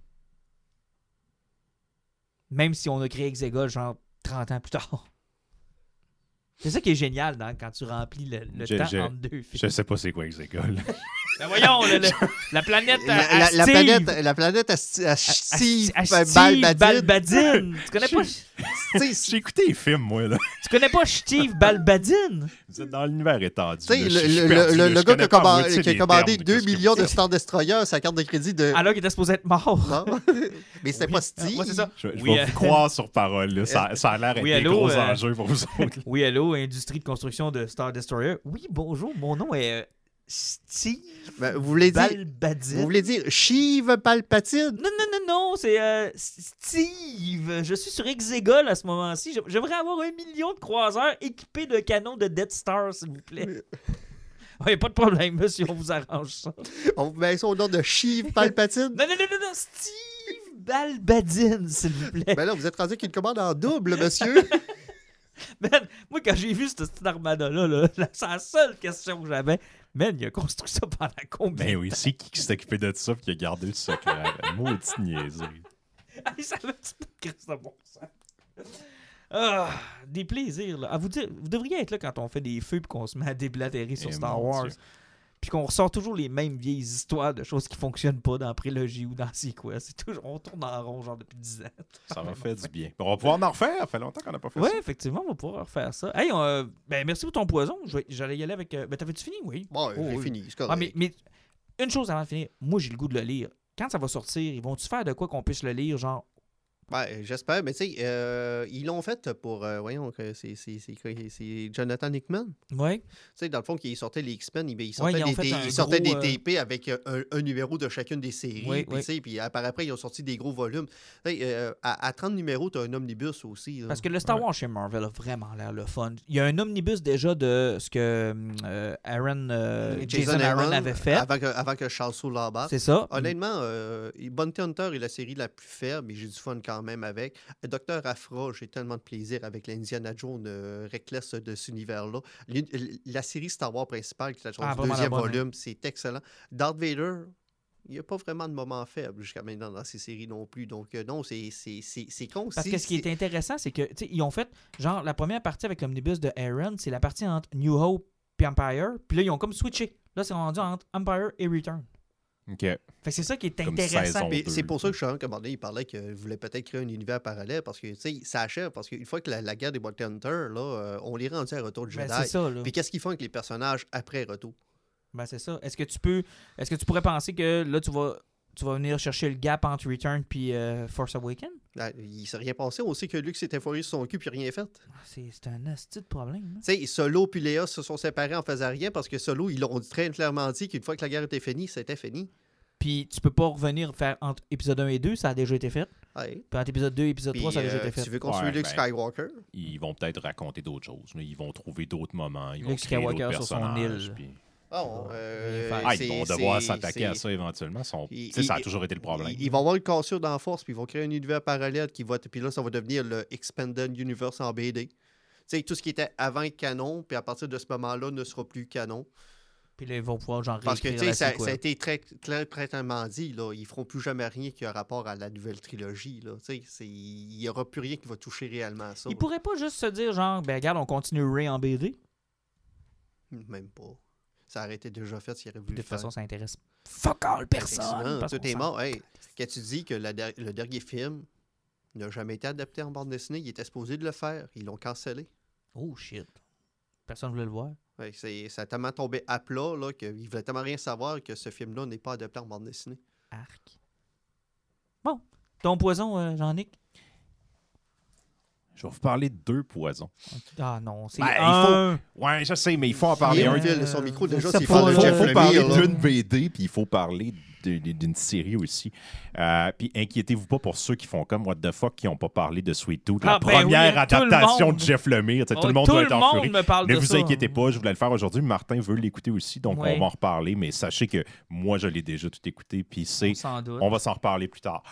Même si on a créé Exegol, genre 30 ans plus tard. [LAUGHS] C'est ça qui est génial dans- quand tu remplis le, temps entre deux films. Je sais pas c'est quoi Exegol. [LAUGHS] Ben voyons, le- le- la planète à, La, la- planète, la planète Steve Balbadine. Balbadine. tu connais pas J'ai écouté les films, moi, là. tu connais pas Steve Balbadine? Vous êtes dans l'univers étendu. Tu sais, là. le, gars qui a, commandé, moitié qui a des commandé termes de 2 qu'est-ce que millions de. Star Destroyer sa carte de crédit de. Alors qu'il était supposé être mort. [LAUGHS] Non? Mais c'était pas Steve. Ouais, c'est ça. Je, vais euh, vous croire sur parole. Là. [LAUGHS] Ça, a l'air d'être Oui, des gros euh, enjeux pour vous autres. [LAUGHS] Oui, allô, industrie de construction de Star Destroyer. Oui, bonjour, mon nom est euh, Steve Ben, vous voulez dire. Vous voulez dire Shiv Palpatine? Non, non, non, non, c'est euh, Steve. Je suis sur Exegol à ce moment-ci. J'aim- J'aimerais avoir un million de croiseurs équipés de canons de Death Star, s'il vous plaît. [LAUGHS] Oui, pas de problème, monsieur, on vous arrange ça. On vous met ça au nom de Shiv Palpatine? [LAUGHS] Non, non, non, non, non, Steve Balbadine, s'il vous plaît. Ben là, vous êtes rendu avec une commande en double, [LAUGHS] monsieur. Man, moi, quand j'ai vu cette petite armada-là, là, c'est la seule question que j'avais. Man, il a construit ça pendant combien Ben oui, c'est qui qui s'est occupé de ça et qui a gardé le secret? [LAUGHS] Maudit niaiserie. Il savait pas de bon sens. Ah, des plaisirs, là. À vous dire, vous devriez être là quand on fait des feux et qu'on se met à déblatérer sur Eh, Star mon War. Dieu. Puis qu'on ressort toujours les mêmes vieilles histoires de choses qui fonctionnent pas dans la prélogie ou dans Sequel. C'est toujours, on tourne en rond, genre, depuis 10 ans. Ça m'a fait du bien. On va pouvoir en refaire. Ça fait longtemps qu'on n'a pas fait Ouais, ça. effectivement, on va pouvoir refaire ça. Hey, on, euh, ben, merci pour ton poison. J'allais y aller avec. euh, ben, t'avais-tu fini? Oui. Bon, Oh, j'ai oui. fini. c'est Ah, mais une chose avant de finir, moi j'ai le goût de le lire. Quand ça va sortir, ils vont-tu faire de quoi qu'on puisse le lire, genre Ouais, j'espère. Mais tu sais, euh, ils l'ont fait pour. euh, voyons, c'est Jonathan Hickman? Tu Ouais. sais, dans le fond, qui sortait les X-Men, Ouais, sortait, ils ont des, des- gros, des euh, TP avec euh, un, un numéro de chacune des séries. Oui, puis, oui. tu puis à- par après, ils ont sorti des gros volumes. Tu euh, à, à 30 numéros, tu as un omnibus aussi. là. Parce que le Star. Wars chez Marvel a vraiment l'air le fun. Il y a un omnibus déjà de ce que euh, Aaron, euh, Jason, Aaron, avait fait. Avant que, avant que Charles l'embarque. C'est ça. Honnêtement, euh, Bounty Hunter est la série la plus faible, mais j'ai du fun quand même avec. Docteur Afra, j'ai tellement de plaisir avec l'Indiana Jones euh, Reckless de cet univers-là. La série Star Wars principale, qui est Ah, la deuxième bonne, volume, c'est excellent. Darth Vader, il n'y a pas vraiment de moment faible jusqu'à maintenant dans ces séries non plus. Donc, euh, non, c'est concis. Parce que ce qui c'est- est intéressant, c'est que ils ont fait genre la première partie avec l'omnibus de Aaron, c'est la partie entre New Hope et Empire. Puis là, ils ont comme switché. Là, c'est rendu entre Empire et Return. OK. Fait que c'est ça qui est Comme intéressant. c'est pour ça que Sean Commandé, il parlait qu'il voulait peut-être créer un univers parallèle parce que, tu sais, ça achève. Parce qu'une fois que la, la guerre des Bounty Hunters, là, euh, on les rendu à Retour de Ben, Jedi. c'est ça, là. Puis qu'est-ce qu'ils font avec les personnages après Retour? Ben, c'est ça. Est-ce que tu peux. Est-ce que tu pourrais penser que là, tu vas. Tu vas venir chercher le gap entre Return puis euh, Force Awakens? Ah, Il s'est rien passé. On sait que Luke s'était foiré sur son cul puis rien fait. Ah, C'est un asti de problème. hein. Tu sais, Solo puis Léa se sont séparés en faisant rien parce que Solo, ils l'ont très clairement dit qu'une fois que la guerre était finie, c'était fini. Puis tu peux pas revenir faire entre épisode 1 et 2, ça a déjà été fait. Ouais. Puis entre épisode 2 et épisode Puis, 3, ça a déjà euh, été fait. tu veux construire Ouais, Luke ben, Skywalker? Ils vont peut-être raconter d'autres choses. là. Ils vont trouver d'autres moments. Ils vont Luke créer Skywalker sur son île. puis- Ah, bon, euh, Ah, ils vont devoir s'attaquer à ça éventuellement. Son- Il- ça a il- toujours été le problème. Ils, vont avoir une cassure dans la force, puis ils vont créer un univers parallèle qui va être. Puis là, ça va devenir le Expanded Universe en BD. Tu sais, tout ce qui était avant canon, puis à partir de ce moment-là, ne sera plus canon. Puis là, ils vont pouvoir genre Parce que, ça, ça a été très, prétentement dit, là. Ils feront plus jamais rien qui a rapport à la nouvelle trilogie, là. Tu sais, c'est- il n'y aura plus rien qui va toucher réellement à ça. Ils pourraient pas juste se dire genre, ben regarde, on continue Ray en BD. Même pas. Ça aurait été déjà fait s'il aurait De voulu le toute faire. façon, ça intéresse fuck all personne. Tout est mort. Hey, quand tu dis que la der- le dernier film n'a jamais été adapté en bande dessinée, il était supposé de le faire. Ils l'ont cancellé. Oh shit. Personne voulait le voir. Ouais, ça a tellement tombé à plat là, qu'ils voulaient tellement rien savoir que ce film-là n'est pas adapté en bande dessinée. Arc. Bon. Ton poison, euh, Jean-Nic? Je vais vous parler de deux poisons. Ah non, c'est Ben, il un. Ouais, je sais, mais il faut en parler. Il un. file son micro déjà parle Il faut, faut Lemire. parler là. d'une BD, puis il faut parler d'une série aussi. Euh, puis inquiétez-vous pas pour ceux qui font comme What the fuck, qui n'ont pas parlé de Sweet Tooth, Ah, la ben oui, première le adaptation de Jeff Lemire. Oh, tout le monde tout doit le être en furie. de vous ça. inquiétez pas, je voulais le faire aujourd'hui. Martin veut l'écouter aussi, donc on va en reparler. Mais sachez que moi, je l'ai déjà tout écouté, puis c'est Sans doute. on va s'en reparler plus tard.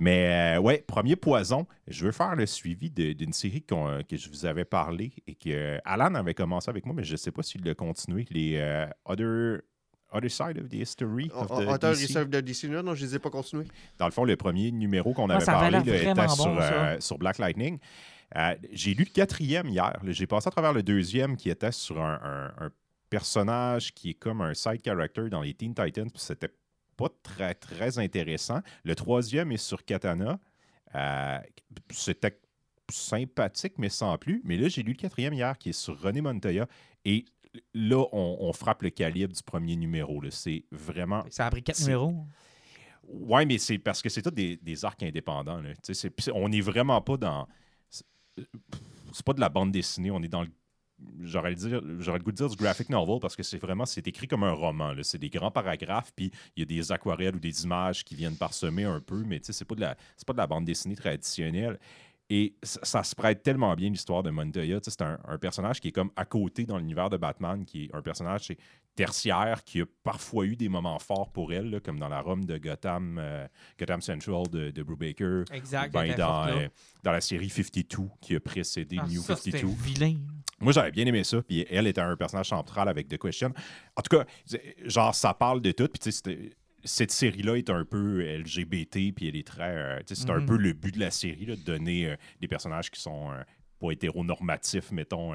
Mais euh, ouais, premier poison, je veux faire le suivi de- d'une série euh, que je vous avais parlé et que euh, Alan avait commencé avec moi, mais je ne sais pas s'il l'a continué. Les euh, Other, Other Side of the History of the Auteur DC. DC, non, je ne les ai pas continués. Dans le fond, le premier numéro qu'on Ah, avait parlé là, était sur, bon, euh, sur Black Lightning. Euh, J'ai lu le quatrième hier. J'ai passé à travers le deuxième qui était sur un, un- un personnage qui est comme un side character dans les Teen Titans. C'était pas très, très intéressant. Le troisième est sur Katana. Euh, C'était sympathique, mais sans plus. Mais là, j'ai lu le quatrième hier qui est sur René Montoya. Et là, on, on frappe le calibre du premier numéro. C'est vraiment Ça a pris quatre numéros? Ouais, mais c'est parce que c'est tout des, des arcs indépendants. là. Puis on n'est vraiment pas dans. C'est pas de la bande dessinée, on est dans le. J'aurais le, dire- j'aurais goût de dire du graphic novel parce que c'est vraiment c'est écrit comme un roman. là. C'est des grands paragraphes, puis il y a des aquarelles ou des images qui viennent parsemer un peu, mais c'est pas c'est pas de la bande dessinée traditionnelle. Et ça, ça se prête tellement bien l'histoire de Montoya. C'est un, un personnage qui est comme à côté dans l'univers de Batman, qui est un personnage c'est, tertiaire, qui a parfois eu des moments forts pour elle, là, comme dans la Rome de Gotham, euh, Gotham Central de, de Brubaker, Exact. ben, dans, euh, dans la série 52 qui a précédé Ah, New ça, c'était 52. vilain. Moi, j'avais bien aimé ça. Puis elle était un personnage central avec The Question. En tout cas, genre, ça parle de tout. Puis tu sais, c'était- cette série-là est un peu LGBT. Puis elle est très. euh, c'est un Mhm. peu le but de la série, là, de donner euh, des personnages qui sont. euh, pas hétéronormatifs, mettons,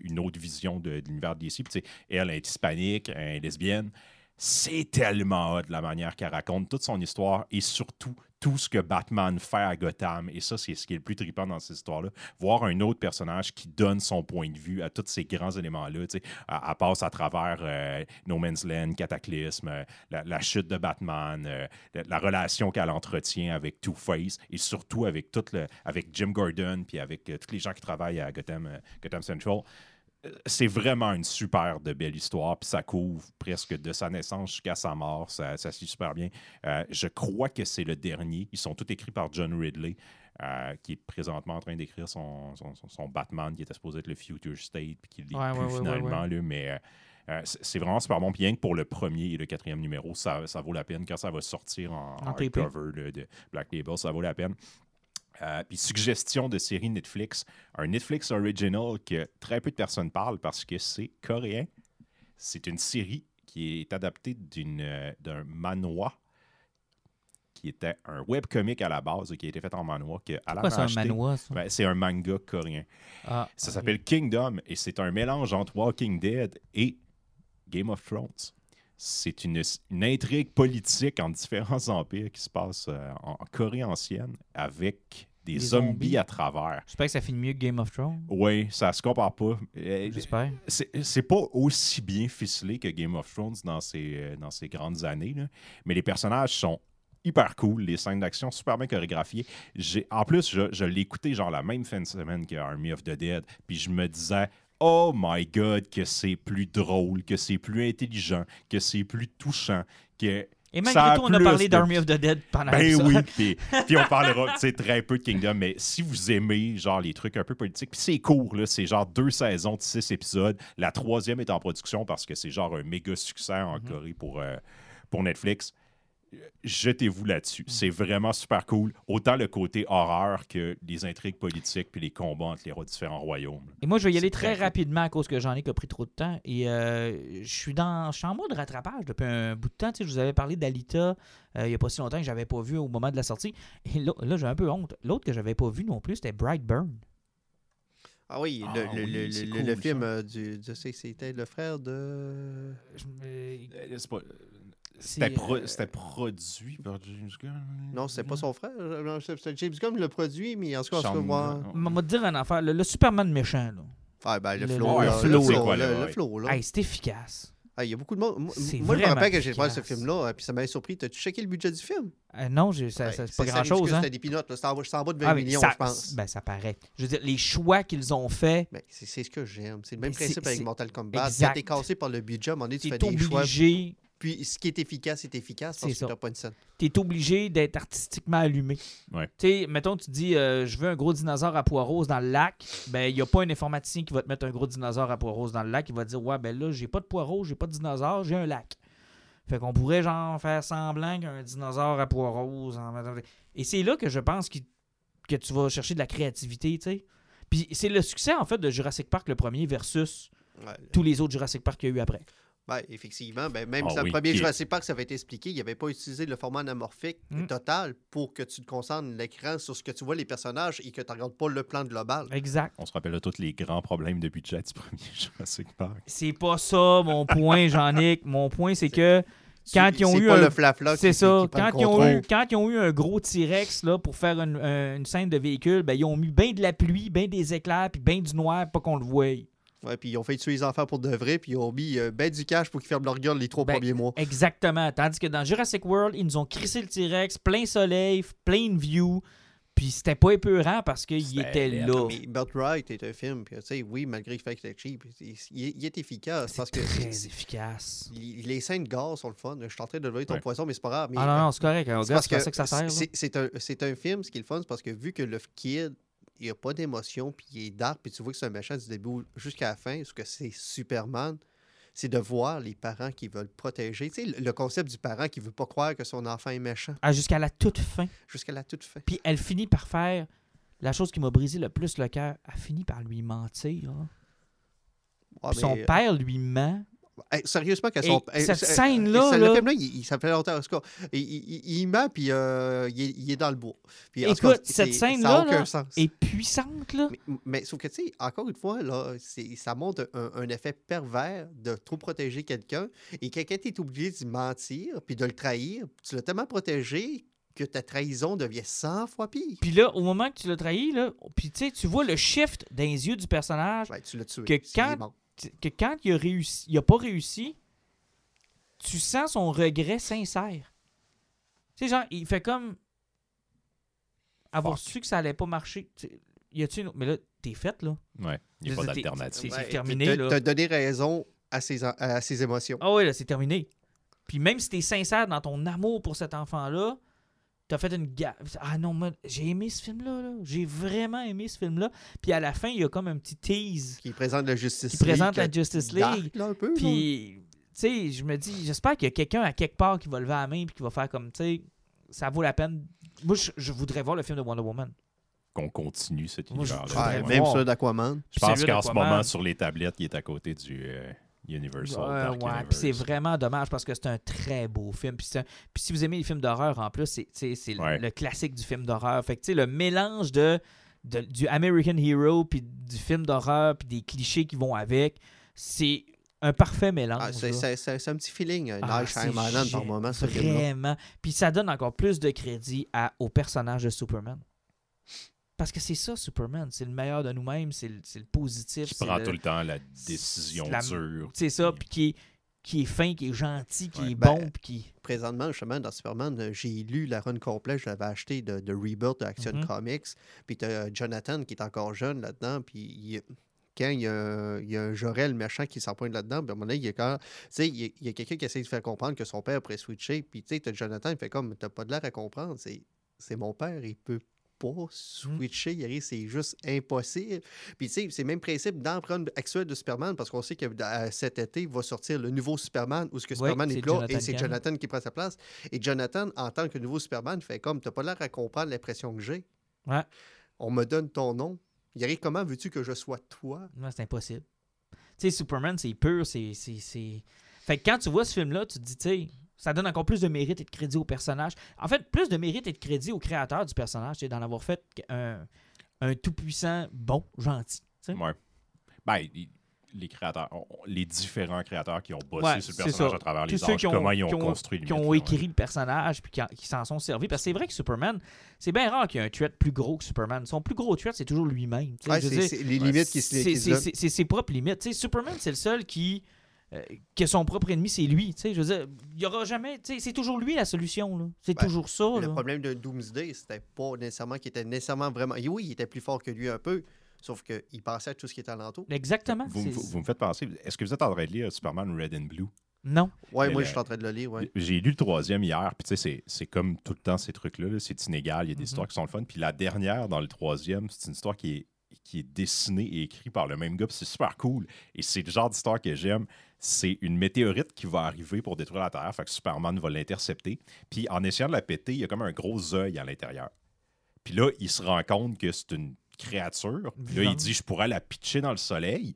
une autre vision de, de l'univers sais, elle est hispanique, elle est lesbienne. C'est tellement hot de la manière qu'elle raconte toute son histoire et surtout tout ce que Batman fait à Gotham. Et ça, c'est ce qui est le plus trippant dans cette histoire-là. Voir un autre personnage qui donne son point de vue à tous ces grands éléments-là. Elle, elle passe à travers euh, No Man's Land, Cataclysme, euh, la, chute de Batman, euh, la, la relation qu'elle entretient avec Two-Face et surtout avec, tout le, avec Jim Gordon puis avec euh, tous les gens qui travaillent à Gotham, Gotham Central c'est vraiment une super de belle histoire, puis ça couvre presque de sa naissance jusqu'à sa mort. Ça, ça se lit super bien. Euh, je crois que c'est le dernier. Ils sont tous écrits par John Ridley, euh, qui est présentement en train d'écrire son, son- Batman, qui était supposé être le Future State, puis qui l'est Ouais, plus ouais, finalement. ouais, là, mais euh, c'est vraiment super bon. Puis rien que pour le premier et le quatrième numéro, ça, ça vaut la peine. Quand ça va sortir en, En hardcover là, de Black Label, ça vaut la peine. Euh, puis suggestion de série Netflix, un Netflix original que très peu de personnes parlent parce que c'est coréen. C'est une série qui est adaptée d'une, euh, d'un manhwa qui était un webcomic à la base qui a été fait en manhwa que c'est un manoir? Ben, c'est un manga coréen. Ah, Ça s'appelle Kingdom et c'est un mélange entre Walking Dead et Game of Thrones. C'est une, une intrigue politique en différents [LAUGHS] empires qui se passe euh, en, Corée ancienne avec des, Des zombies, zombies. à travers. J'espère que ça finit mieux que Game of Thrones. Oui, ça se compare pas. Euh, J'espère. c'est pas aussi bien ficelé que Game of Thrones dans ses, euh, dans ses grandes années, là. mais les personnages sont hyper cool, les scènes d'action super bien chorégraphiées. En plus, je, je l'ai écouté genre la même fin de semaine que Army of the Dead, puis je me disais Oh my god, que c'est plus drôle, que c'est plus intelligent, que c'est plus touchant, que Et malgré tout, on a parlé de- d'Army of the Dead pendant ben oui, puis, [LAUGHS] puis on parlera très peu de Kingdom, mais si vous aimez genre les trucs un peu politiques, puis c'est court, là, c'est genre deux saisons de six épisodes. La troisième est en production parce que c'est genre un méga succès en Mhm. Corée pour, euh, pour Netflix. Jetez-vous là-dessus. C'est vraiment super cool. Autant le côté horreur que les intrigues politiques puis les combats entre les différents royaumes. Et moi, je vais y aller très rapidement à cause que j'en ai qui a pris trop de temps. Et euh, je suis dans, je suis en mode rattrapage depuis un bout de temps. Tu sais, je vous avais parlé d'Alita euh, il n'y a pas si longtemps que j'avais pas vu au moment de la sortie. Et là, là, j'ai un peu honte. L'autre que j'avais pas vu non plus, c'était Brightburn. Ah oui, le, Ah le- oui, le- c'est le- cool, le film ça. du. Je sais, c'était le frère de. Je Euh, c'est pas- C'est, C'était pro- euh, c'était produit par James Gunn. Non, c'était pas son frère. euh, c'est James Gunn le produit, mais en tout cas, moi. On va te dire un affaire. Le, le Superman méchant, là. Ah, ben, le Le- flow, le là, flow, le là. Hey, c'est efficace. Ah, Il y a beaucoup de monde. Moi, je me rappelle que j'ai voir ce film-là, euh, puis ça m'a surpris. T'as-tu checké le budget du film? Euh, non, ça, Ouais, c'est pas grand-chose. Hein? C'était des pinottes. C'était en, bas- c'était en bas de 20 Ah, millions, ça, je pense. Ben, ça paraît. Je veux dire, les choix qu'ils ont faits, Ben, c'est ce que j'aime. C'est le même Mais c'est- principe avec Mortal Kombat. exact. Quand t'es cassé par le budget, à un moment donné, tu fais des choix. obligé, Puis ce qui est efficace est efficace C'est parce ça. que t'as pas une scène. t'es obligé d'être artistiquement allumé. Ouais. Tu sais, mettons, tu dis, euh, je veux un gros dinosaure à poids rose dans le lac. Ben, il n'y a pas un informaticien qui va te mettre un gros dinosaure à poids rose dans le lac. Il va te dire, ouais, ben là, j'ai pas de poids rose, j'ai pas de dinosaure, j'ai un lac. Fait qu'on pourrait, genre, faire semblant qu'un dinosaure à poids rose. Et c'est là que je pense que tu vas chercher de la créativité, tu sais. Puis c'est le succès, en fait, de Jurassic Park le premier versus Ouais. tous les autres Jurassic Park qu'il y a eu après. Ben, effectivement, ben, même Ah si le premier qui est- Jurassic Park, ça avait été expliqué, il n'avait pas utilisé le format anamorphique Mm. total pour que tu te concentres l'écran sur ce que tu vois les personnages et que tu ne regardes pas le plan global. Exact. On se rappelle de tous les grands problèmes de budget du [LAUGHS] premier Jurassic Park. C'est pas ça mon point, Jean-Nic. [LAUGHS] Mon point, c'est que quand ils ont c'est eu pas un- le flafla c'est qui- ça, quand ils, ont eu, quand ils ont eu un gros T-Rex là, pour faire une, un- une scène de véhicule, ben, ils ont mis bien de la pluie, bien des éclairs, puis bien du noir, pas qu'on le voie. Ouais, puis ils ont fait tuer les enfants pour de vrai, puis ils ont mis euh, ben du cash pour qu'ils ferment leur gueule les trois Ben, premiers mois. Exactement. Tandis que dans Jurassic World, ils nous ont crissé le T-Rex, plein soleil, plein view, puis c'était pas épeurant parce qu'il C'était était là. Mais Birthright est un film, puis tu sais, oui, malgré le fait qu'il est cheap, il, il est- il est efficace C'est parce que très c'est- efficace. les les scènes de gaz sont le fun. Je suis en train de lever ton Ouais. poisson, mais c'est pas grave. Mais, Ah non, non, c'est correct. hein, c'est parce ça que ça sert. c'est- un, c'est un film, ce qui est le fun, c'est parce que vu que le kid, il a pas d'émotion, puis il est dark, puis tu vois que c'est un méchant du début jusqu'à la fin, parce que c'est Superman, c'est de voir les parents qui veulent protéger. Tu sais, le- concept du parent qui veut pas croire que son enfant est méchant, Ah, Jusqu'à la toute fin. jusqu'à la toute fin. Puis elle finit par faire la chose qui m'a brisé le plus le cœur. Elle finit par lui mentir. hein. Ah, son mais, père lui ment. Hey, sérieusement, que Et son. cette scène-là, ça- là- Le film-là, il, il- ça fait longtemps. en tout cas, il, il, il ment, puis euh, il, est, il est dans le bois. Puis, Écoute, cas, cette scène-là, là, est puissante, là. Mais, mais sauf que, tu sais, encore une fois, là, ça montre un, un effet pervers de trop protéger quelqu'un. Et quelqu'un est obligé d'y mentir, puis de le trahir. Tu l'as tellement protégé que ta trahison devient 100 fois pire. Puis là, au moment que tu l'as trahi, là, puis tu sais, tu vois le shift dans les yeux du personnage, Ouais, tu l'as tué. Que quand- que quand il a réussi, il a pas réussi, tu sens son regret sincère. Tu sais, genre, il fait comme avoir Fuck. su que ça allait pas marcher. Y a-tu une... Mais là, t'es fait, là. Ouais, il n'y a pas d'alternative. c'est Ouais, terminé, t'as- là. T'as donné raison à ses, à ses émotions. Ah ouais, là, c'est terminé. Puis même si t'es sincère dans ton amour pour cet enfant-là, t'as fait une gaffe. Ah non, moi, j'ai aimé ce film-là. là. J'ai vraiment aimé ce film-là. Puis à la fin, il y a comme un petit tease Qui présente la Justice qui League. présente la Justice dark, League. là, un peu. Puis, tu sais, je me dis, j'espère qu'il y a quelqu'un à quelque part qui va lever la main puis qui va faire comme, tu sais, ça vaut la peine. Moi, je, je voudrais voir le film de Wonder Woman. Qu'on continue cet univers-là. Ouais, même celui d'Aquaman. Je pense qu'en ce moment, sur les tablettes, il est à côté du euh, Universal Ouais, Dark ouais, Universe. puis c'est vraiment dommage parce que c'est un très beau film. Puis, c'est un- puis si vous aimez les films d'horreur en plus, c'est, le- Ouais. le classique du film d'horreur. Fait que le mélange de, de- du American Hero puis du film d'horreur puis des clichés qui vont avec, c'est un parfait mélange. Ah, c'est un petit feeling. Un Ah, par moment. Vraiment. Puis ça donne encore plus de crédit à, au personnage de Superman. Parce que c'est ça, Superman. C'est le meilleur de nous-mêmes, c'est le, positif. Qui prend le- tout le temps la décision la- dure. C'est ça, puis- qui est, qui est fin, qui est gentil, qui Ouais. est Ben, bon, puis qui... Présentement, justement, dans Superman, euh, j'ai lu la run complète. Je l'avais acheté de, de Rebirth de Action Mhm. Comics. Puis tu Jonathan qui est encore jeune là-dedans. Puis il- quand il y, a, un- il y a un Jorel méchant qui s'en pointe là-dedans, puis à un moment donné, il y a, quand- tu sais, il y a, quelqu'un qui essaie de faire comprendre que son père pourrait switcher. Puis tu sais, t'as Jonathan, il fait comme, t'as pas de l'air à comprendre. C'est c'est mon père, il peut pas switcher, Yari, c'est juste impossible. Puis, tu sais, c'est le même principe dans le run actuel de Superman, parce qu'on sait que euh, cet été va sortir le nouveau Superman, où ce que Oui, Superman est là, et c'est. Jonathan qui prend sa place. Et Jonathan, en tant que nouveau Superman, fait comme, t'as pas l'air à comprendre l'impression que j'ai. Ouais. On me donne ton nom. Yari, comment veux-tu que je sois toi? Non, c'est impossible. Tu sais, Superman, c'est pur, c'est- Fait que quand tu vois ce film-là, tu te dis, tu sais, ça donne encore plus de mérite et de crédit au personnage. En fait, plus de mérite et de crédit au créateur du personnage, c'est d'en avoir fait un, un tout-puissant, bon, gentil. Ouais. Ben, les- les créateurs, les différents créateurs qui ont bossé Ouais, sur le personnage ça. à travers Tous les âges, qui ont- comment ils ont, qui ont- construit le qui ont écrit le personnage puis qui, en- qui s'en sont servis. Parce que c'est vrai que Superman, c'est bien rare qu'il y ait un threat plus gros que Superman. Son plus gros threat, c'est toujours lui-même. Ouais, c'est les limites qui se c'est- ses propres limites. Superman, c'est le seul qui. Euh, que son propre ennemi, c'est lui. tu sais. Je veux dire, il y aura jamais. tu sais, C'est toujours lui la solution. là. C'est Ben, toujours ça. Le là. problème de Doomsday, c'était pas nécessairement qu'il était nécessairement vraiment. et Oui, il était plus fort que lui un peu, sauf qu'il passait à tout ce qui était alentour. Exactement. Vous, vous- vous me faites penser, est-ce que vous êtes en train de lire Superman Red and Blue? Non. Ouais, Mais moi, le- je suis en train de le lire, ouais. J'ai lu le troisième hier, puis tu sais, c'est- c'est comme tout le temps ces trucs-là, là, c'est inégal, il y a des Mhm. histoires qui sont le fun. Puis la dernière, dans le troisième, c'est une histoire qui est, qui est dessinée et écrite par le même gars, puis c'est super cool. Et c'est le genre d'histoire que j'aime. C'est une météorite qui va arriver pour détruire la Terre, fait que Superman va l'intercepter. Puis en essayant de la péter, il y a comme un gros œil à l'intérieur. Puis là, il se rend compte que c'est une créature. Puis là, il dit, je pourrais la pitcher dans le soleil.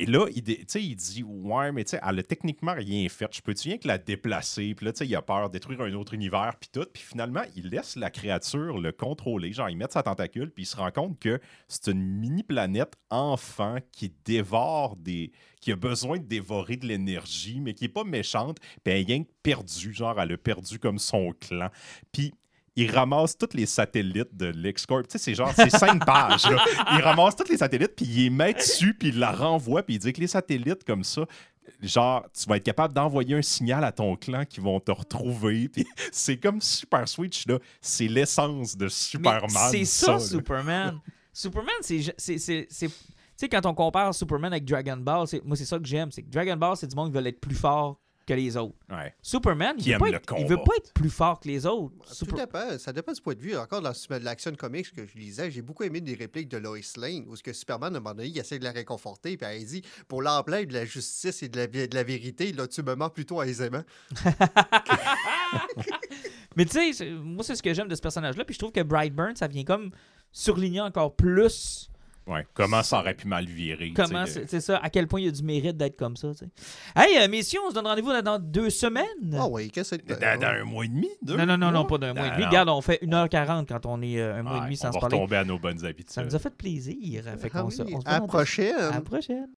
Et là, il, il dit Ouais, mais tu sais, elle a techniquement rien fait. Je peux-tu rien que la déplacer? Puis là, tu sais, il a peur de détruire un autre univers, puis tout. Puis finalement, il laisse la créature le contrôler. Genre, il met sa tentacule, puis il se rend compte que c'est une mini-planète enfant qui dévore des. qui a besoin de dévorer de l'énergie, mais qui est pas méchante. Puis elle est perdue. Genre, elle a perdu comme son clan. Puis il ramasse tous les satellites de l'Excorp. Tu sais, c'est genre, c'est cinq pages. là. [LAUGHS] Il ramasse tous les satellites, puis il les met dessus, puis il la renvoie, puis il dit que les satellites comme ça, genre, tu vas être capable d'envoyer un signal à ton clan qui vont te retrouver. [LAUGHS] Puis c'est comme Super Switch, là. C'est l'essence de Superman. C'est ça, là. Superman. Superman, c'est. Tu sais, quand on compare Superman avec Dragon Ball, moi, c'est ça que j'aime. C'est que Dragon Ball, c'est du monde qui veut être plus fort que les autres. Ouais. Superman, il veut, il veut combat. pas être plus fort que les autres. Tout Super- dépend, ça dépend du point de vue. Encore dans de l'action comics que je lisais, j'ai beaucoup aimé des répliques de Lois Lane, où ce que Superman, à un moment donné, il essaie de la réconforter, puis elle dit Pour l'emblème de la justice et de la, de la vérité, là, tu me mens plutôt aisément. [LAUGHS] [LAUGHS] Mais tu sais, moi, c'est ce que j'aime de ce personnage-là. Puis je trouve que Brightburn, ça vient comme surligner encore plus Ouais. Comment ça aurait pu mal virer. comment tu sais, c'est ça, à quel point il y a du mérite d'être comme ça. tu sais. Hey, euh, messieurs, on se donne rendez-vous dans- dans deux semaines. Ah oui, qu'est-ce que c'est dans, dans un mois et demi, deux? Non, non, non, non, pas d'un mois et demi. non. Regarde, on fait 1h40 quand on est euh, un mois et demi on sans se va parler. retomber à nos bonnes habitudes. Ça nous a fait plaisir. Fait Ah se- on se à la prochaine. À la prochaine.